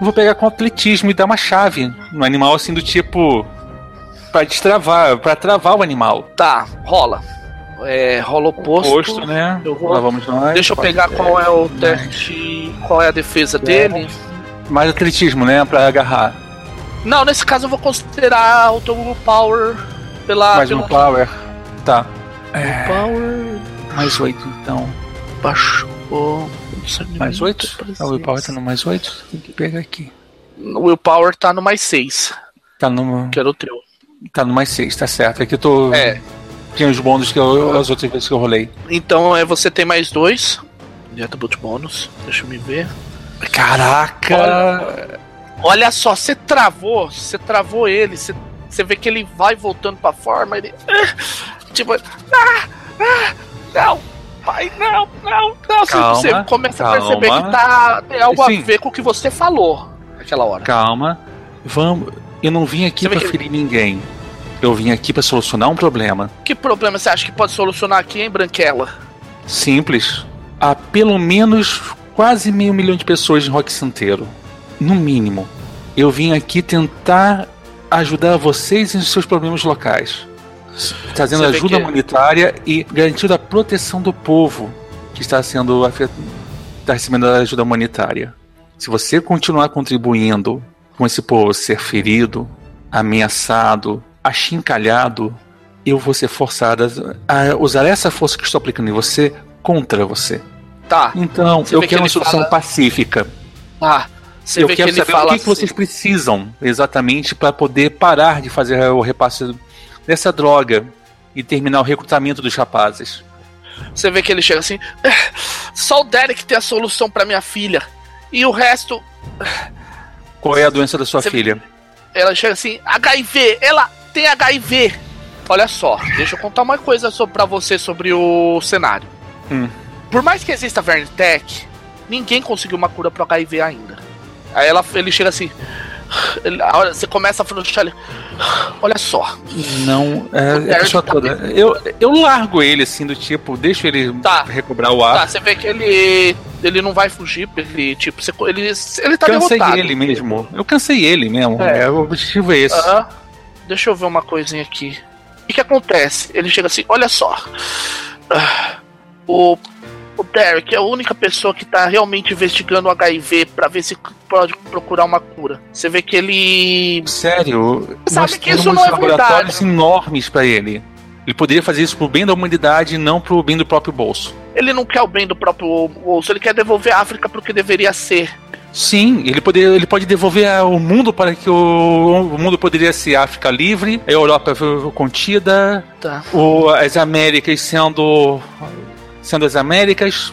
vou pegar com atletismo e dar uma chave no animal assim do tipo para destravar, para travar o animal. Tá, rola. É, rola oposto. Oposto, né? Eu vou... Lá vamos nós. Deixa eu pegar qual é o teste, qual é a defesa dele. Mais atletismo, né, para agarrar. Não, nesse caso eu vou considerar o teu power pela mais um power. Tá. É... Power mais 8 então. Baixou. Mais 8? Ah, o Willpower tá no mais 8? Tem que pegar aqui. O Willpower tá no mais 6. Tá no. Que era o teu. Tá no mais 6, tá certo. É que eu tô. É. Tinha os bônus que eu, as outras vezes que eu rolei. Então é você tem mais 2. Attribute bônus. Deixa eu me ver. Caraca! Olha, olha só, você travou. Você travou ele. Você, você vê que ele vai voltando pra forma. Ele. (laughs) Tipo. Ah, ah, não! pai, não, não, não. Calma, você começa calma. a perceber que tá, tem algo Sim. a ver com o que você falou naquela hora. Calma, vamos. Eu não vim aqui para que... ferir ninguém. Eu vim aqui para solucionar um problema. Que problema você acha que pode solucionar aqui, hein, Branquela? Simples. Há pelo menos quase meio milhão de pessoas em Rock Santeiro. No mínimo. Eu vim aqui tentar ajudar vocês em seus problemas locais trazendo ajuda que... humanitária e garantindo a proteção do povo que está sendo afetado, está recebendo ajuda humanitária. Se você continuar contribuindo com esse povo ser ferido, ameaçado, achincalhado, eu vou ser forçada a usar essa força que estou aplicando em você contra você. Tá. Então, você eu quero que uma solução fala... pacífica. Ah, você eu quero que saber o que, assim... que vocês precisam exatamente para poder parar de fazer o repasse dessa droga e terminar o recrutamento dos rapazes. Você vê que ele chega assim: ah, só o Derek tem a solução para minha filha. E o resto. Qual é a doença da sua Você filha? Ela chega assim: HIV, ela tem HIV. Olha só, deixa eu contar uma coisa para você sobre o cenário. Hum. Por mais que exista Vernitech, ninguém conseguiu uma cura pro HIV ainda. Aí ela, ele chega assim: você começa a frouxar ele. Olha só. Não, é, é a pessoa toda. Eu, eu largo ele assim, do tipo, deixo ele tá. recobrar o ar. Tá, você vê que ele. Ele não vai fugir, ele, tipo, você, ele, ele tá cansei derrotado. ele mesmo. Eu cansei ele mesmo. É. é o objetivo é esse. Uh -huh. Deixa eu ver uma coisinha aqui. O que, que acontece? Ele chega assim, olha só. Uh, o o Derek é a única pessoa que tá realmente investigando o HIV para ver se pode procurar uma cura. Você vê que ele. Sério? Sabe que isso não é laboratórios verdade. enormes para ele. Ele poderia fazer isso pro bem da humanidade e não pro bem do próprio bolso. Ele não quer o bem do próprio bolso, ele quer devolver a África pro que deveria ser. Sim, ele, poder, ele pode devolver o mundo para que o, o mundo poderia ser África livre, a Europa contida, tá. o, as Américas sendo sendo as Américas,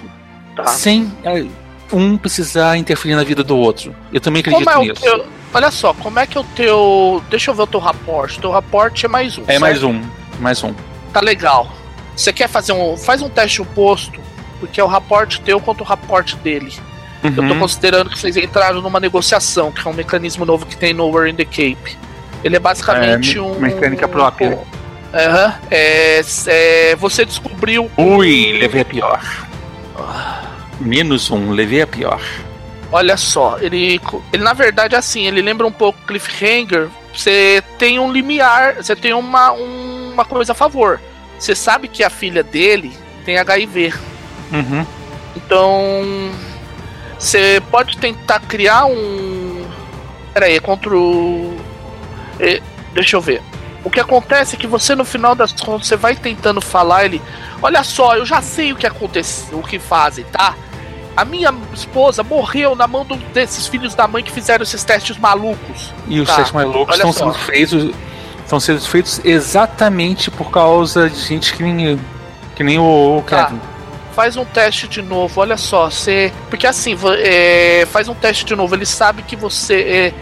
tá. sem é, um precisar interferir na vida do outro. Eu também acredito é nisso. Teu, olha só, como é que o teu. Deixa eu ver o teu raporte. O teu raporte é mais um. É certo? mais um. Mais um. Tá legal. Você quer fazer um. Faz um teste oposto, porque é o raporte teu contra o raporte dele. Uhum. Eu tô uhum. considerando que vocês entraram numa negociação, que é um mecanismo novo que tem no War in the Cape. Ele é basicamente é, um. Mecânica própria. Um, Aham. Uhum. É, é, você descobriu. Ui, levei a pior. Menos um, levei a pior. Olha só, ele, ele na verdade assim, ele lembra um pouco Cliffhanger. Você tem um limiar, você tem uma um uma coisa a favor. Você sabe que a filha dele tem HIV. Uhum. Então. Você pode tentar criar um. Pera aí, é contra o. É, deixa eu ver. O que acontece é que você, no final das contas, você vai tentando falar ele. Olha só, eu já sei o que aconteceu, o que fazem, tá? A minha esposa morreu na mão do, desses filhos da mãe que fizeram esses testes malucos. E os Tá, testes malucos olha estão só. sendo feitos. Estão sendo feitos exatamente por causa de gente que nem, que nem o, o Tá. Kevin. Faz um teste de novo, olha só, você. Porque assim, é, faz um teste de novo, ele sabe que você. É,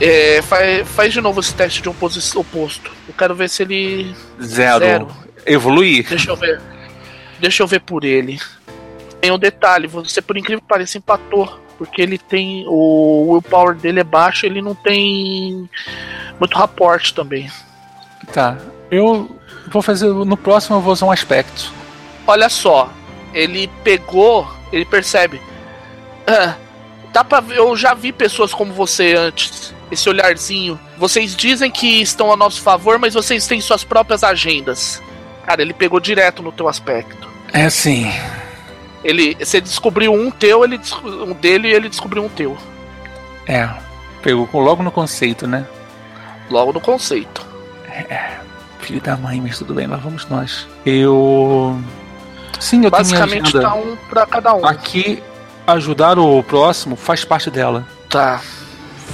é, faz, faz de novo esse teste de oposi- oposto. Eu quero ver se ele. Zero. Zero. Evoluir. Deixa eu ver. Deixa eu ver por ele. Tem um detalhe, você por incrível que pareça empatou. Porque ele tem. O willpower dele é baixo, ele não tem muito raporte também. Tá. Eu vou fazer. No próximo eu vou usar um aspecto. Olha só, ele pegou, ele percebe. Ah, dá pra ver, eu já vi pessoas como você antes. Esse olharzinho. Vocês dizem que estão a nosso favor, mas vocês têm suas próprias agendas. Cara, ele pegou direto no teu aspecto. É assim. Ele, você descobriu um teu, ele um dele e ele descobriu um teu. É. Pegou logo no conceito, né? Logo no conceito. Filho da mãe, mas tudo bem, lá vamos nós. Eu. Sim, eu Basicamente tenho minha tá agenda. um pra cada um. Aqui, ajudar o próximo faz parte dela. Tá.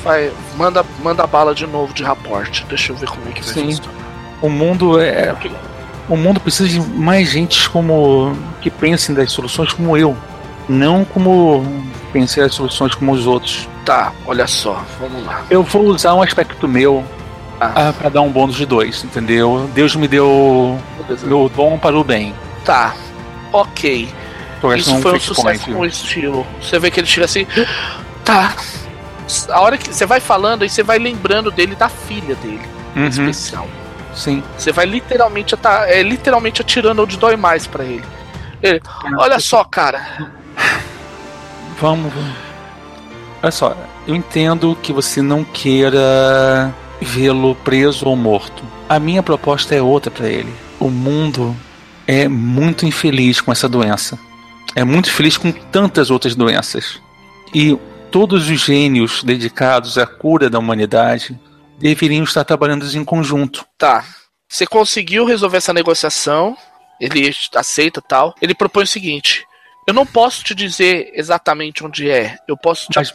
Vai, manda, manda bala de novo de raporte. Deixa eu ver como é que vai Sim. O mundo é. O mundo precisa de mais gente como. que pensem das soluções como eu. Não como pensei as soluções como os outros. Tá, olha só, vamos lá. Eu vou usar um aspecto meu Ah. ah, para dar um bônus de dois, entendeu? Deus me deu meu dom para o bem. Tá, ok. Isso foi um sucesso point. com o estilo. Você vê que ele chega assim. Tá. A hora que você vai falando, aí você vai lembrando dele da filha dele, Uhum, especial. sim. Você vai literalmente, ata- é, literalmente atirando onde dói mais pra ele. Ele, Olha só, cara. Vamos. Olha só, eu entendo que você não queira vê-lo preso ou morto. A minha proposta é outra para ele. O mundo é muito infeliz com essa doença. É muito feliz com tantas outras doenças. E todos os gênios dedicados à cura da humanidade deveriam estar trabalhando em conjunto. Tá. Você conseguiu resolver essa negociação. Ele aceita tal. Ele propõe o seguinte: Eu não posso te dizer exatamente onde é. Eu posso te. Mas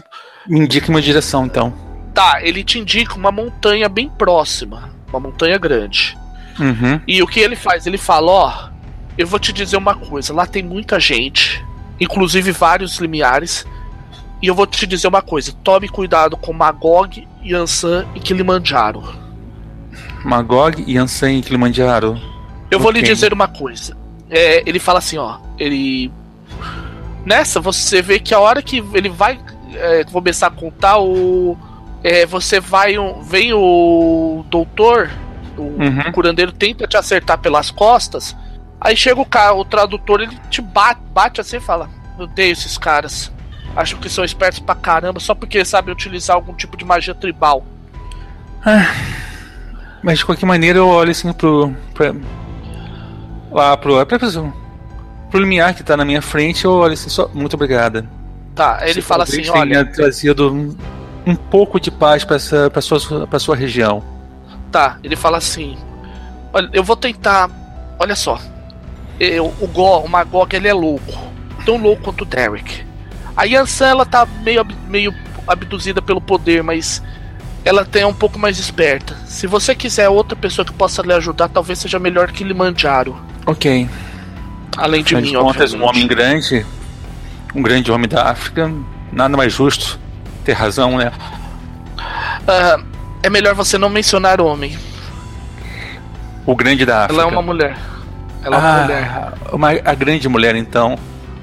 me indique uma direção, então. Tá, ele te indica uma montanha bem próxima. Uma montanha grande. Uhum. E o que ele faz? Ele fala: Ó, eu vou te dizer uma coisa. Lá tem muita gente. Inclusive vários limiares. E eu vou te dizer uma coisa: tome cuidado com Magog, Yansan e Kilimanjaro. Magog, Yansan e Kilimanjaro. Eu vou lhe Ok. dizer uma coisa. É, ele fala assim, ó. Ele. Nessa, você vê que a hora que ele vai é, começar a contar, o. é, você vai. um- vem o doutor, o Uhum. curandeiro tenta te acertar pelas costas. Aí chega o cara, o tradutor, ele te bate, bate assim e fala: Eu odeio esses caras. Acho que são espertos pra caramba, só porque sabem utilizar algum tipo de magia tribal. Mas de qualquer maneira eu olho assim pro. Pra, lá pro. Pra, pra, pro limiar que tá na minha frente, eu olho assim, só. Muito obrigada. Tá, ele Você fala assim: olha. trazido um, um pouco de paz pra, essa, pra, sua, pra sua região. Tá, ele fala assim: Olha, eu vou tentar. Olha só. Eu, o Go, o Magog, ele é louco. Tão louco quanto o Derek. A Yansan, ela tá meio, meio abduzida pelo poder, mas ela tem um pouco mais esperta. Se você quiser outra pessoa que possa lhe ajudar, talvez seja melhor que Kilimanjaro. Ok. Além de Afinal mim, de contas, um homem grande, um grande homem da África, nada mais justo. Ter razão, né? Ah, é melhor você não mencionar homem. O grande da África. Ela é uma mulher. Ela é uma mulher. ah, uma, a grande mulher, então.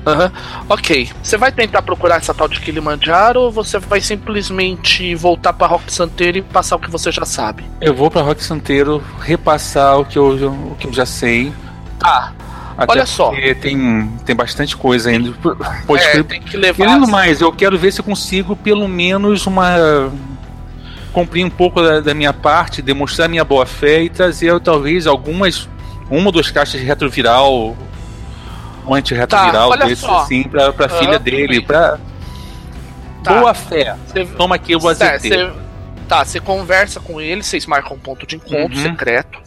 Aham. Ok. Você vai tentar procurar essa tal de Kilimanjaro ou você vai simplesmente voltar pra Rock Santeiro e passar o que você já sabe? Eu vou pra Rock Santeiro repassar o que eu, o que eu já sei. Tá. Até Olha só. porque Tem, tem bastante coisa ainda. Pode É, tem que levar. Querendo mais, eu quero ver se consigo pelo menos uma. cumprir um pouco da, da minha parte, demonstrar minha boa fé e trazer talvez algumas, uma ou duas caixas de retroviral, um antirretroviral Tá, desse só. assim, pra, pra Aham, filha dele, pra. Tá. Boa fé. Cê- Toma aqui o azeite. cê- Tá, você conversa com ele, vocês marcam um ponto de encontro Uhum. secreto.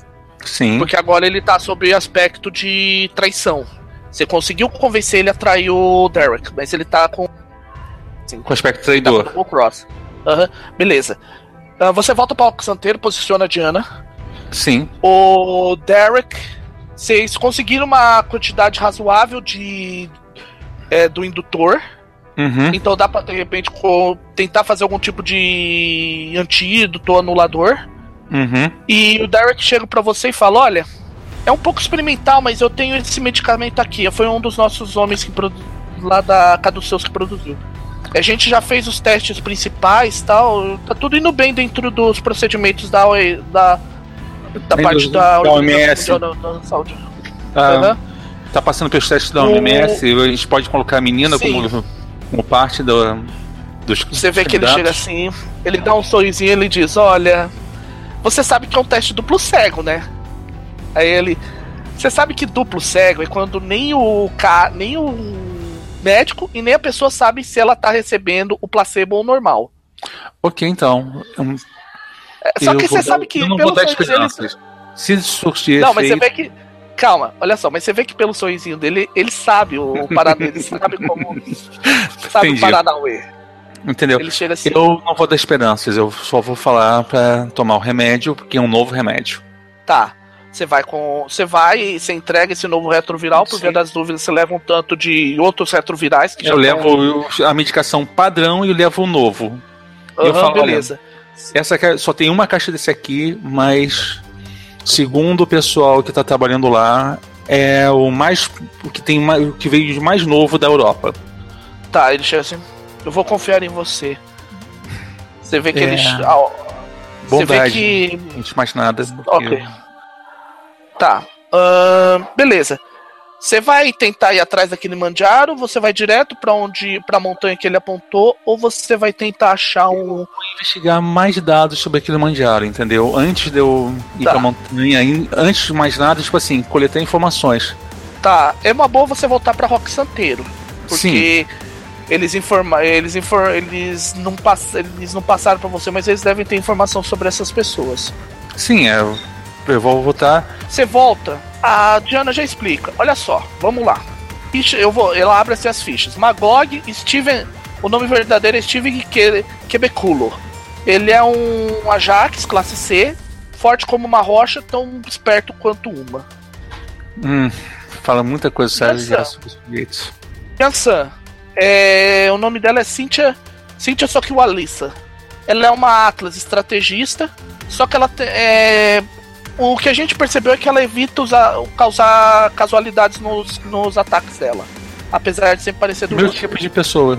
Sim. Porque agora ele tá sob aspecto de traição. Você conseguiu convencer ele a trair o Derek, mas ele tá com. Com aspecto Tá traidor. com o Cross. Aham, beleza. Ah, você volta para o Santeiro, posiciona a Diana. Sim. O Derek, vocês conseguiram uma quantidade razoável de. é, do indutor. Uhum. Então dá pra de repente tentar fazer algum tipo de antídoto ou anulador. Uhum. E o Derek chega pra você e fala: Olha, é um pouco experimental, mas eu tenho esse medicamento aqui. Foi um dos nossos homens que produ... lá da Caduceus que produziu. A gente já fez os testes principais tal. Tá tudo indo bem dentro dos procedimentos da OE da, da parte do- da, da OMS. Da, da- saúde. Aham. Tá passando pelos testes da O- OMS, a gente pode colocar a menina Sim. como, como parte do, dos. Você vê que ele chega assim, ele dá um sorrisinho e ele diz: Olha, você sabe que é um teste duplo cego, né? Aí ele. Você sabe que duplo cego é quando nem o ca... nem o médico e nem a pessoa sabe se ela tá recebendo o placebo ou o normal. Ok, então. Só eu que você sabe que Eu não pelo vou dar sorriso dele- esperanças. Se surgir Não, mas você vê que. Calma, olha só, mas você vê que pelo sorrisinho dele, ele sabe o, o Paraná, ele (laughs) sabe como. Sabe Entendi. o Paranauê. Entendeu? Ele chega assim. Eu não vou dar esperanças, eu só vou falar pra tomar o remédio, porque é um novo remédio. Tá. Você vai com. Você vai e você entrega esse novo retroviral, por via das dúvidas, você leva um tanto de outros retrovirais que Eu tão- levo a medicação padrão e eu levo o novo. eu Aham, falo, beleza. Essa só tem uma caixa desse aqui, mas segundo o pessoal que tá trabalhando lá, é o mais o que tem mais, o que veio de mais novo da Europa. Tá, ele chega assim. Eu vou confiar em você. Você vê que É. ele. ah, Você vê Bondade. que. Antes mais nada. Ok. Tá. ahn, beleza. Você vai tentar ir atrás daquele Mandiaro, você vai direto pra onde. pra montanha que ele apontou, ou você vai tentar achar um. investigar mais dados sobre aquele Mandiaro, entendeu? Antes de eu ir Tá. pra montanha, in- antes de mais nada, tipo assim, coletar informações. Tá, é uma boa você voltar pra Rock Santeiro. Porque eles informa eles infor eles não pass eles não passaram pra você, mas eles devem ter informação sobre essas pessoas. Sim, é, eu vou votar. Você volta, a Diana já explica. Olha só, vamos lá. Eu vou, ela abre assim as fichas. Magog Steven, o nome verdadeiro é Steven Que- Quebeculo. Ele é um Ajax classe C, forte como uma rocha, tão esperto quanto uma. Hum, fala muita coisa séria sobre os. Yansan, é, o nome dela é Cynthia, Cynthia Sokiwalissa. Ela é uma Atlas estrategista, só que ela te- é, o que a gente percebeu é que ela evita usar, causar casualidades nos, nos ataques dela. Apesar de sempre parecer do Meu tipo de pessoa.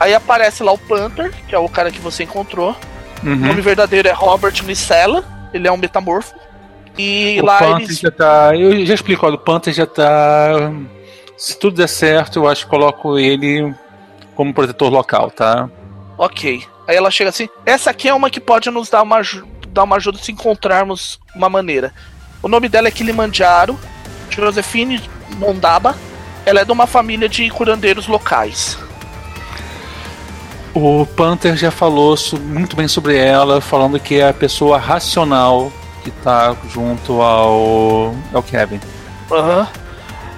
Aí aparece lá o Panther, que é o cara que você encontrou. O Uhum. nome verdadeiro é Robert Nicella, ele é um metamorfo. E O lá Panther eles. já tá. Eu já explico, olha, o Panther já tá. Se tudo der certo, eu acho que coloco ele como protetor local, tá? Ok. Aí ela chega assim: essa aqui é uma que pode nos dar uma, dar uma ajuda se encontrarmos uma maneira. O nome dela é Kilimanjaro, Josephine Mondaba. Ela é de uma família de curandeiros locais. O Panther já falou muito bem sobre ela, falando que é a pessoa racional que tá junto ao, ao Kevin. Aham.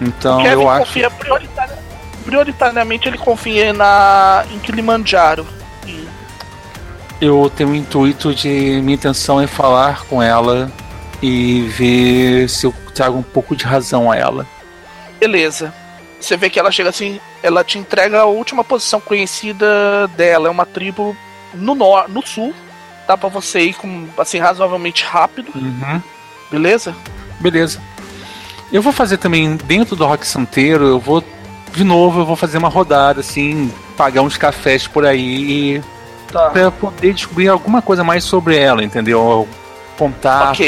Então Kevin eu acho. prioritari- prioritariamente ele confia na em Kilimanjaro. Eu tenho o intuito de. Minha intenção é falar com ela e ver se eu trago um pouco de razão a ela. Beleza. Você vê que ela chega assim, ela te entrega a última posição conhecida dela. É uma tribo no, nor no sul. Dá pra você ir com, assim, razoavelmente rápido, Uhum. beleza? Beleza. Eu vou fazer também dentro do Rock Santeiro, eu vou. De novo, eu vou fazer uma rodada, assim, pagar uns cafés por aí e. Tá. Pra poder descobrir alguma coisa mais sobre ela, entendeu? Contatos.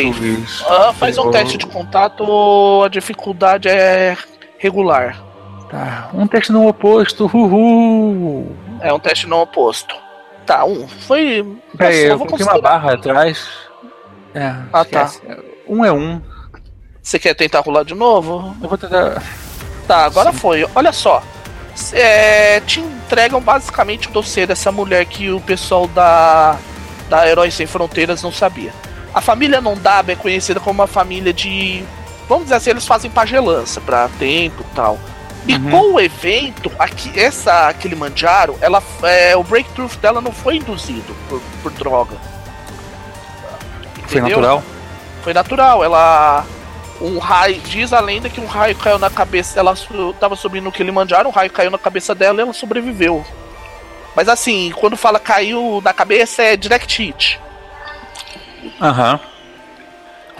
Ah, faz um Eu- teste de contato, a dificuldade é regular. Tá. Um teste no oposto, uhul! É um teste não oposto. Tá, um. Foi. Peraí, eu coloquei uma barra atrás. É, ah, tá. esquece. tá. Um é um. Você quer tentar rolar de novo? Eu vou tentar. Tá, agora Sim. foi. Olha só. É, te entregam basicamente o dossiê dessa mulher que o pessoal da, da Heróis Sem Fronteiras não sabia. A família Nondaba é conhecida como uma família de. Vamos dizer assim, eles fazem pagelança pra tempo e tal. E uhum. com o evento, aqui, essa aquele Manjaro, ela, é, o breakthrough dela não foi induzido por, por droga. Entendeu? Foi natural? Foi natural. Ela um raio. Diz a lenda que um raio caiu na cabeça. Ela estava subindo o Kilimanjaro, um raio caiu na cabeça dela e ela sobreviveu. Mas assim, quando fala caiu na cabeça é direct hit. Aham. Uhum.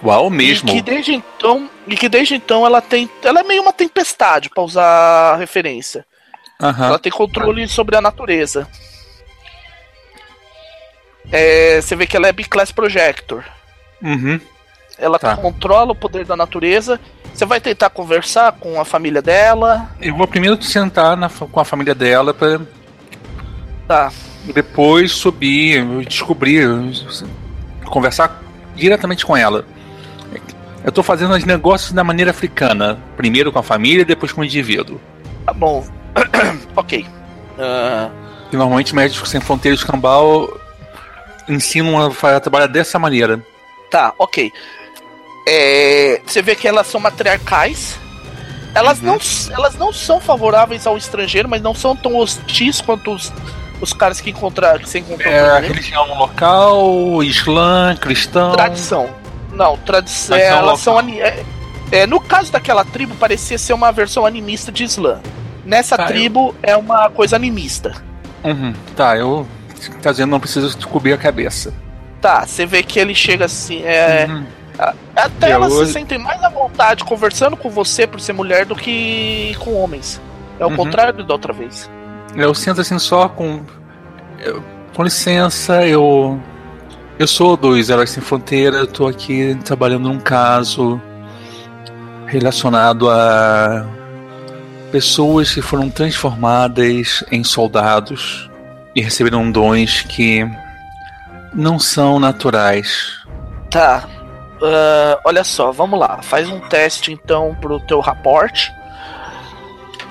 Uau, mesmo. E que desde então, e que desde então ela tem, ela é meio uma tempestade para usar a referência. Uhum. Ela tem controle sobre a natureza. É, você vê que ela é B-Class Projector. Uhum. Ela tá. controla o poder da natureza. Você vai tentar conversar com a família dela. Eu vou primeiro sentar na, com a família dela para Tá. Depois subir, descobrir, conversar diretamente com ela. Eu tô fazendo os negócios da maneira africana. Primeiro com a família, depois com o indivíduo. Tá bom. (clears throat) ok. Uh... E normalmente médicos sem fronteiras cambal ensinam a trabalhar dessa maneira. Tá, ok. É, você vê que elas são matriarcais. Elas, uhum. não, elas não são favoráveis ao estrangeiro, mas não são tão hostis quanto os, os caras que encontraram que você encontrou. É, religião local, islã, cristão. Tradição. Não, tradição. É, elas são. É, é, no caso daquela tribo, parecia ser uma versão animista de Islã. Nessa tá, tribo eu... é uma coisa animista. Uhum, tá, eu. Tá dizendo, não preciso cobrir a cabeça. Tá, você vê que ele chega assim. É, uhum até elas se sentem mais à vontade conversando com você por ser mulher do que com homens. É o uhum. contrário da outra vez. Eu sinto assim só com. Eu, com licença, eu. Eu sou dos Heróis Sem Fronteira, eu tô aqui trabalhando num caso relacionado a pessoas que foram transformadas em soldados e receberam dons que não são naturais. Tá, Uh, olha só, vamos lá. Faz um teste então pro teu rapport.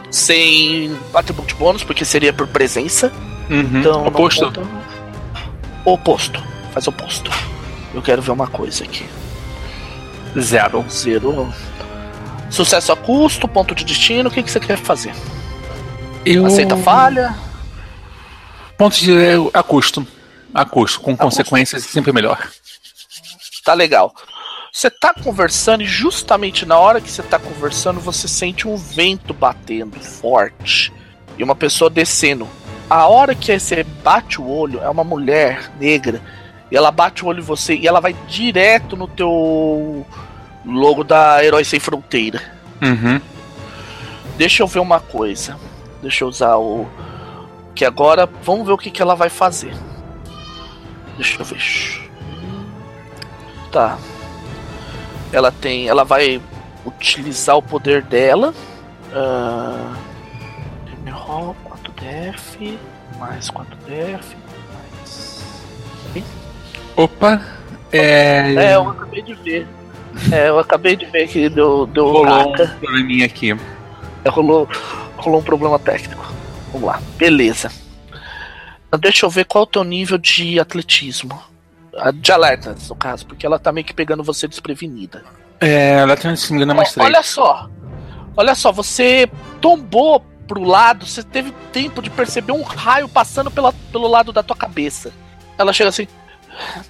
Sem atributo bônus, porque seria por presença. Uhum. Então, oposto. Oposto. Faz oposto. Eu quero ver uma coisa aqui. Zero. Zero. Sucesso a custo, ponto de destino, o que, que você quer fazer? Eu... Aceita falha? Ponto de a custo. A custo, com a consequências custo. sempre melhor. Tá legal. Você tá conversando e justamente na hora que você tá conversando, você sente um vento batendo forte e uma pessoa descendo. A hora que você bate o olho, é uma mulher negra, e ela bate o olho em você e ela vai direto no teu logo da Herói Sem Fronteira. Uhum. Deixa eu ver uma coisa. Deixa eu usar o. Que agora vamos ver o que, que ela vai fazer. Deixa eu ver. Tá ela tem, ela vai utilizar o poder dela. Uh, 4DF, mais 4DF, mais. Opa! É... é, eu acabei de ver. É, eu acabei de ver que deu, deu rolou caca. um probleminha aqui. É, rolou, rolou um problema técnico. Vamos lá, beleza. Deixa eu ver qual é o teu nível de atletismo de alerta, no caso, porque ela tá meio que pegando você desprevenida. É, ela tá se engana mais três. Olha só. Olha só, você tombou pro lado, você teve tempo de perceber um raio passando pela, pelo lado da tua cabeça. Ela chega assim.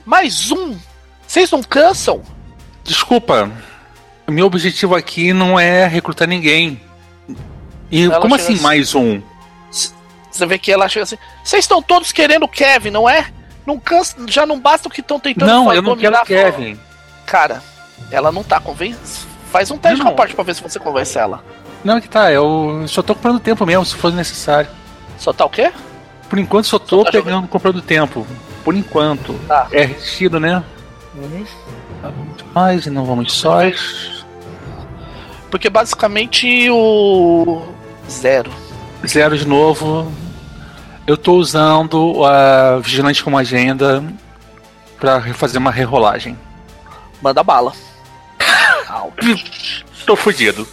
Mais um? Vocês não cansam? Desculpa. Meu objetivo aqui não é recrutar ninguém. E ela como assim, assim, mais um? Você vê que ela chega assim. Vocês estão todos querendo o Kevin, não é? Não cansa, já não basta o que estão tentando Não, eu não quero Kevin. Cara, ela não tá convencendo. Faz um teste com a parte pra ver se você convence ela. Não, é que tá, eu só tô comprando tempo mesmo, se for necessário. Só tá o quê? Por enquanto só tô só tá pegando, jogando... comprando tempo. Por enquanto. Tá. É resistido, né? Uhum. Mais e não vamos sós. Porque basicamente o. Zero. Zero de novo. Eu tô usando a Vigilante como agenda pra fazer uma rerolagem. Manda bala. Tô fudido.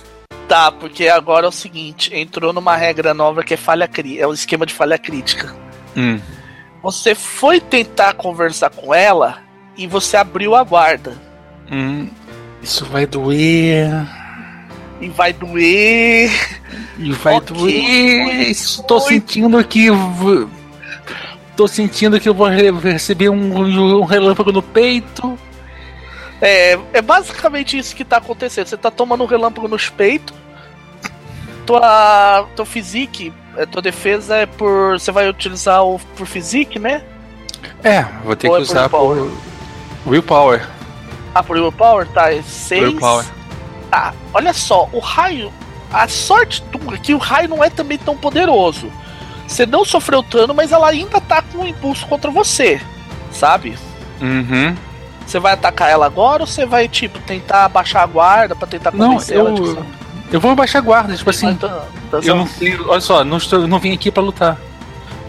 Tá, porque agora é o seguinte, entrou numa regra nova que é falha crítica, é o esquema de falha crítica. Hum. Você foi tentar conversar com ela e você abriu a guarda. Hum. Isso vai doer. E vai doer. E vai Ok. doer. Estou sentindo que. Tô sentindo que eu vou re- receber um, um relâmpago no peito. É, é basicamente isso que tá acontecendo. Você tá tomando um relâmpago nos peitos. Tua, tua physique, é, tua defesa é por. Você vai utilizar o por physique, né? É, vou ter Ou que é por usar willpower? por. Willpower. Ah, por willpower? Tá, é 6. Willpower. Tá, olha só, o raio. A sorte tua é que o raio não é também tão poderoso. Você não sofreu dano, mas ela ainda tá com um impulso contra você. Sabe? Uhum. Você vai atacar ela agora ou você vai, tipo, tentar baixar a guarda pra tentar Não, convencer ela de que eu. Eu vou baixar a guarda, tipo assim. Tá- tá- Eu não tenho. Olha só, não, estou, não vim aqui pra lutar.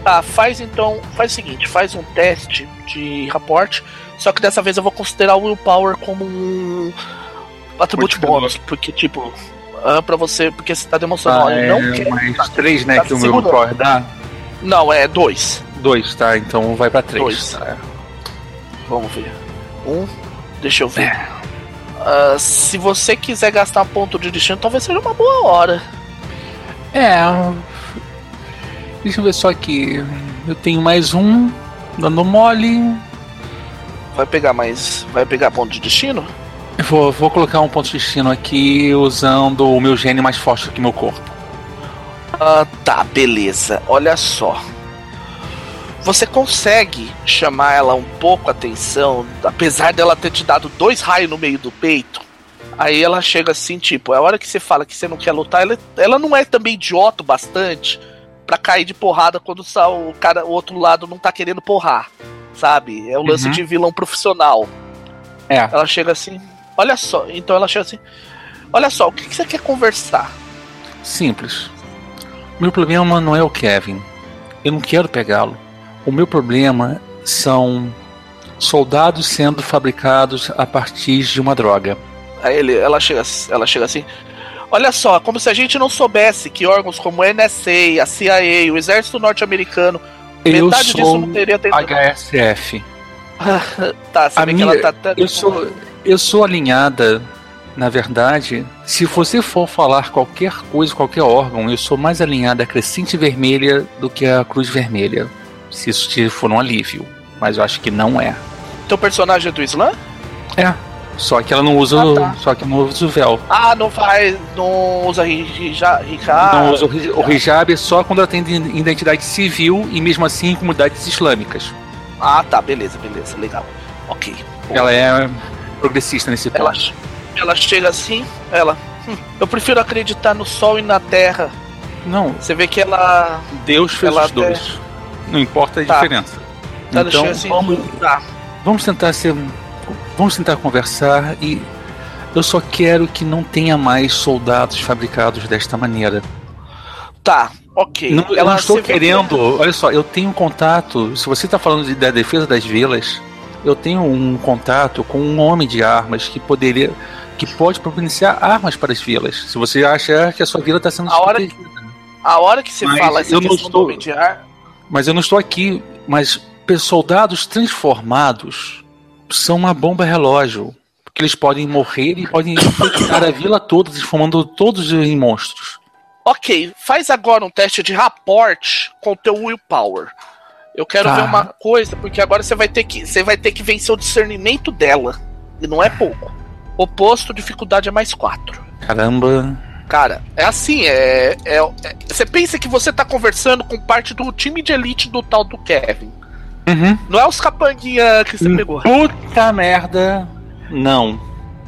Tá, faz então. Faz o seguinte, faz um teste de raporte. Só que dessa vez eu vou considerar o willpower como um atributo bônus. Porque, tipo, ah, pra você. Porque você tá demonstrando, Ah, olha, é, não quer. mais três, né? tá que o meu. Willpower dá. Não, é dois. Dois, tá? Então vai pra três. Dois. Tá. Vamos ver. Um. Deixa eu ver. Ah, se você quiser gastar ponto de destino, talvez seja uma boa hora. É. Deixa eu ver só aqui. Eu tenho mais um. Dando mole. Vai pegar mais. Vai pegar ponto de destino? Vou, vou colocar um ponto de destino aqui usando o meu gênio mais forte que meu corpo. Ah, tá, beleza. Olha só. Você consegue chamar ela um pouco a atenção, apesar dela ter te dado dois raios no meio do peito. Aí ela chega assim, tipo, é a hora que você fala que você não quer lutar, ela, ela não é também idiota o bastante pra cair de porrada quando o cara, o outro lado não tá querendo porrar. Sabe? É o lance Uhum. de vilão profissional. É. Ela chega assim, olha só, então ela chega assim, olha só, o que, que você quer conversar? Simples. Meu problema não é o Kevin. Eu não quero pegá-lo. O meu problema são soldados sendo fabricados a partir de uma droga. Aí ele, ela, chega, ela chega assim. Olha só, como se a gente não soubesse que órgãos como a NSA, a CIA, o Exército Norte-Americano, Eu metade disso não teria tentado. HSF. (laughs) tá, você A minha- que ela tá. tá- Eu sou, eu sou alinhada, na verdade. Se você for falar qualquer coisa, qualquer órgão, eu sou mais alinhada à crescente vermelha do que à cruz vermelha. Se isso te for um alívio. Mas eu acho que não é. Teu personagem é do Islã? É. Só que ela não usa, Ah, o- tá. só que não usa o véu. Ah, não faz. Não usa hijab. não usa o, hijab só quando ela tem de- identidade civil e mesmo assim em comunidades islâmicas. Ah, tá, beleza, beleza, legal. Ok. Ela é progressista nesse Ela, ponto. ela chega assim, ela. "Hum, eu prefiro acreditar no sol e na terra. Não, Você vê que ela. Deus fez Ela os dois. Não importa a Tá. diferença. Ela Então, assim. vamos, Tá. vamos tentar ser. Vamos tentar conversar e eu só quero que não tenha mais soldados fabricados desta maneira. Tá, ok. Não, eu ela não estou vê- querendo. Olha só, eu tenho um contato. Se você está falando de- da defesa das vilas, eu tenho um contato com um homem de armas que poderia. que pode providenciar armas para as vilas. Se você acha que a sua vila está sendo A hora desprotegida. A hora que você Mas fala essa eu não questão estou- homem de ar, Mas eu não estou aqui. Mas soldados transformados são uma bomba relógio. Porque eles podem morrer e podem infectar a vila toda, transformando todos em monstros. Ok, faz agora um teste de raporte com o teu willpower. Eu quero Tá. ver uma coisa, porque agora você vai ter que você vai ter que vencer o discernimento dela. E não é pouco. Oposto, dificuldade é mais 4. Caramba. Cara, é assim, é, é- é- Você pensa que você tá conversando com parte do time de elite do tal do Kevin. Uhum. Não é os capanguinha que você pegou. Puta merda. Não.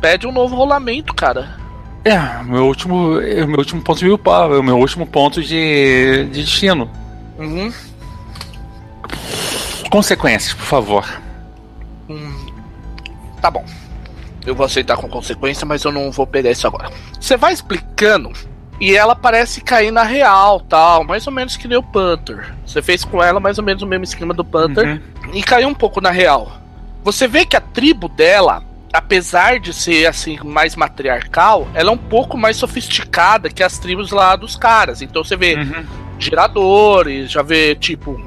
Pede um novo rolamento, cara. É, meu último, é o meu último ponto de meu último ponto de, de destino. Uhum. Consequências, por favor. Hum, tá bom. Eu vou aceitar com consequência, mas eu não vou pegar isso agora. Você vai explicando E ela parece cair na real, tal, mais ou menos que nem o Panther. Você fez com ela mais ou menos o mesmo esquema do Panther uhum. e caiu um pouco na real. Você vê que a tribo dela, apesar de ser assim mais matriarcal, ela é um pouco mais sofisticada que as tribos lá dos caras. Então você vê uhum. geradores, já vê tipo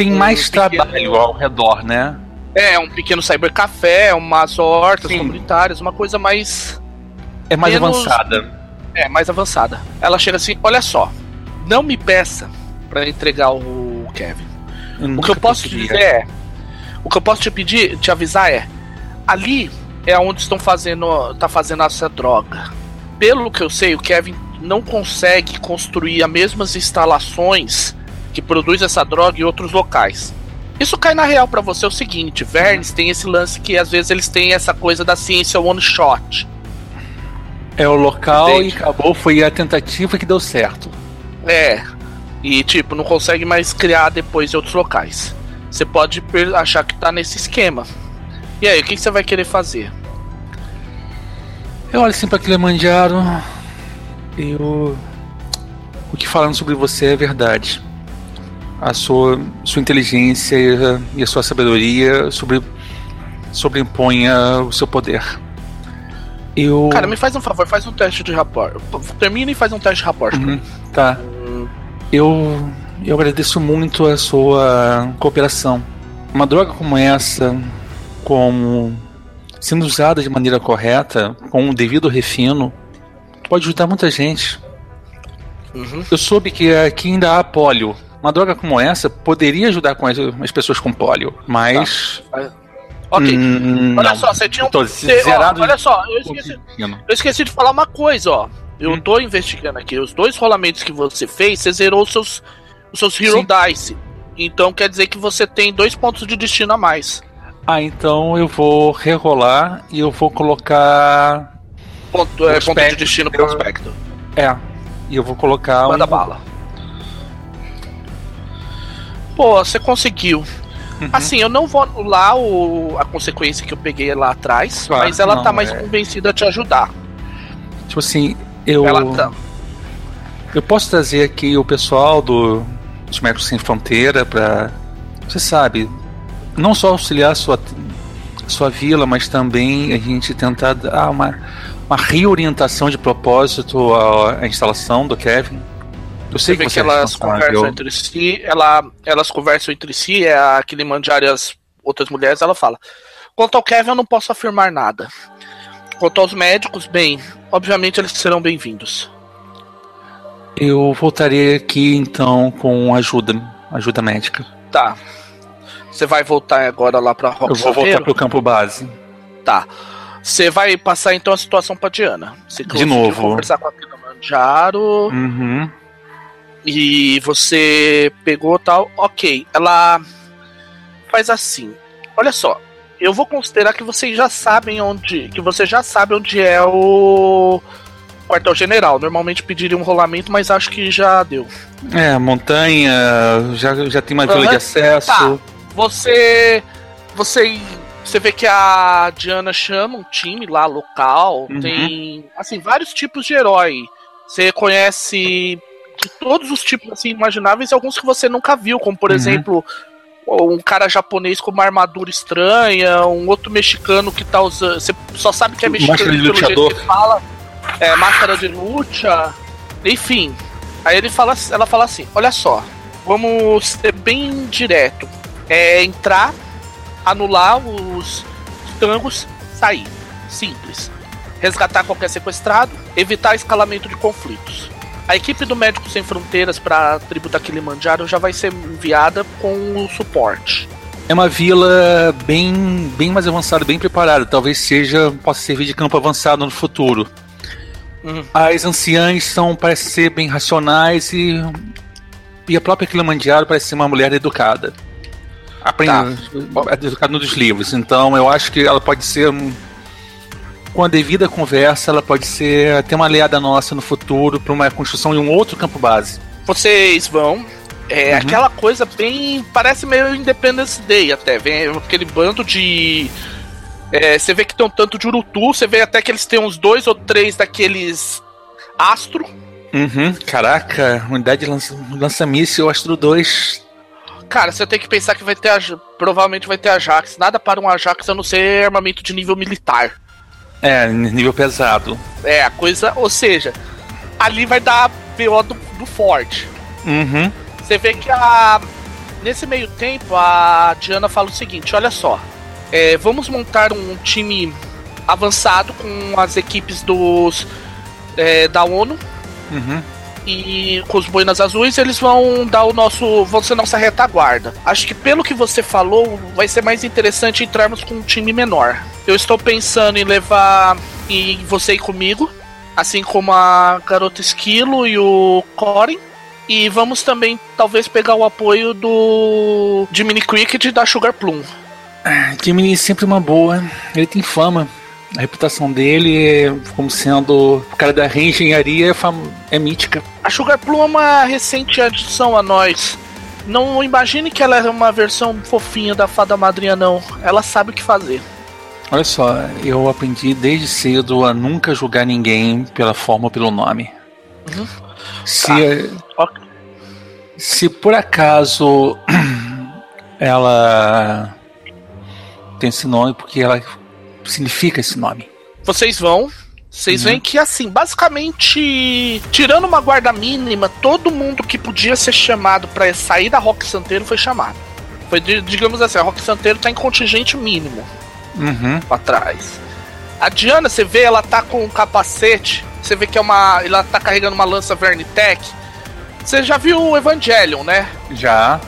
tem mais um trabalho pequeno... ao redor, né? É, um pequeno cybercafé, umas hortas Sim. comunitárias, uma coisa mais. É mais menos... avançada. É, mais avançada. Ela chega assim: olha só, não me peça para entregar o Kevin. Eu o que eu posso te dizer é. O que eu posso te pedir, te avisar é. Ali é onde estão fazendo. tá fazendo essa droga. Pelo que eu sei, o Kevin não consegue construir as mesmas instalações que produz essa droga em outros locais. Isso cai na real para você é o seguinte, Vernes tem esse lance que às vezes eles têm essa coisa da ciência one shot. É o local Entende? e acabou, foi a tentativa que deu certo. É. E tipo, não consegue mais criar depois em outros locais. Você pode achar que tá nesse esquema. E aí, o que, você vai querer fazer? Eu olho assim pra Kilimanjaro. Eu. O que falando sobre você é verdade a sua, sua inteligência e a sua sabedoria sobre, sobreimponha o seu poder. Eu... Cara, me faz um favor, faz um teste de rapport. Termina e faz um teste de rapport. Uhum, tá. Hum. Eu, eu agradeço muito a sua cooperação. Uma droga como essa, como sendo usada de maneira correta, com o devido refino, pode ajudar muita gente. Uhum. Eu soube que aqui ainda há pólio uma droga como essa poderia ajudar com as, as pessoas com pólio, mas. Tá. Ok. Hum, olha não. só, você tinha um. Zerado ó, olha só, eu esqueci, eu esqueci de falar uma coisa, ó. Eu hum. tô investigando aqui. Os dois rolamentos que você fez, você zerou os seus, os seus Hero Sim. Dice. Então quer dizer que você tem dois pontos de destino a mais. Ah, então eu vou rerolar e eu vou colocar. Ponto, é, ponto de destino prospecto. É. E eu vou colocar. Manda um... bala pô, você conseguiu. Uhum. Assim, eu não vou anular o, a consequência que eu peguei lá atrás, claro, mas ela não, tá mais é... convencida a te ajudar. Tipo assim, eu. Ela tá. Eu posso trazer aqui o pessoal do, dos Médicos Sem Fronteira pra. Você sabe, não só auxiliar a sua, sua vila, mas também a gente tentar dar uma, uma reorientação de propósito à, à instalação do Kevin. Eu sei que, que elas conversam entre si, ela, elas conversam entre si, é a Kilimanjaro e as outras mulheres, ela fala. Quanto ao Kevin, eu não posso afirmar nada. Quanto aos médicos, bem, obviamente eles serão bem-vindos. Eu voltarei aqui então com ajuda, ajuda médica. Tá. Você vai voltar agora lá pra Rock Eu vou voltar pro campo base. Tá. Você vai passar então a situação pra Diana. Você De novo. conversar com a Kilimanjaro. Uhum e você pegou tal, ok. Ela faz assim. Olha só, eu vou considerar que vocês já sabem onde, que você já sabe onde é o quartel-general. Normalmente pediria um rolamento, mas acho que já deu. É, montanha, já, já tem uma uhum. vila de acesso. Tá. Você, você, você vê que a Diana chama um time lá local. Uhum. Tem, assim, vários tipos de herói. Você conhece de todos os tipos assim imagináveis e alguns que você nunca viu, como por uhum. exemplo um cara japonês com uma armadura estranha, um outro mexicano que tá usando. Você só sabe que é mexicano pelo jeito que fala. É, máscara de luta. Enfim. Aí ele fala, ela fala assim: olha só, vamos ser bem direto. É entrar, anular os tangos, sair. Simples. Resgatar qualquer sequestrado, evitar escalamento de conflitos. A equipe do Médicos Sem Fronteiras para a tribo da Kilimanjaro já vai ser enviada com o suporte. É uma vila bem, bem mais avançada, bem preparada. Talvez seja possa servir de campo avançado no futuro. Uhum. As anciãs são parecem ser bem racionais e e a própria Kilimanjaro parece ser uma mulher educada. Aprende, tá. educada nos livros. Então eu acho que ela pode ser com a devida conversa, ela pode ser até uma aliada nossa no futuro para uma construção de um outro campo base. Vocês vão. É uhum. aquela coisa bem. Parece meio Independence Day até. Vem aquele bando de. É, você vê que tem um tanto de urutu, você vê até que eles têm uns dois ou três daqueles Astro. Uhum, caraca, unidade de lança, Astro 2. Cara, você tem que pensar que vai ter. A, provavelmente vai ter Ajax. Nada para um Ajax a não ser armamento de nível militar. É, nível pesado. É, a coisa. Ou seja, ali vai dar BO do, do forte. Uhum. Você vê que a. Nesse meio tempo, a Diana fala o seguinte: olha só. É, vamos montar um time avançado com as equipes dos. É, da ONU. Uhum e com os boinas azuis eles vão dar o nosso. vão ser nossa retaguarda. Acho que pelo que você falou, vai ser mais interessante entrarmos com um time menor. Eu estou pensando em levar em você ir comigo, assim como a garota Esquilo e o Corin. E vamos também, talvez, pegar o apoio do Jiminy Cricket da Sugar Plum. Ah, Jiminy é sempre uma boa. Ele tem fama. A reputação dele como sendo o cara da reengenharia é, é mítica. A Sugar Plum é uma recente adição a nós. Não imagine que ela é uma versão fofinha da fada madrinha, não. Ela sabe o que fazer. Olha só, eu aprendi desde cedo a nunca julgar ninguém pela forma ou pelo nome. Uhum. Se, tá. se por acaso (clears throat) ela tem esse nome porque ela significa esse nome? Vocês vão. Vocês uhum. veem que, assim, basicamente, tirando uma guarda mínima, todo mundo que podia ser chamado para sair da Rock Santeiro foi chamado. Foi, digamos assim, a Rock Santeiro tá em contingente mínimo. Uhum. Pra trás. A Diana, você vê, ela tá com um capacete. Você vê que é uma. Ela tá carregando uma lança Vernitech. Você já viu o Evangelion, né? Já.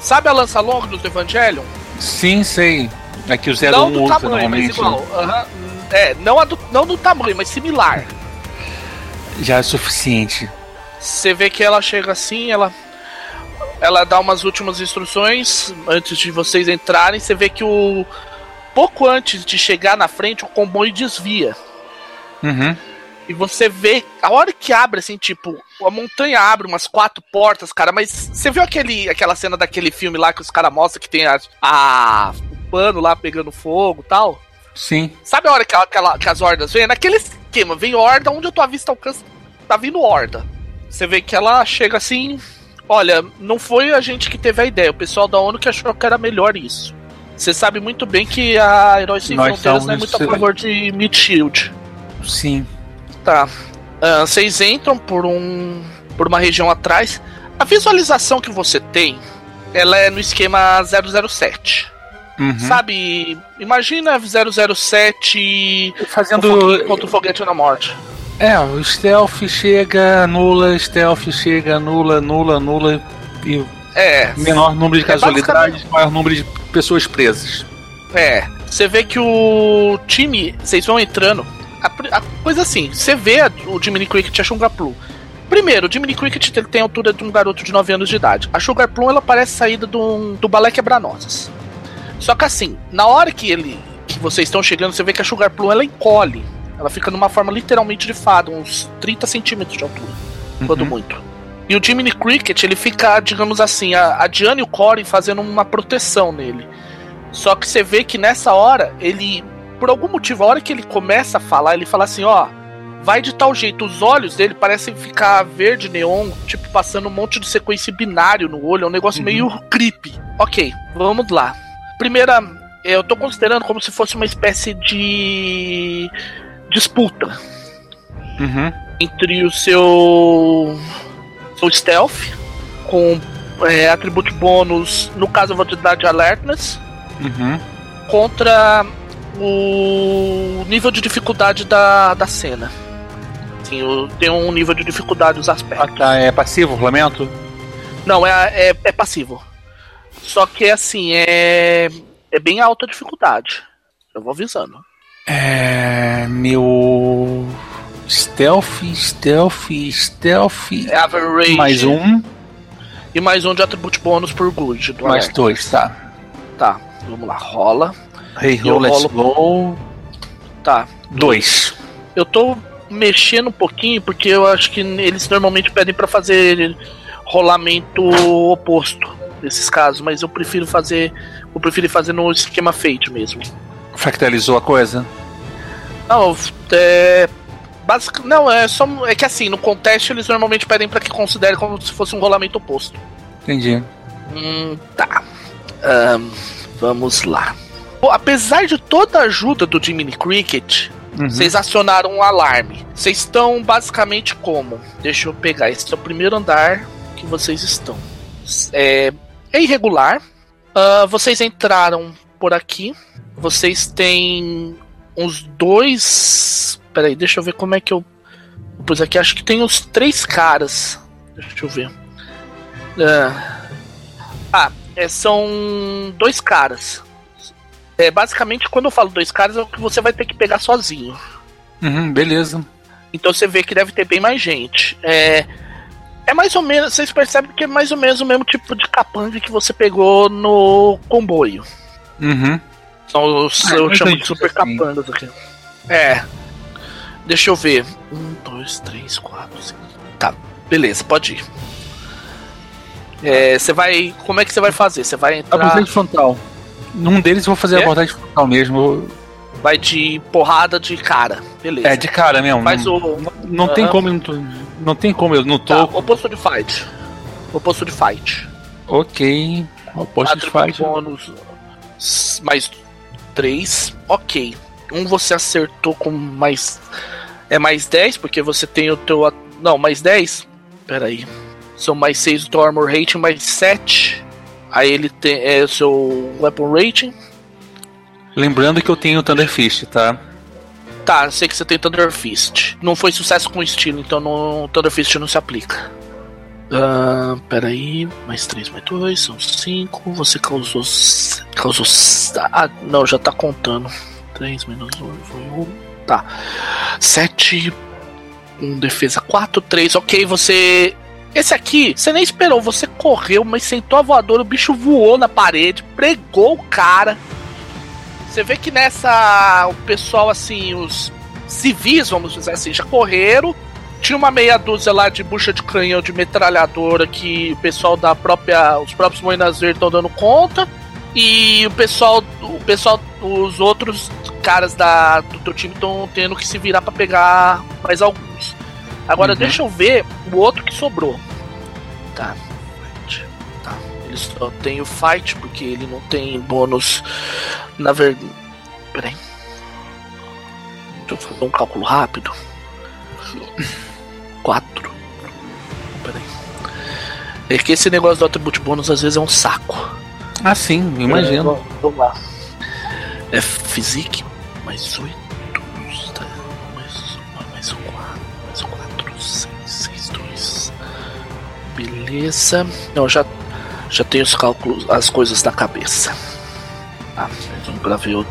Sabe a lança longa do Evangelion? Sim, sei. É que o Zero não do tamanho, mas igual. Uhum. É, não, a do, não do tamanho, mas similar. Já é suficiente. Você vê que ela chega assim, ela ela dá umas últimas instruções antes de vocês entrarem. Você vê que o pouco antes de chegar na frente o comboio desvia. Uhum. E você vê, a hora que abre, assim, tipo, a montanha abre umas quatro portas, cara, mas você viu aquele, aquela cena daquele filme lá que os caras mostram que tem a, a, pano lá pegando fogo tal. Sim. Sabe a hora que, aquela, que as hordas vêm? Naquele esquema, vem horda, onde a tua vista alcança, tá vindo horda. Você vê que ela chega assim. Olha, não foi a gente que teve a ideia, o pessoal da ONU que achou que era melhor isso. Você sabe muito bem que a Heróis Sem Nós Fronteiras não é muito a favor de Mid Shield. Sim. Tá. Uh, vocês entram por um. por uma região atrás. A visualização que você tem, ela é no esquema 007. Uhum. Sabe, imagina 007 fazendo contra o foguete na morte. É, o stealth chega, nula, stealth chega, nula, nula, nula e é, menor número de é casualidades, maior número de pessoas presas. É, você vê que o time, vocês vão entrando, a, a coisa assim, você vê a, o Jiminy Cricket e a Sugar Plum. Primeiro, o Jiminy Cricket ele tem a altura de um garoto de 9 anos de idade. A Sugar Plum ela parece saída do, do balé quebra-nozes. Só que assim, na hora que ele que vocês estão chegando, você vê que a Sugar Plum ela encolhe. Ela fica numa forma literalmente de fada, uns 30 centímetros de altura, uhum. quando muito. E o Jiminy Cricket, ele fica, digamos assim, a, a Diana e o Corey fazendo uma proteção nele. Só que você vê que nessa hora, ele, por algum motivo, a hora que ele começa a falar, ele fala assim: ó, vai de tal jeito. Os olhos dele parecem ficar verde neon, tipo passando um monte de sequência binário no olho, é um negócio uhum. meio creepy. Ok, vamos lá primeira, eu tô considerando como se fosse uma espécie de disputa uhum. entre o seu, seu stealth com é, atributo bônus, no caso eu vou te dar de alertness, uhum. contra o nível de dificuldade da, da cena. Sim, tem um nível de dificuldade os aspectos. Ah, tá. É passivo, lamento? Não, é, é, é passivo. Só que assim, é. É bem alta dificuldade. Eu vou avisando. É. Meu. Stealth, stealth, stealth. É average. Mais um. E mais um de atributo bônus por good. mais dois, tá. Tá, vamos lá, rola. Hey, roll, let's go. Tá. Dois. Eu tô mexendo um pouquinho porque eu acho que eles normalmente pedem para fazer rolamento oposto nesses casos, mas eu prefiro fazer. Eu prefiro fazer no esquema Fate mesmo. Fractalizou a coisa? Não, é, Basic... Não, é só. É que assim, no contest eles normalmente pedem para que considere como se fosse um rolamento oposto. Entendi. Hum, tá. Um, vamos lá. Bom, apesar de toda a ajuda do Jiminy Cricket, uhum. vocês acionaram um alarme. Vocês estão basicamente como? Deixa eu pegar. Esse é o primeiro andar que vocês estão. É, é irregular. Uh, vocês entraram por aqui. Vocês têm uns dois. Peraí, deixa eu ver como é que eu. Pus aqui, acho que tem uns três caras. Deixa eu ver. Uh, ah, é, são dois caras. É, basicamente, quando eu falo dois caras, é o que você vai ter que pegar sozinho. Uhum, beleza. Então você vê que deve ter bem mais gente. É, é mais ou menos, vocês percebem que é mais ou menos o mesmo tipo de capanga que você pegou no comboio. Uhum. São os, ah, eu chamo de super assim. capangas aqui. É. Deixa eu ver. Um, dois, três, quatro, cinco. Tá, beleza, pode ir. É, você vai. Como é que você vai fazer? Você vai entrar. Abordagem frontal. Num deles eu vou fazer é? a abordagem frontal mesmo. Vai de porrada de cara. Beleza. É, de cara mesmo. Faz não, o. Não, não tem como. Não tem como, eu não tô. Tá, oposto de fight. Oposto de fight. Ok. Oposto de fight. Bônus. Mais 3. Ok. Um você acertou com mais. É mais 10, porque você tem o teu. Não, mais 10? Pera aí. São mais 6 do teu armor rating, mais 7. Aí ele tem é, o seu weapon rating. Lembrando que eu tenho o Thunder Fist, tá? Tá, sei que você tem Thunder Fist. Não foi sucesso com estilo, então no Thunder Fist não se aplica. Uh, peraí, mais 3, mais 2, são 5. Você causou. Causou. Ah, não, já tá contando. 3 menos 1 foi 1. Tá. 7. 1 defesa 4, 3. Ok, você esse aqui, você nem esperou, você correu, mas sentou a voadora, o bicho voou na parede, pregou o cara. Você vê que nessa. O pessoal, assim, os civis, vamos dizer assim, já correram. Tinha uma meia dúzia lá de bucha de canhão de metralhadora que o pessoal da própria. Os próprios Moinas Verdes estão dando conta. E o pessoal. O pessoal. Os outros caras da, do teu time estão tendo que se virar para pegar mais alguns. Agora uhum. deixa eu ver o outro que sobrou. Tá. Tá. Ele só tem o fight, porque ele não tem bônus. Na verdade. Peraí. Deixa eu fazer um cálculo rápido. 4. Peraí. É que esse negócio do atributo bônus às vezes é um saco. Ah, sim, imagino. É, vamos lá. É physique mais 8. Beleza. Não, já, já tenho os cálculos, as coisas na cabeça. Ah, um gravei Ouch!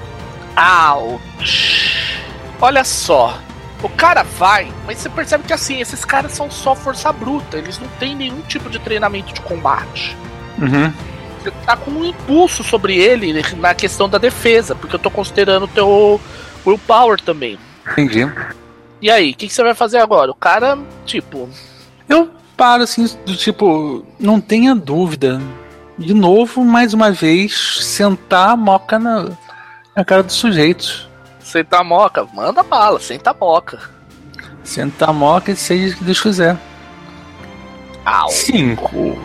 Olha só. O cara vai, mas você percebe que assim, esses caras são só força bruta, eles não têm nenhum tipo de treinamento de combate. Uhum. Você tá com um impulso sobre ele na questão da defesa, porque eu tô considerando o teu willpower também. Entendi. E aí, o que, que, você vai fazer agora? O cara, tipo. Eu paro assim, do tipo, não tenha dúvida. De novo, mais uma vez, sentar a moca na, na cara do sujeito. Sentar a moca, manda bala, senta a moca. Senta a moca e seja o que Deus quiser. Au. Cinco.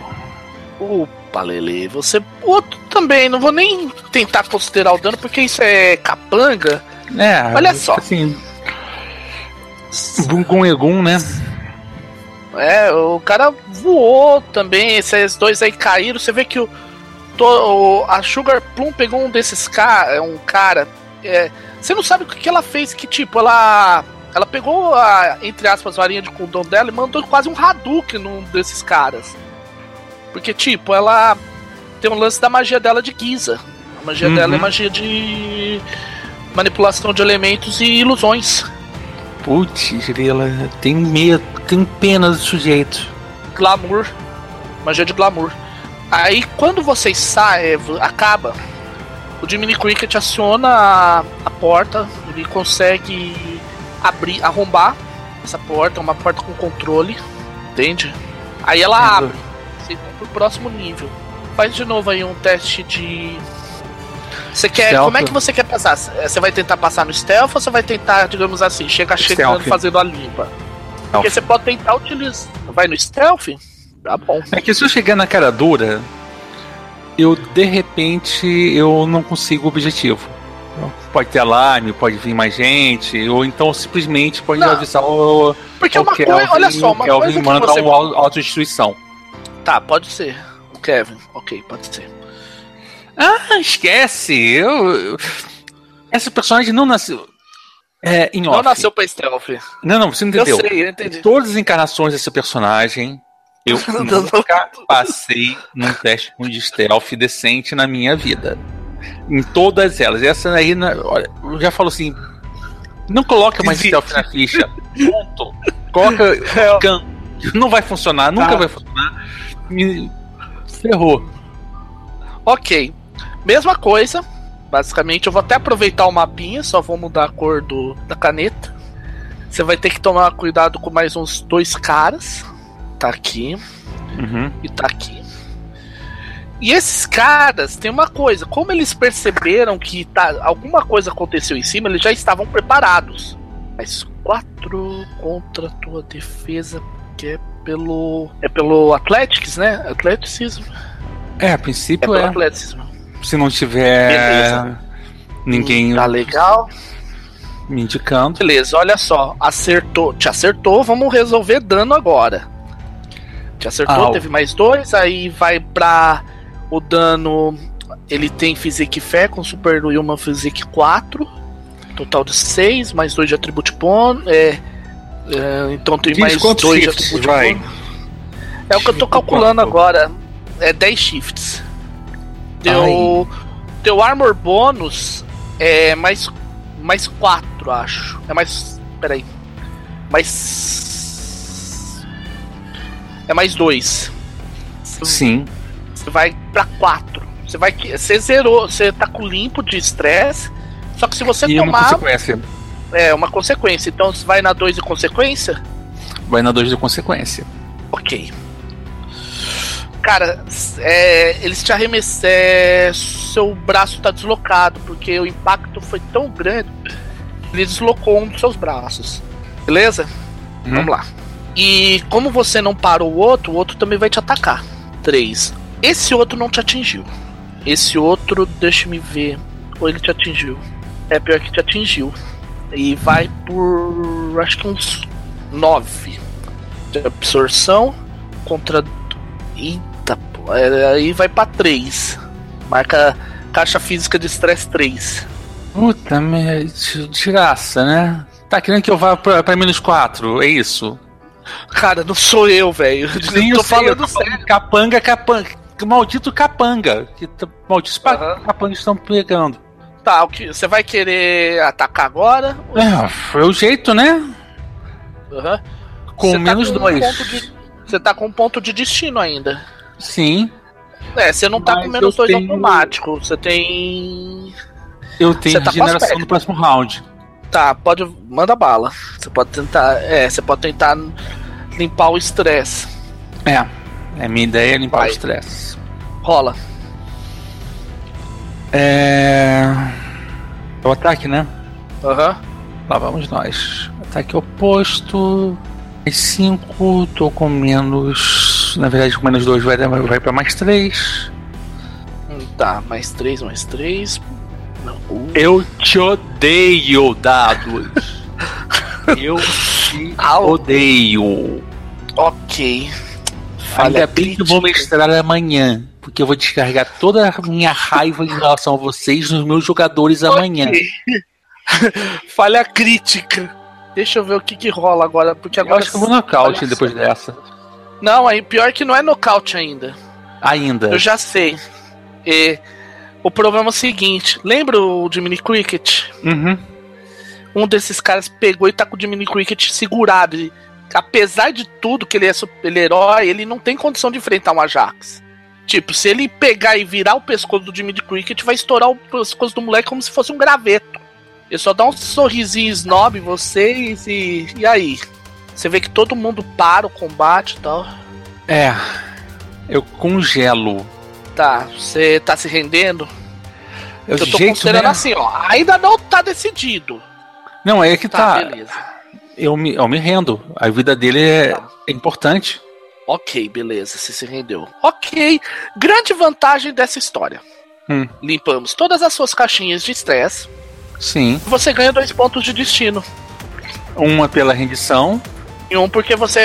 Opa, Lele, você. Outro também, não vou nem tentar considerar o dano, porque isso é capanga. É, olha só. Assim. Bungun Egum, né? É, o cara voou também, esses dois aí caíram. Você vê que o, to, a Sugar Plum pegou um desses caras, um cara. É, você não sabe o que, que ela fez, que tipo, ela. Ela pegou a, entre aspas, varinha de condão dela e mandou quase um Hadouken num desses caras. Porque, tipo, ela tem um lance da magia dela de Giza. A magia uhum. dela é magia de manipulação de elementos e ilusões. Putz, ela tem medo, tem pena do sujeito. Glamour. Magia de glamour. Aí quando vocês saem, acaba. O Jiminy Cricket aciona a, a porta, ele consegue abrir, arrombar essa porta, é uma porta com controle, entende? Aí ela abre, vocês vão pro próximo nível. Faz de novo aí um teste de Você quer. Stealth. Como é que você quer passar? Você vai tentar passar no stealth ou você vai tentar, digamos assim, chega chegando fazendo a limpa? Porque você pode tentar utilizar. Vai no stealth? Tá bom. É que se eu chegar na cara dura, eu de repente eu não consigo o objetivo. Pode ter alarme, pode vir mais gente, ou então simplesmente pode não. avisar o. Porque o uma Kelvin, coisa, olha só, uma Kelvin coisa manda você... uma autodestruição. Tá, pode ser. O Kevin, ok, pode ser. Ah, esquece! Eu, eu... Essa personagem não nasceu. É, em off. Não nasceu pra stealth. Não, não, você não entendeu. Eu sei, eu entendi. Todas as encarnações desse personagem, eu (laughs) nunca passei num teste com de stealth decente na minha vida. Em todas elas. Essa aí, olha, eu já falo assim: não coloca mais stealth na ficha. Ponto. Coloca. (laughs) É. Não vai funcionar, nunca ah. vai funcionar. Me ferrou. Ok. Mesma coisa. Basicamente, eu vou até aproveitar o mapinha, só vou mudar a cor do, da caneta. Você vai ter que tomar cuidado com mais uns dois caras. Tá aqui. Uhum. E tá aqui. E esses caras, tem uma coisa, como eles perceberam que tá, alguma coisa aconteceu em cima, eles já estavam preparados. Mas quatro contra tua defesa, que é pelo. É pelo Athletics, né? Atleticismo. É, a princípio é. é. Se não tiver Beleza. ninguém. Tá legal. Me indicando. Beleza, olha só. Acertou. Te acertou, vamos resolver dano agora. Te acertou, teve mais dois, aí vai pra o dano. Ele tem Physique Fé com Super Human Physique 4. Total de 6, mais 2 de Atribute Bônus. É, é, então tem mais 2 de Atribute Bônus. É o que eu tô calculando agora é 10 shifts. Teu, teu armor bônus é mais, mais 4, acho. É mais. Peraí. Mais. É mais 2. Sim. Você vai pra 4. Você vai. Você zerou. Você tá com limpo de estresse. Só que se você e tomar. Uma consequência. É, uma consequência. Então você vai na 2 de consequência? Vai na 2 de consequência. Ok cara, é, eles te arremessam. É, seu braço tá deslocado, porque o impacto foi tão grande. Ele deslocou um dos seus braços. Beleza? Hum. Vamos lá. E como você não parou o outro, o outro também vai te atacar. Três. Esse outro não te atingiu. Esse outro, deixa-me ver. Ou ele te atingiu? É pior que te atingiu. E vai por. Acho que uns 9 de absorção contra. Aí vai pra 3. Marca caixa física de estresse 3. Puta merda, de graça, né? Tá querendo que eu vá pra, pra menos 4, é isso? Cara, não sou eu, velho. Sim, (laughs) tô sei, falando sério. Capanga, capanga. Maldito capanga. Que malditos uhum. capangas estão pegando. Tá, o que você vai querer atacar agora? É, foi o jeito, né? Uhum. Com tá menos 2. você tá com um ponto de destino ainda. Sim. É, você não tá com menos dois tenho... automático, você tem. Eu tenho tá regeneração no próximo round. Tá, pode. Manda bala. Você pode tentar. É, você pode tentar limpar o estresse. É. É minha ideia é limpar Vai. o estresse. Rola. É. É o ataque, né? Aham. Uhum. Lá vamos nós. Ataque oposto. Mais 5, tô com menos. Na verdade, com menos 2 vai, vai pra mais 3. Tá, mais 3, mais 3. Uh. Eu te odeio, dados. (laughs) Eu te odeio. Ok. Falha Ainda bem que eu vou mestrar amanhã. Porque eu vou descarregar toda a minha raiva em relação a vocês nos meus jogadores okay. amanhã. (laughs) Falha crítica. Deixa eu ver o que que rola agora, porque agora. Eu acho que eu vou nocaute depois dessa. Não, aí pior que não é nocaute ainda. Ainda. Eu já sei. E o problema é o seguinte: lembra o Jiminy Cricket? Uhum. Um desses caras pegou e tá com o Jiminy Cricket segurado. E, apesar de tudo que ele é, ele é herói, ele não tem condição de enfrentar um Ajax. Tipo, se ele pegar e virar o pescoço do Jimmy Cricket, vai estourar o pescoço do moleque como se fosse um graveto. Ele só dá um sorrisinho snob em vocês e. E aí? Você vê que todo mundo para o combate e tal. É. Eu congelo. Tá, você tá se rendendo? É eu tô considerando né? assim, ó. Ainda não tá decidido. Não, é que tá. tá. Beleza. Eu me, eu me rendo. A vida dele é, tá. é importante. Ok, beleza, você se rendeu. Ok, grande vantagem dessa história. Hum. Limpamos todas as suas caixinhas de estresse. Sim. Você ganha dois pontos de destino. Uma pela rendição. E um porque você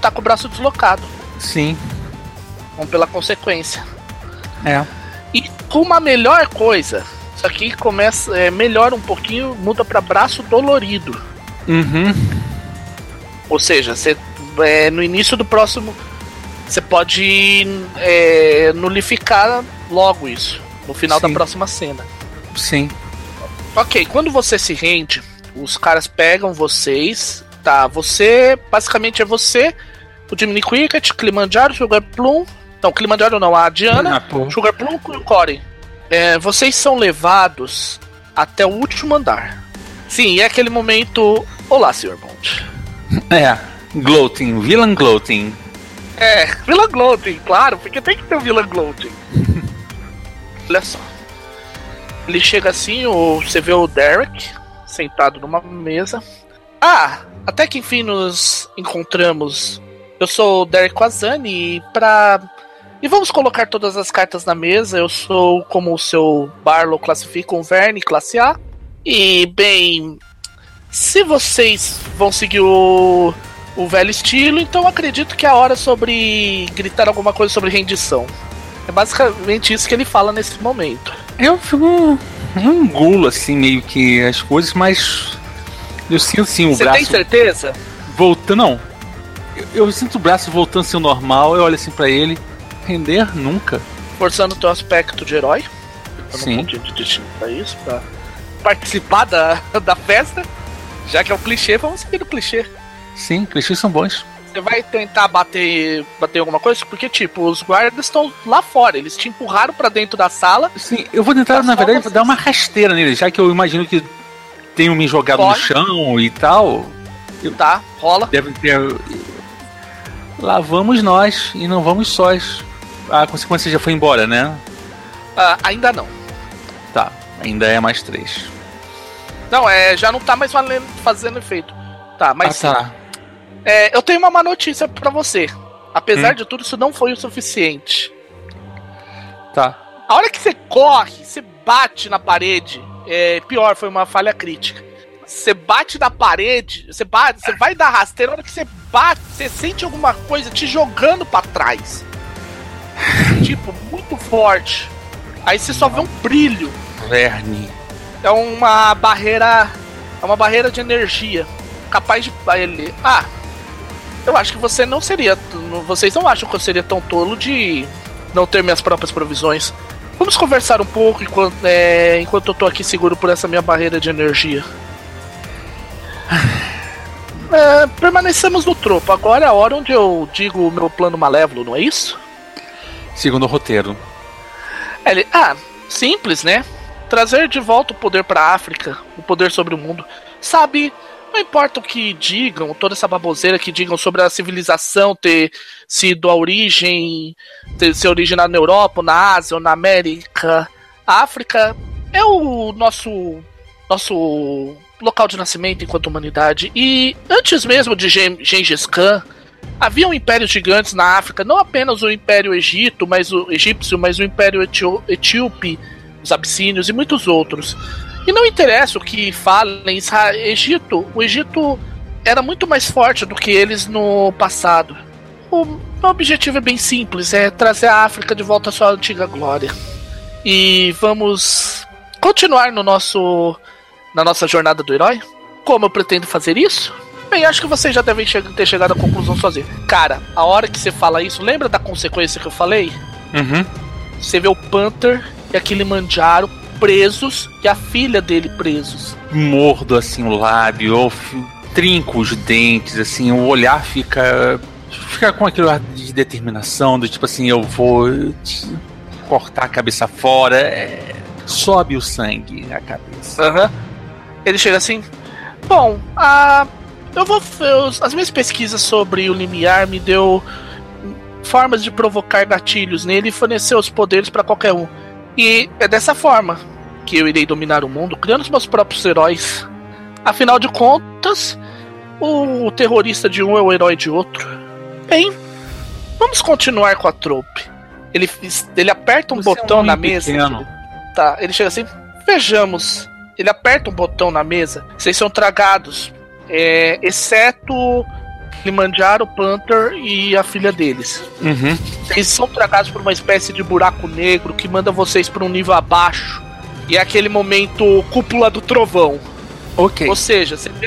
tá com o braço deslocado. Sim. Um pela consequência. É. E uma melhor coisa, isso aqui começa, é, melhora um pouquinho, muda para braço dolorido. Uhum. Ou seja, você é, no início do próximo você pode é, nulificar logo isso no final Sim. da próxima cena. Sim. Ok, quando você se rende, os caras pegam vocês. Tá, você. Basicamente é você, o Jimmy Cricket, Kilimanjaro, Sugar Plum. Não, Kilimanjaro não, a Diana, ah, Sugar Plum e o Corey. É, vocês são levados até o último andar. Sim, é aquele momento. Olá, Sr. Bond. (laughs) É, gloating, villain gloating. É, villain gloating, claro, porque tem que ter o um villain gloating. (laughs) Olha só. Ele chega assim, o, você vê o Derek sentado numa mesa. Ah, até que enfim nos encontramos. Eu sou o Derek Quazani e pra. E vamos colocar todas as cartas na mesa. Eu sou, como o seu Barlow classifica, um Verne classe A. E, bem. Se vocês vão seguir o, o velho estilo, então acredito que é a hora sobre gritar alguma coisa sobre rendição. É basicamente isso que ele fala nesse momento. Eu fico. Eu engulo assim meio que as coisas, mas. Eu sinto sim o Você braço. Você tem certeza? Voltando. Não. Eu, eu, sinto o braço voltando a ser normal, eu olho assim para ele. Render nunca. Forçando o teu aspecto de herói. Sim. de destino pra isso, pra participar da, (laughs) da festa. Já que é um clichê, vamos seguir o clichê. Sim, clichês são bons. Você vai tentar bater, bater alguma coisa? Porque, tipo, os guardas estão lá fora, eles te empurraram para dentro da sala. Sim, eu vou tentar, na verdade, dar uma rasteira neles, já que eu imagino que tenham me jogado Pode. no chão e tal. Eu... Tá, rola. Deve ter. Lá vamos nós e não vamos sós. A consequência já foi embora, né? Uh, ainda não. Tá, ainda é mais três. Não, é, já não tá mais fazendo efeito. Tá, mas. Ah, tá. É, eu tenho uma má notícia para você. Apesar hum. de tudo, isso não foi o suficiente. Tá. A hora que você corre, você bate na parede. É, pior, foi uma falha crítica. Você bate na parede, você bate, você vai dar rasteira, a hora que você bate, você sente alguma coisa te jogando para trás. (laughs) tipo, muito forte. Aí você só vê um brilho. Verne. É uma barreira. É uma barreira de energia. Capaz de. Ele. Ah, eu acho que você não seria. Vocês não acham que eu seria tão tolo de não ter minhas próprias provisões. Vamos conversar um pouco enquanto, é, enquanto eu tô aqui seguro por essa minha barreira de energia. (sighs) É, permanecemos no tropo. Agora é a hora onde eu digo o meu plano malévolo, não é isso? Segundo o roteiro. Ele, ah, simples, né? Trazer de volta o poder para a África, o poder sobre o mundo. Sabe, não importa o que digam, toda essa baboseira que digam sobre a civilização ter sido a origem, ter se originado na Europa, na Ásia ou na América. A África é o nosso nosso local de nascimento enquanto humanidade. E antes mesmo de Gengis Khan, haviam impérios gigantes na África, não apenas o Império Egito, mas o egípcio, mas o Império Etíope, os abissínios e muitos outros. E não interessa o que falem, Egito, o Egito era muito mais forte do que eles no passado. O meu objetivo é bem simples, é trazer a África de volta à sua antiga glória. E vamos continuar no nosso na nossa jornada do herói. Como eu pretendo fazer isso? Bem, acho que vocês já devem ter chegado à conclusão sozinho. Cara, a hora que você fala isso, lembra da consequência que eu falei? Uhum. Você vê o Panther e aquele Manjaro presos e a filha dele presos. Mordo assim o lábio, ou trinco os dentes, assim, o olhar fica. fica com aquele ar de determinação, do tipo assim, eu vou cortar a cabeça fora. É, sobe o sangue na cabeça. Uhum. Ele chega assim. Bom, a. Eu vou. Eu, as minhas pesquisas sobre o limiar me deu formas de provocar gatilhos nele e fornecer os poderes para qualquer um. E é dessa forma que eu irei dominar o mundo, criando os meus próprios heróis. Afinal de contas, o terrorista de um é o herói de outro. Bem, vamos continuar com a trope. Ele, ele aperta um Você botão é um na mesa. Pequeno. Tá, ele chega assim, vejamos. Ele aperta um botão na mesa, vocês são tragados. É, exceto Kilimanjaro, Panther e a filha deles. Uhum. Eles são tragados por uma espécie de buraco negro que manda vocês para um nível abaixo. E é aquele momento cúpula do trovão. Ok. Ou seja, você vê,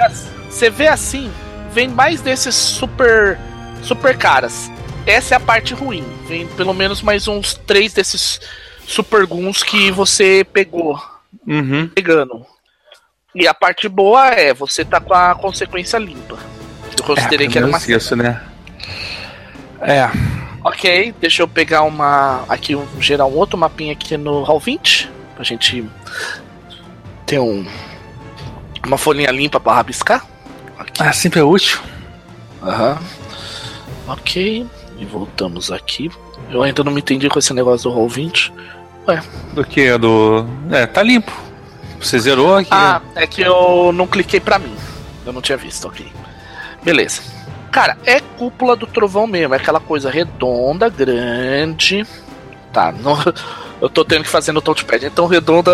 você vê assim, vem mais desses super super caras. Essa é a parte ruim. Vem pelo menos mais uns três desses super guns que você pegou. Uhum. Pegando. E a parte boa é você tá com a consequência limpa. Eu considerei é, que era uma. Isso, né? É. Ok, deixa eu pegar uma. Aqui, um, gerar um outro mapinha aqui no Hall 20. Pra gente ter um. Uma folhinha limpa para rabiscar. Aqui. Ah, sempre é útil. Aham. Ok. E voltamos aqui. Eu ainda não me entendi com esse negócio do Roll 20. Ué. Do que? Do. É, tá limpo. Você zerou aqui? Ah, é que eu não cliquei pra mim. Eu não tinha visto, ok. Beleza. Cara, é cúpula do trovão mesmo, é aquela coisa redonda, grande. Tá, não, (laughs) eu tô tendo que fazer no touchpad, então redonda.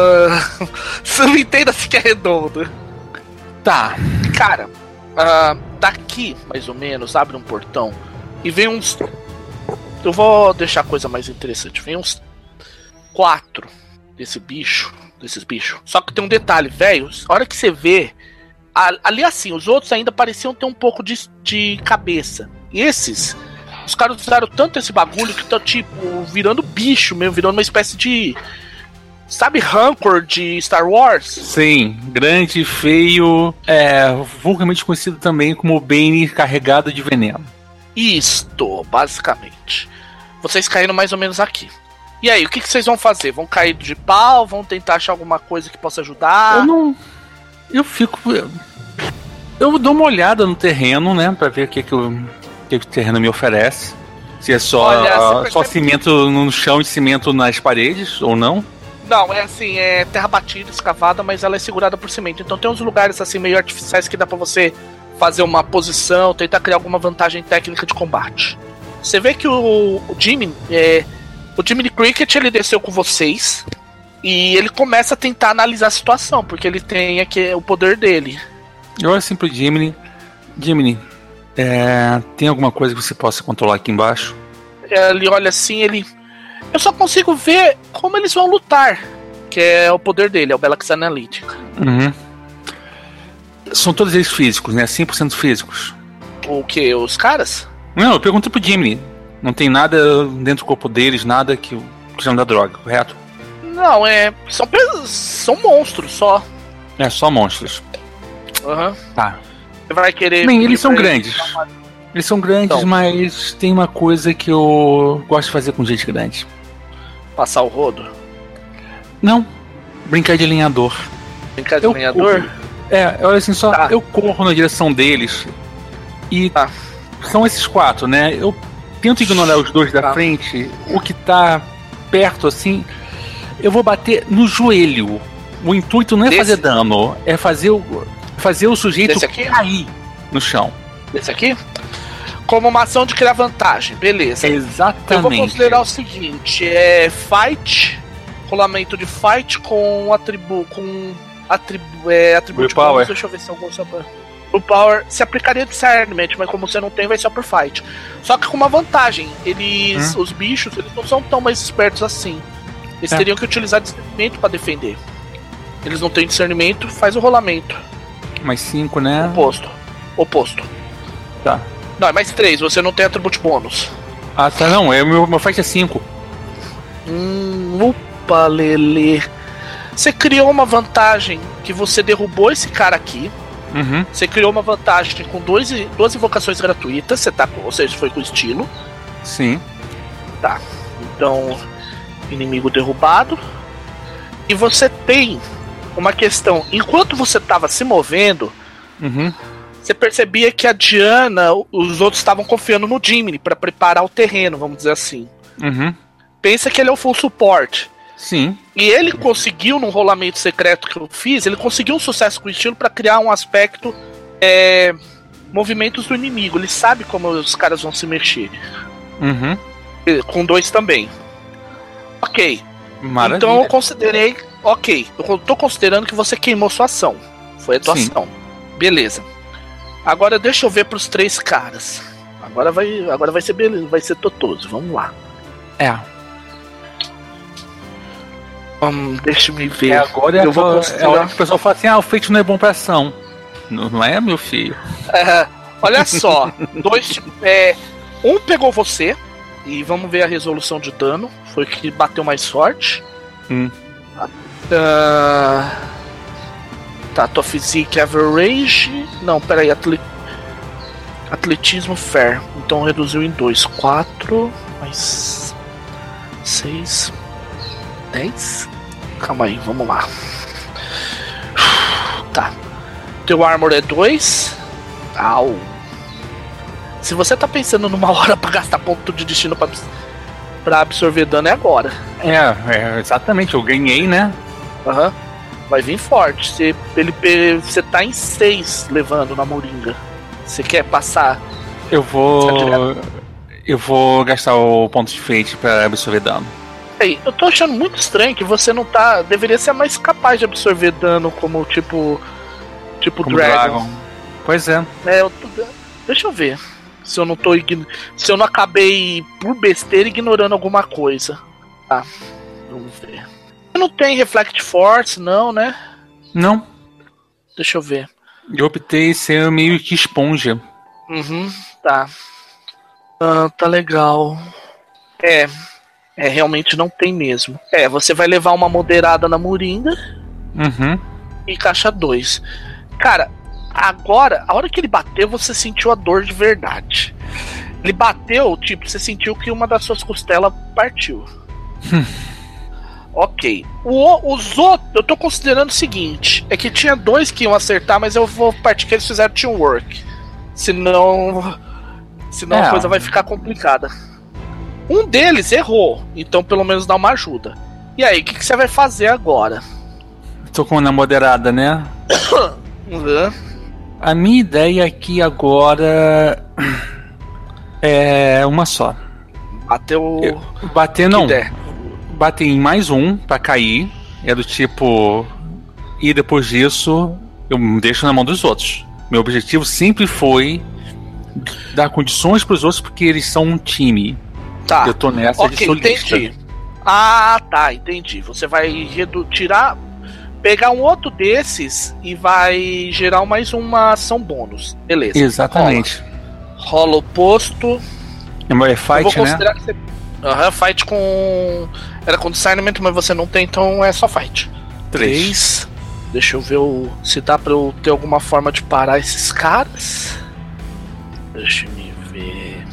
(laughs) Você não entenda se que é redonda. Tá. Cara, uh, daqui, mais ou menos, abre um portão e vem uns. Eu vou deixar a coisa mais interessante. Vem uns quatro desse bicho, desses bichos. Só que tem um detalhe, velho. A hora que você vê, ali assim, os outros ainda pareciam ter um pouco de, de cabeça. E esses, os caras usaram tanto esse bagulho que tá, tipo, virando bicho mesmo, virando uma espécie de. Sabe Rancor de Star Wars? Sim, grande, feio, é, vulgarmente conhecido também como Bane carregado de veneno. Isto, basicamente. Vocês caíram mais ou menos aqui. E aí, o que, que vocês vão fazer? Vão cair de pau? Vão tentar achar alguma coisa que possa ajudar? Eu não eu fico. Eu dou uma olhada no terreno, né? Pra ver o que, que, o, que, que o terreno me oferece. Se é só, Olha, só cimento no chão e cimento nas paredes ou não. Não, é assim, é terra batida, escavada, mas ela é segurada por cimento. Então tem uns lugares assim meio artificiais que dá para você fazer uma posição, tentar criar alguma vantagem técnica de combate. Você vê que o, o Jimmy, é, o Jimmy Cricket ele desceu com vocês, e ele começa a tentar analisar a situação, porque ele tem aqui o poder dele. Eu olho assim pro Jimmy. Jimmy, é, tem alguma coisa que você possa controlar aqui embaixo? Ele olha assim, ele. Eu só consigo ver como eles vão lutar. Que é o poder dele, é o Belax Analytic. Uhum. São todos eles físicos, né? 100% físicos. O que? Os caras? Não, eu pergunto pro Jimmy. Não tem nada dentro do corpo deles, nada que, que já da droga, correto? Não, é. São, são monstros só. É, só monstros. Aham. Uhum. Tá. Você vai querer. Bem, eles são grandes. Eles são grandes, então. mas tem uma coisa que eu gosto de fazer com gente grande: passar o rodo? Não. Brincar de alinhador. Brincar de eu alinhador? Corro. É, olha assim, só tá. eu corro na direção deles. E tá. são esses quatro, né? Eu tento ignorar os dois da tá. frente. O que tá perto, assim, eu vou bater no joelho. O intuito não é Desse? fazer dano, é fazer o, fazer o sujeito cair no chão. Desse aqui? Como uma ação de criar vantagem, beleza. Exatamente. Eu vou considerar o seguinte: é fight, rolamento de fight com atributo. com atribu, é, atributo power. Deixa eu ver se eu vou só pra... O Power se aplicaria necessariamente, mas como você não tem, vai ser por fight. Só que com uma vantagem, eles. Hum? Os bichos, eles não são tão mais espertos assim. Eles é. teriam que utilizar discernimento para defender. Eles não têm discernimento, faz o rolamento. Mais 5, né? Oposto. Oposto. Tá. Não, é mais 3, você não tem atributo bônus. Ah, tá, não, é, meu, meu fight é 5. Hum, opa, Lele. Você criou uma vantagem que você derrubou esse cara aqui. Uhum. Você criou uma vantagem com dois, duas invocações gratuitas, você tá, ou seja, foi com estilo. Sim. Tá. Então, inimigo derrubado. E você tem uma questão. Enquanto você estava se movendo, uhum. você percebia que a Diana, os outros estavam confiando no Jimmy para preparar o terreno, vamos dizer assim. Uhum. Pensa que ele é o full suporte. Sim. E ele conseguiu, num rolamento secreto que eu fiz, ele conseguiu um sucesso com o estilo para criar um aspecto. É, movimentos do inimigo. Ele sabe como os caras vão se mexer. Uhum. Com dois também. Ok. Maravilha. Então eu considerei. Ok. Eu tô considerando que você queimou sua ação. Foi a tua Sim. ação. Beleza. Agora deixa eu ver pros três caras. Agora vai, agora vai ser beleza, vai ser totoso. Vamos lá. É. Hum, deixa me ver. É, agora é, eu vou considerar... é hora que o pessoal fala assim: ah, o feito não é bom pra ação. Não, não é, meu filho? É, olha só. (laughs) dois. É, um pegou você. E vamos ver a resolução de dano. Foi que bateu mais forte. Hum. Uh, tá, tua physique average. Não, peraí, atlet... atletismo fair. Então reduziu em 2. 4 mais 6. 10? Calma aí, vamos lá. Tá. Teu armor é 2. Au. Se você tá pensando numa (laughs) hora pra gastar ponto de destino pra, pra absorver dano, é agora. É, é exatamente, eu ganhei, né? Aham. Uhum. Vai vir forte. Você, ele, você tá em 6 levando na moringa. Você quer passar? Eu vou. Eu vou gastar o ponto de fate pra absorver dano. Ei, eu tô achando muito estranho que você não tá. Deveria ser mais capaz de absorver dano como tipo. Tipo como Dragon. Dragon. Pois é. É, eu tô... Deixa eu ver se eu não tô ign... se eu não acabei por besteira ignorando alguma coisa. Tá. Vamos ver. Não tem Reflect Force, não, né? Não. Deixa eu ver. Eu optei ser meio que esponja. Uhum, tá. Ah, tá legal. É. É, realmente não tem mesmo. É, você vai levar uma moderada na Moringa. Uhum. E caixa 2. Cara, Agora, a hora que ele bateu, você sentiu a dor de verdade. Ele bateu, tipo, você sentiu que uma das suas costelas partiu. (laughs) ok. O, os outros, eu tô considerando o seguinte: é que tinha dois que iam acertar, mas eu vou partir que eles fizeram teamwork. Senão. Senão é. a coisa vai ficar complicada. Um deles errou, então pelo menos dá uma ajuda. E aí, o que, que, você vai fazer agora? Tô com uma moderada, né? (coughs) uhum. A minha ideia aqui agora é uma só. Bateu. Bater não. Bater em mais um para cair. É do tipo. E depois disso, eu me deixo na mão dos outros. Meu objetivo sempre foi dar condições para os outros porque eles são um time. Tá. Eu tô nessa okay, de solista. Entendi. Ah, tá, entendi. Você vai tirar pegar um outro desses e vai gerar mais uma ação bônus. Beleza. Exatamente. Rola, Rola o posto. É fight, eu vou considerar né? que você. Aham, uhum, fight com. Era com discernment, mas você não tem, então é só fight. Três. Deixa eu ver o... se dá pra eu ter alguma forma de parar esses caras. Deixa me ver.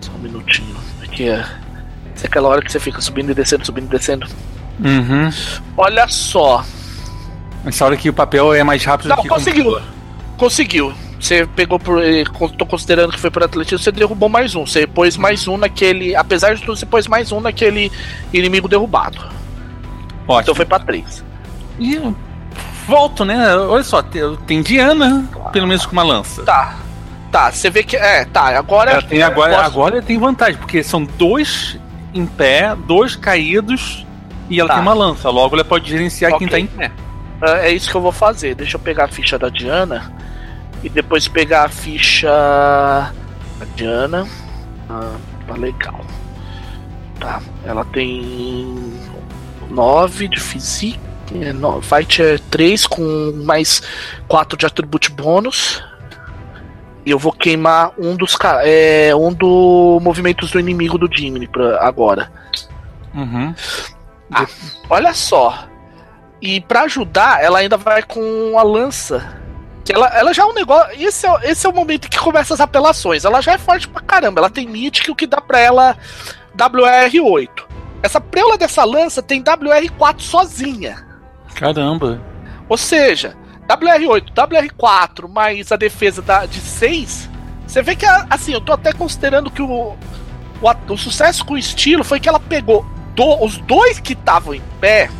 Só um minutinho. Aqui é. é aquela hora que você fica subindo e descendo, subindo e descendo. Uhum. Olha só. Essa hora que o papel é mais rápido Não, do que. Conseguiu. Conseguiu. Você pegou por. Eh, tô considerando que foi por atletismo, você derrubou mais um. Você pôs mais um naquele. Apesar de tudo, você pôs mais um naquele inimigo derrubado. Ótimo. Então foi pra três. E eu volto, né? Olha só, tem Diana, pelo menos com uma lança. Tá. Tá, você vê que. É, tá, agora. tem, agora, posso... agora tem vantagem, porque são dois em pé, dois caídos e ela tá. tem uma lança, logo ela pode gerenciar okay. quem tá em pé. É, é isso que eu vou fazer. Deixa eu pegar a ficha da Diana e depois pegar a ficha da Diana. Ah, tá legal. Tá, ela tem 9 de física. É, fight é 3 com mais 4 de atributo bônus. E eu vou queimar um dos é, um dos movimentos do inimigo do Jimmy pra agora. Uhum. Ah, olha só. E para ajudar, ela ainda vai com a lança. Que ela, ela já é um negócio. Esse é, esse é o momento que começa as apelações. Ela já é forte pra caramba. Ela tem Mythic, o que dá pra ela WR8. Essa preula dessa lança tem WR4 sozinha. Caramba. Ou seja, WR8, WR4 mais a defesa da, de 6. Você vê que, assim, eu tô até considerando que o, o, o sucesso com o estilo foi que ela pegou do, os dois que estavam em pé,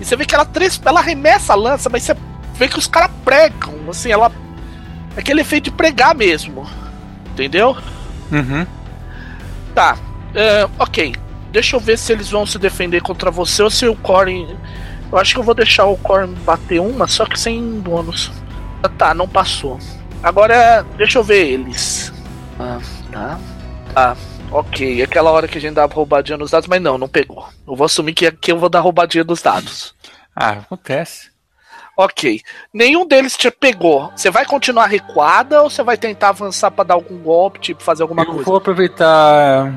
e você vê que ela, ela arremessa a lança, mas você vê que os caras pregam, assim, ela. É aquele efeito de pregar mesmo. Entendeu? Uhum. Tá. Uh, ok. Deixa eu ver se eles vão se defender contra você ou se o Corey. Eu acho que eu vou deixar o Corey bater uma, só que sem bônus. Tá, não passou. Agora, deixa eu ver eles. Ah, tá. Tá. Ok, aquela hora que a gente dava roubadinha nos dados, mas não, não pegou. Eu vou assumir que aqui eu vou dar roubadinha nos dados. Ah, acontece. Ok. Nenhum deles te pegou. Você vai continuar recuada ou você vai tentar avançar para dar algum golpe, tipo, fazer alguma eu coisa? Eu vou aproveitar.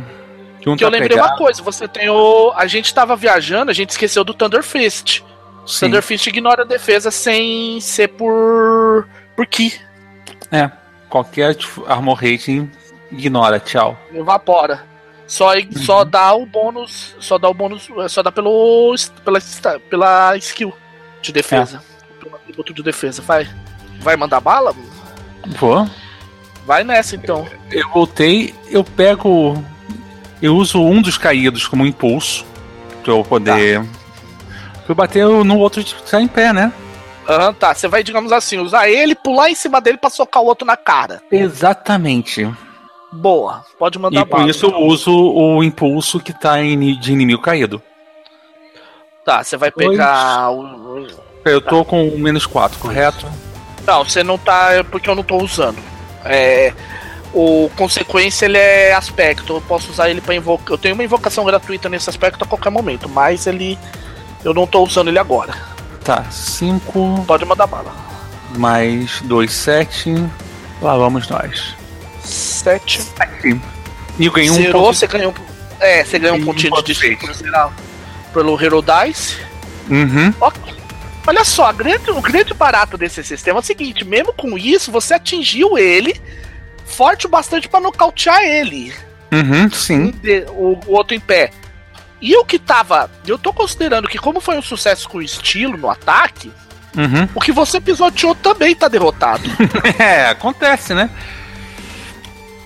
Que, um que eu lembrei pegado. uma coisa, você tem o. A gente tava viajando, a gente esqueceu do Thunder Fist. Sim. Thunder Fist ignora a defesa sem ser por. por ki. É. Qualquer armor rating ignora, tchau. Evapora. Só, uhum. só dá o bônus. Só dá o bônus. Só dá pelo. pela, pela skill de defesa. É. Pelo atributo de defesa. Vai. Vai mandar bala? Vou. Vai nessa então. Eu voltei, eu pego. Eu uso um dos caídos como impulso. Pra eu poder. Tá. Pra eu bater no outro que tá em pé, né? Aham, uhum, tá. Você vai, digamos assim, usar ele, pular em cima dele pra socar o outro na cara. Exatamente. Boa, pode mandar E por bala, isso eu uso o impulso que tá em, de inimigo caído. Tá, você vai pegar o. Eu tô tá. com menos 4, correto? Não, você não tá. É porque eu não tô usando. É. O consequência ele é aspecto. Eu posso usar ele para invocar. Eu tenho uma invocação gratuita nesse aspecto a qualquer momento, mas ele. Eu não tô usando ele agora. Tá, 5. Pode mandar bala. Mais 2, 7. Lá vamos nós. 7. E eu ganhei um Zerou, ponto... você ganhou. É, você ganhou um pontinho de destino pelo Hero Dice. Uhum. Ok. Olha só, grande, o grande barato desse sistema é o seguinte: mesmo com isso, você atingiu ele forte o bastante para nocautear ele. Uhum, sim. O, o, outro em pé. E o que tava. Eu tô considerando que, como foi um sucesso com o estilo no ataque, uhum. o que você pisoteou também tá derrotado. (laughs) é, acontece, né?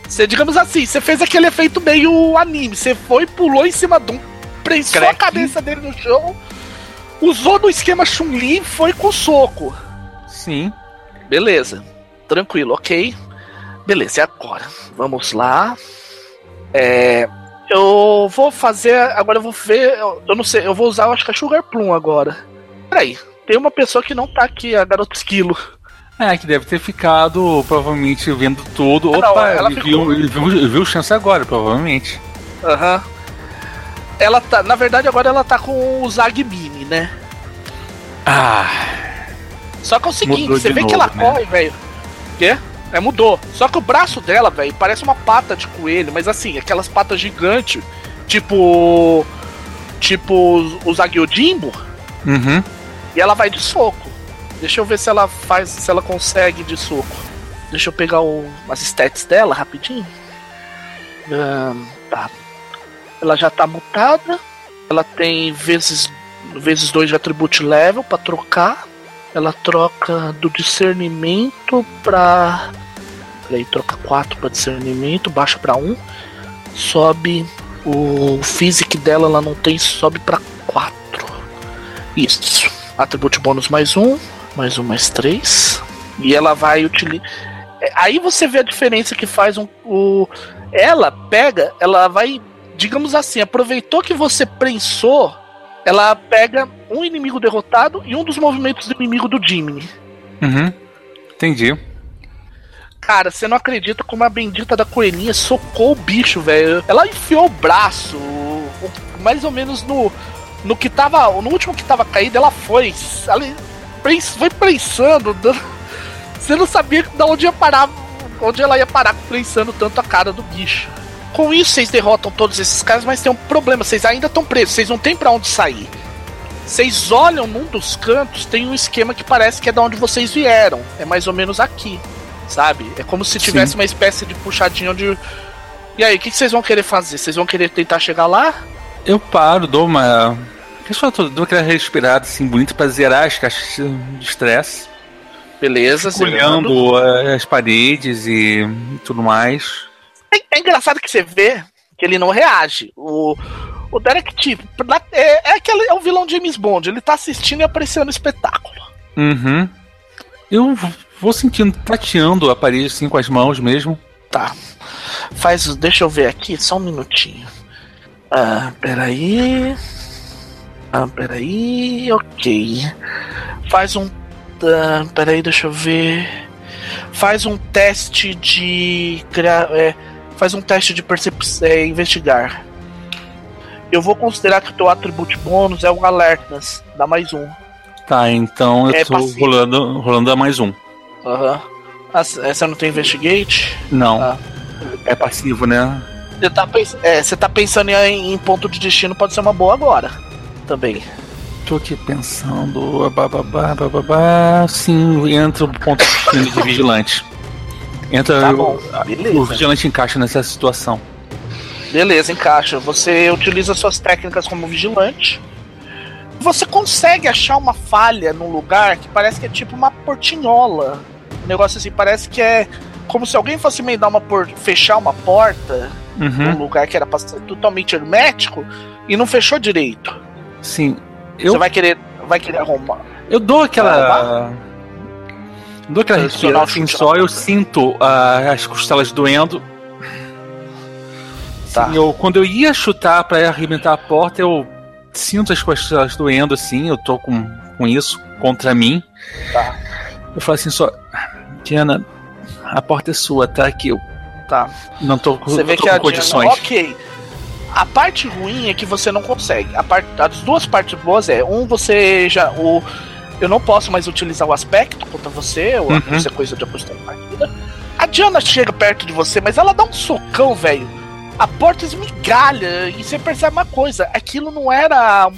Você, digamos assim, você fez aquele efeito meio anime. Você foi, pulou em cima de um, prensou Crack. a cabeça dele no chão, usou no esquema Chun-Li e foi com soco. Sim. Beleza. Tranquilo, ok. Beleza, e agora? Vamos lá. É, eu vou fazer. Agora eu vou ver. Eu, eu não sei, eu vou usar, eu acho que a Sugar Plum agora. Peraí, tem uma pessoa que não tá aqui, a Garota Esquilo. É, que deve ter ficado, provavelmente, vendo tudo. Ah, Opa, não, ele, viu, ele, viu, ele viu chance agora, provavelmente. Aham. Uhum. Ela tá. Na verdade, agora ela tá com o Zagbini, né? Ah. Só que é o seguinte, você vê novo, que ela né? corre, velho. Quê? É, mudou. Só que o braço dela, velho, parece uma pata de coelho, mas assim, aquelas patas gigantes, tipo. Tipo o Zagyojimbo. Uhum. E ela vai de soco. Deixa eu ver se ela faz, se ela consegue de soco. Deixa eu pegar o, as stats dela rapidinho. Tá. Ela já tá mutada. Ela tem vezes vezes 2 de atribute level para trocar. Ela troca do discernimento pra. Peraí, troca 4 para discernimento, baixa para 1. Um, sobe o physic dela, ela não tem, sobe para 4. Isso. Atribute bônus mais um mais um, mais três. E ela vai utilizar. É, aí você vê a diferença que faz um, o. Ela pega, ela vai, digamos assim, aproveitou que você prensou, ela pega um inimigo derrotado e um dos movimentos do inimigo do Jimmy. Uhum. Entendi. Cara, você não acredita como a bendita da coelhinha socou o bicho, velho. Ela enfiou o braço, mais ou menos no no que tava, no último que tava caído, ela foi, ela foi prensando. Você não sabia de onde ia parar. Onde ela ia parar prensando tanto a cara do bicho. Com isso, vocês derrotam todos esses caras, mas tem um problema: vocês ainda estão presos, vocês não tem para onde sair. Vocês olham num dos cantos, tem um esquema que parece que é da onde vocês vieram. É mais ou menos aqui, sabe? É como se tivesse Sim. uma espécie de puxadinho onde. E aí, o que, que vocês vão querer fazer? Vocês vão querer tentar chegar lá? Eu paro, dou uma Pessoal, tô dando aquela respirada assim, bonita pra zerar as caixas de estresse. Beleza, Olhando as paredes e tudo mais. É, é, engraçado que você vê que ele não reage. O, o Derek, tipo, é, é aquele é o vilão James Bond, ele tá assistindo e apreciando o espetáculo. Uhum. Eu vou sentindo, tateando a parede assim com as mãos mesmo. Tá. Faz. Deixa eu ver aqui, só um minutinho. Ah, peraí. Ah, peraí. Ok. Faz um. Ah, peraí, deixa eu ver. Faz um teste de. É, faz um teste de percepção. É, investigar. Eu vou considerar que o teu atributo bônus é o alertness. Dá mais um. Tá, então eu é tô rolando, rolando a mais um. Aham. Uhum. Ah, você não tem investigate? Não. Ah. É passivo, né? Você tá, é, tá pensando em, em, ponto de destino, pode ser uma boa agora. Também. Tô aqui pensando. Bababá, bababá. Sim, entra o ponto de vigilante. Entra. Tá bom, o, o vigilante encaixa nessa situação. Beleza, encaixa. Você utiliza suas técnicas como vigilante. Você consegue achar uma falha num lugar que parece que é tipo uma portinhola. Um negócio assim, parece que é como se alguém fosse emendar uma por... fechar uma porta uhum. num lugar que era totalmente hermético e não fechou direito. Sim. Eu... Você vai querer, vai querer arrumar. Eu dou aquela. Dou aquela respiração só, eu sinto uh, as costelas doendo. Tá. Sim, eu, quando eu ia chutar para arrebentar a porta, eu sinto as costelas doendo assim, eu tô com, com isso contra mim. Tá. Eu falo assim só, Diana, a porta é sua, tá? aqui eu tá. não tô, você vê tô que com condições. Diana, ok. A parte ruim é que você não consegue. A parte, as duas partes boas é, um, você já. O, eu não posso mais utilizar o aspecto contra você, ou uhum. é coisa de apostar em partida. A Diana chega perto de você, mas ela dá um socão, velho. A porta esmigalha e você percebe uma coisa: aquilo não era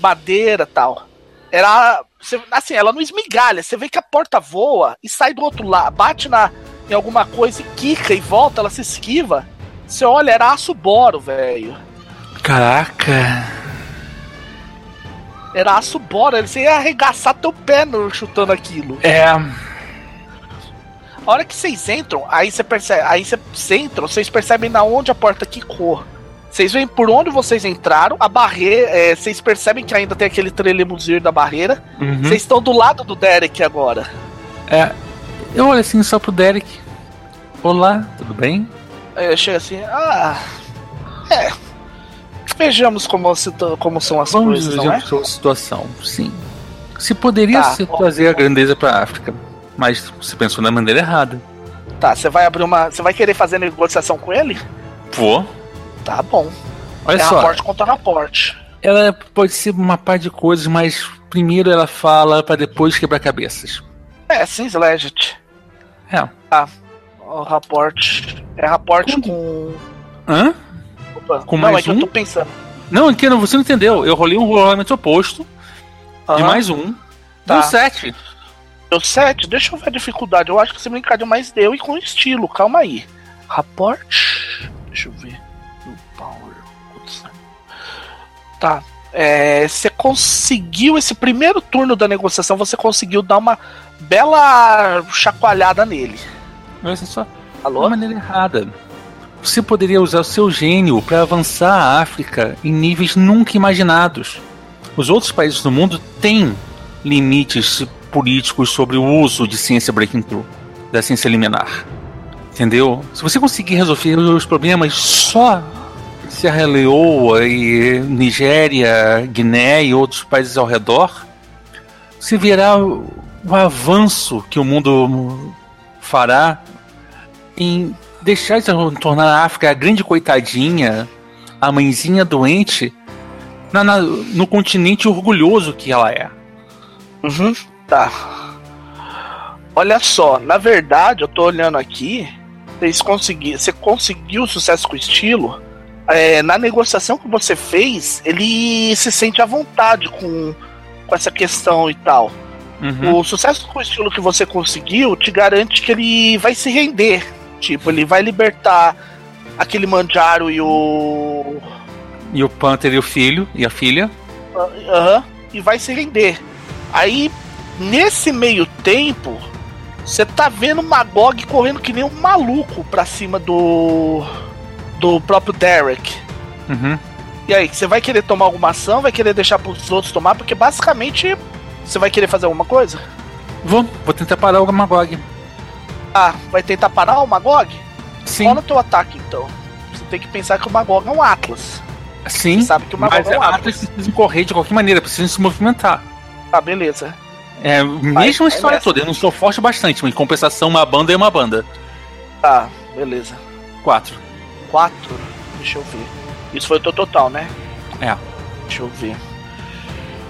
madeira tal. Era. Assim, ela não esmigalha. Você vê que a porta voa e sai do outro lado, bate na, em alguma coisa e quica e volta, ela se esquiva. Você olha, era aço boro, velho. Caraca. Era aço boro, você ia arregaçar teu pé no, chutando aquilo. É. A hora que vocês entram, aí você percebe, aí vocês entram, vocês percebem na onde a porta quicou. Vocês veem por onde vocês entraram, a barreira. É, vocês percebem que ainda tem aquele trelemusir da barreira. Uhum. Vocês estão do lado do Derek agora. É. Eu olho assim só pro Derek. Olá, tudo bem? Eu chego assim, ah. É. Vejamos como, como são as Vamos coisas. Vejamos é? a situação, sim. Se poderia tá, se trazer a grandeza para África, mas você pensou na maneira errada. Tá, você vai abrir uma. Você vai querer fazer negociação com ele? Vou. Tá bom. Olha é só. Raporte contra raporte. Ela pode ser uma par de coisas, mas primeiro ela fala para depois quebrar cabeças. É, sim, legit. É. Ah, o raporte. É raporte com. Hã? Opa. Com não, mais é um? eu tô pensando. Não, é que você não entendeu. Eu rolei um rolamento oposto. De mais um. Tá. Deu 7. Deu 7? Deixa eu ver a dificuldade. Eu acho que você brincar de mais deu e com estilo. Calma aí. Raporte. Deixa eu ver. Tá. É, você conseguiu esse primeiro turno da negociação, você conseguiu dar uma bela chacoalhada nele. Olha só. Alô? De maneira errada. Você poderia usar o seu gênio para avançar a África em níveis nunca imaginados. Os outros países do mundo têm limites políticos sobre o uso de ciência breaking through, da ciência liminar. Entendeu? Se você conseguir resolver os problemas só Serra Leoa e Nigéria, Guiné e outros países ao redor, se verá o avanço que o mundo fará em deixar de tornar a África a grande coitadinha, a mãezinha doente, na, na, no continente orgulhoso que ela é. Uhum, tá. Olha só, na verdade, eu tô olhando aqui, vocês conseguiram, você conseguiu sucesso com estilo, é, na negociação que você fez, ele se sente à vontade com, com essa questão e tal. Uhum. O sucesso com o estilo que você conseguiu te garante que ele vai se render. Tipo, ele vai libertar aquele Manjaro e o. E o Panther e o filho, e a filha. Aham. Uhum, e vai se render. Aí, nesse meio tempo, você tá vendo o Magog correndo que nem um maluco pra cima do do próprio Derek. Uhum. E aí, você vai querer tomar alguma ação? Vai querer deixar pros outros tomar? Porque basicamente você vai querer fazer alguma coisa? Vou, vou tentar parar o Magog. Ah, vai tentar parar o Magog? Sim. Olha o teu ataque então. Você tem que pensar que o Magog é um Atlas. Sim, Você sabe que o Magog mas é um Atlas Atlas. precisa correr de qualquer maneira, precisa se movimentar. Tá, beleza. É, a vai história nessa. toda, eu não sou forte bastante, mas em compensação, uma banda é uma banda. Tá, beleza. Quatro. Quatro. Deixa eu ver. Isso foi o teu total, né? É. Deixa eu ver.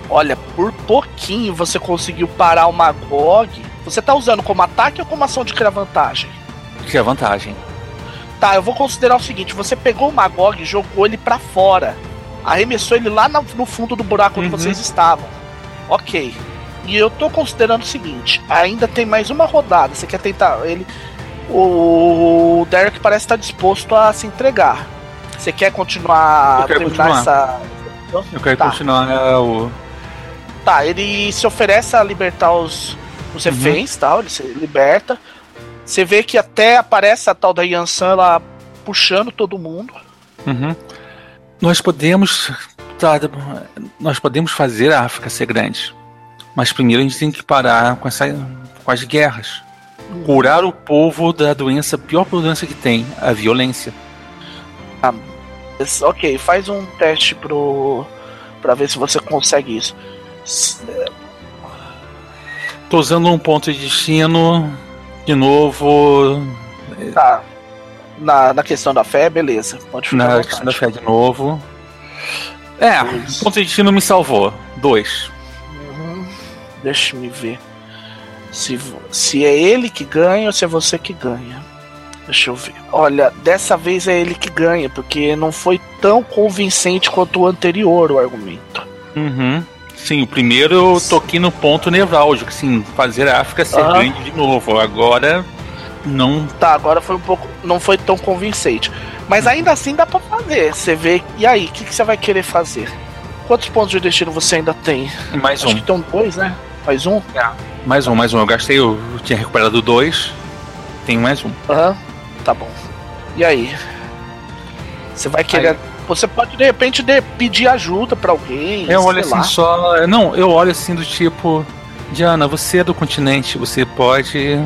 Olha, por pouquinho você conseguiu parar o Magog. Você tá usando como ataque ou como ação de criar vantagem? Que é a vantagem. Tá, eu vou considerar o seguinte: você pegou o Magog e jogou ele pra fora. Arremessou ele lá no fundo do buraco onde Uhum. vocês estavam. Ok. E eu tô considerando o seguinte: ainda tem mais uma rodada. Você quer tentar. Ele. O Derek parece estar disposto a se entregar. Você quer continuar Eu continuar. essa. Eu quero Tá. continuar é, o. Tá, ele se oferece a libertar os, os Uhum. reféns, tal, ele se liberta. Você vê que até aparece a tal da Yansan lá puxando todo mundo. Uhum. Nós podemos. tá, nós podemos fazer a África ser grande. Mas primeiro a gente tem que parar com, essa, com as guerras. Curar o povo da doença, pior doença que tem, a violência. Esse- Ok, faz um teste pro. pra ver se você consegue isso. Tô usando um ponto de destino. De novo. Tá. Na, na questão da fé, beleza. Pode ficar Na questão da fé de novo. É, Dois. ponto de destino me salvou. Dois. Uhum. Deixa me ver. Se, se é ele que ganha ou se é você que ganha. Deixa eu ver. Olha, dessa vez é ele que ganha, porque não foi tão convincente quanto o anterior o argumento. Uhum. Sim, o primeiro eu toquei no ponto nevrálgico, sim, fazer a África ser Aham. grande de novo. Agora não. Tá, agora foi um pouco. não foi tão convincente. Mas ainda assim dá pra fazer. Você vê. E aí, o que, que você vai querer fazer? Quantos pontos de destino você ainda tem? Mais Acho um. que tem dois, né? Mais um? Mais um, mais um. Eu gastei, eu tinha recuperado dois. Tenho mais um. Aham. Tá bom. E aí? Você vai querer. Você pode de repente de- pedir ajuda pra alguém. Eu olho assim lá. só. Não, eu olho assim do tipo. Diana, você é do continente, você pode.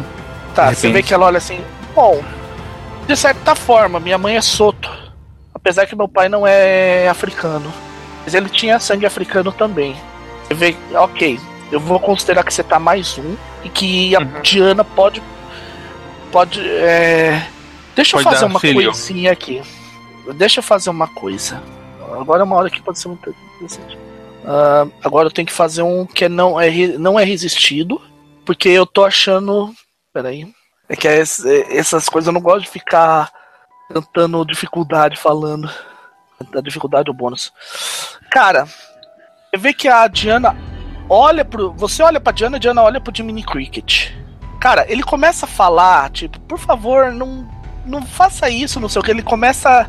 Tá, você vê que ela olha assim. Bom, de certa forma, minha mãe é Soto. Apesar que meu pai não é africano. Mas ele tinha sangue africano também. Você vê, ok, eu vou considerar que você tá mais um. E que a Uhum. Diana pode. Pode. É... Deixa eu Pode fazer dar uma filho. coisinha aqui. Deixa eu fazer uma coisa. Agora é uma hora que pode ser muito interessante. Ah, agora eu tenho que fazer um que não é, não é resistido. Porque eu tô achando. Peraí. É que es- é- essas coisas eu não gosto de ficar cantando dificuldade falando. Da dificuldade ou bônus. Cara, você vê que a Diana olha pro. Você olha pra Diana, a Diana olha pro Jiminy Cricket. Cara, ele começa a falar, tipo, por favor, não, não faça isso, não sei o que. Ele começa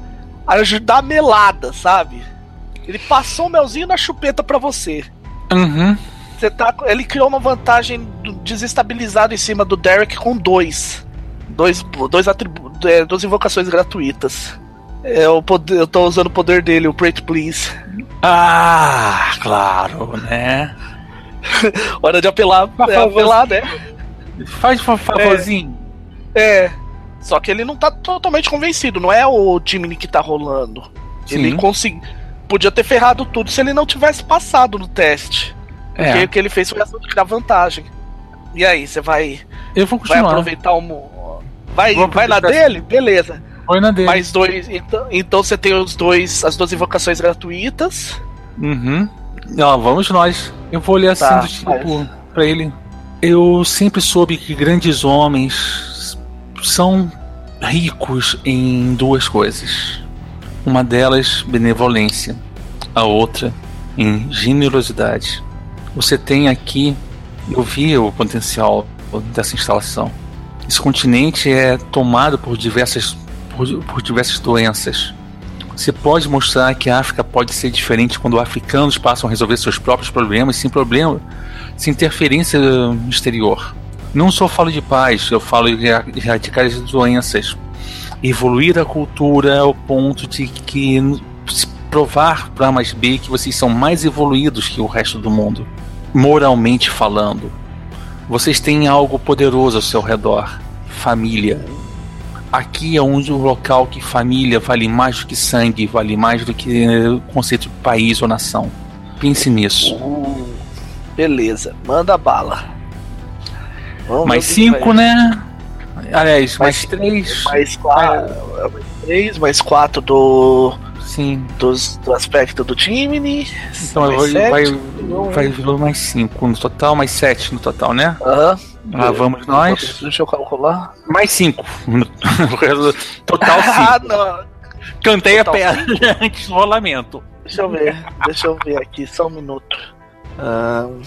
ajudar a melada, sabe? Ele passou o melzinho na chupeta pra você. Uhum. Você tá, ele criou uma vantagem desestabilizada em cima do Derek com dois. Dois, dois atributos. É, duas invocações gratuitas. É, poder, eu tô usando o poder dele, o Pray Please. Ah, claro, né? (laughs) Hora de apelar, é, apelar, né? Faz um favorzinho. É. Só que ele não tá totalmente convencido, não é o Jimmy que tá rolando. Ele Sim. consegui... podia ter ferrado tudo se ele não tivesse passado no teste. Porque É, o que ele fez foi criar vantagem. E aí, você vai, eu vou vai continuar. aproveitar o. Vai, Vou vai na dele? Beleza. Foi na dele. Mais dois. Então, então você tem os dois. As duas invocações gratuitas. Uhum. Não, vamos nós. Eu vou olhar assim Tá, do tipo pra ele. Eu sempre soube que grandes homens são ricos em duas coisas. Uma delas, benevolência. A outra, em generosidade. Você tem aqui, eu vi o potencial dessa instalação. Esse continente é tomado por diversas, por, por diversas doenças. Você pode mostrar que a África pode ser diferente quando africanos passam a resolver seus próprios problemas sem problema, sem interferência no exterior. Não só falo de paz, eu falo de er- erradicar as doenças, evoluir a cultura ao ponto de que provar para mais B que vocês são mais evoluídos que o resto do mundo, moralmente falando. Vocês têm algo poderoso ao seu redor: família. Aqui é o local que família vale mais do que sangue, vale mais do que o conceito de país ou nação. Pense nisso. Uh, beleza, manda bala. Mais cinco, né? Aliás, mais, mais três. Mais quatro. Ah. Mais três, mais quatro do Sim. Dos, do aspecto do time. Então vai, sete, vai, vai vir mais 5 no total, mais 7 no total, né? Aham. Lá vamos nós. Deixa eu calcular. Mais 5. (laughs) total (laughs) 5. ah, não. Cantei total a perna (laughs) antes do rolamento. Deixa eu ver. Deixa eu ver aqui, só um minuto. Um,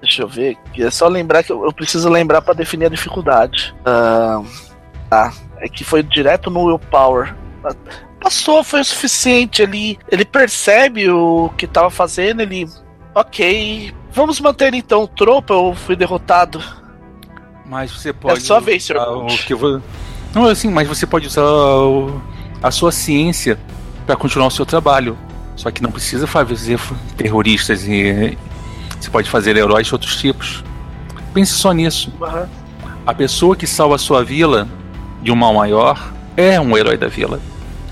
deixa eu ver. É só lembrar que eu, eu preciso lembrar para definir a dificuldade. Um, tá. É que foi direto no Willpower passou, foi o suficiente. Ele, ele percebe o que tava fazendo, ele. Ok, vamos manter então o tropa, eu fui derrotado. Mas você pode. É só ver, Sr. O que vou... Não, assim, mas você pode usar o... a sua ciência para continuar o seu trabalho. Só que não precisa fazer terroristas e você pode fazer heróis de outros tipos. Pense só nisso. Uhum. A pessoa que salva a sua vila de um mal maior é um herói da vila.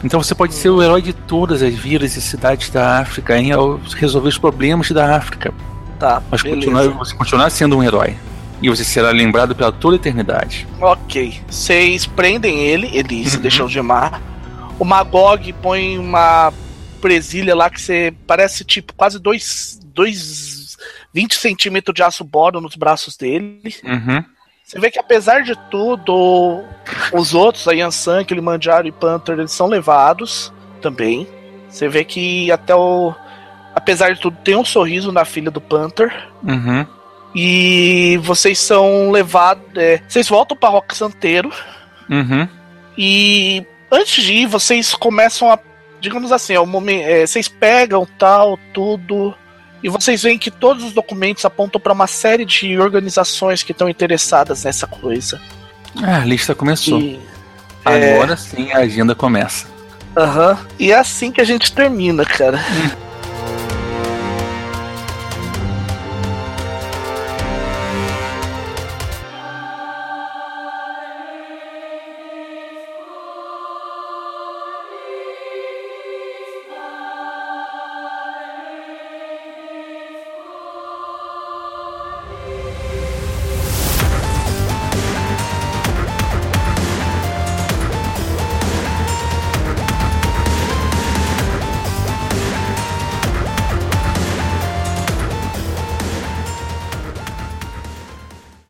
Então você pode ser o herói de todas as vilas e cidades da África em resolver os problemas da África. Tá. Mas continuar, você continuar sendo um herói. E você será lembrado pela toda a eternidade. Ok. Vocês prendem ele, ele uhum. se deixou gemar. O Magog põe uma presilha lá que você parece tipo quase dois, dois 20 centímetros de aço boro nos braços dele. Uhum. Você vê que apesar de tudo, os outros, a Yansan, Kilimanjaro e Panther, eles são levados também. Você vê que até o. Apesar de tudo, tem um sorriso na filha do Panther. Uhum. E vocês são levados. É, vocês voltam para Rock Santeiro. Uhum. E antes de ir, vocês começam a. Digamos assim, é o momento, é, vocês pegam tal, tudo. E vocês veem que todos os documentos apontam para uma série de organizações que estão interessadas nessa coisa. Ah, a lista começou. E, Agora é... sim a agenda começa. Aham. Uhum. E é assim que a gente termina, cara. (laughs)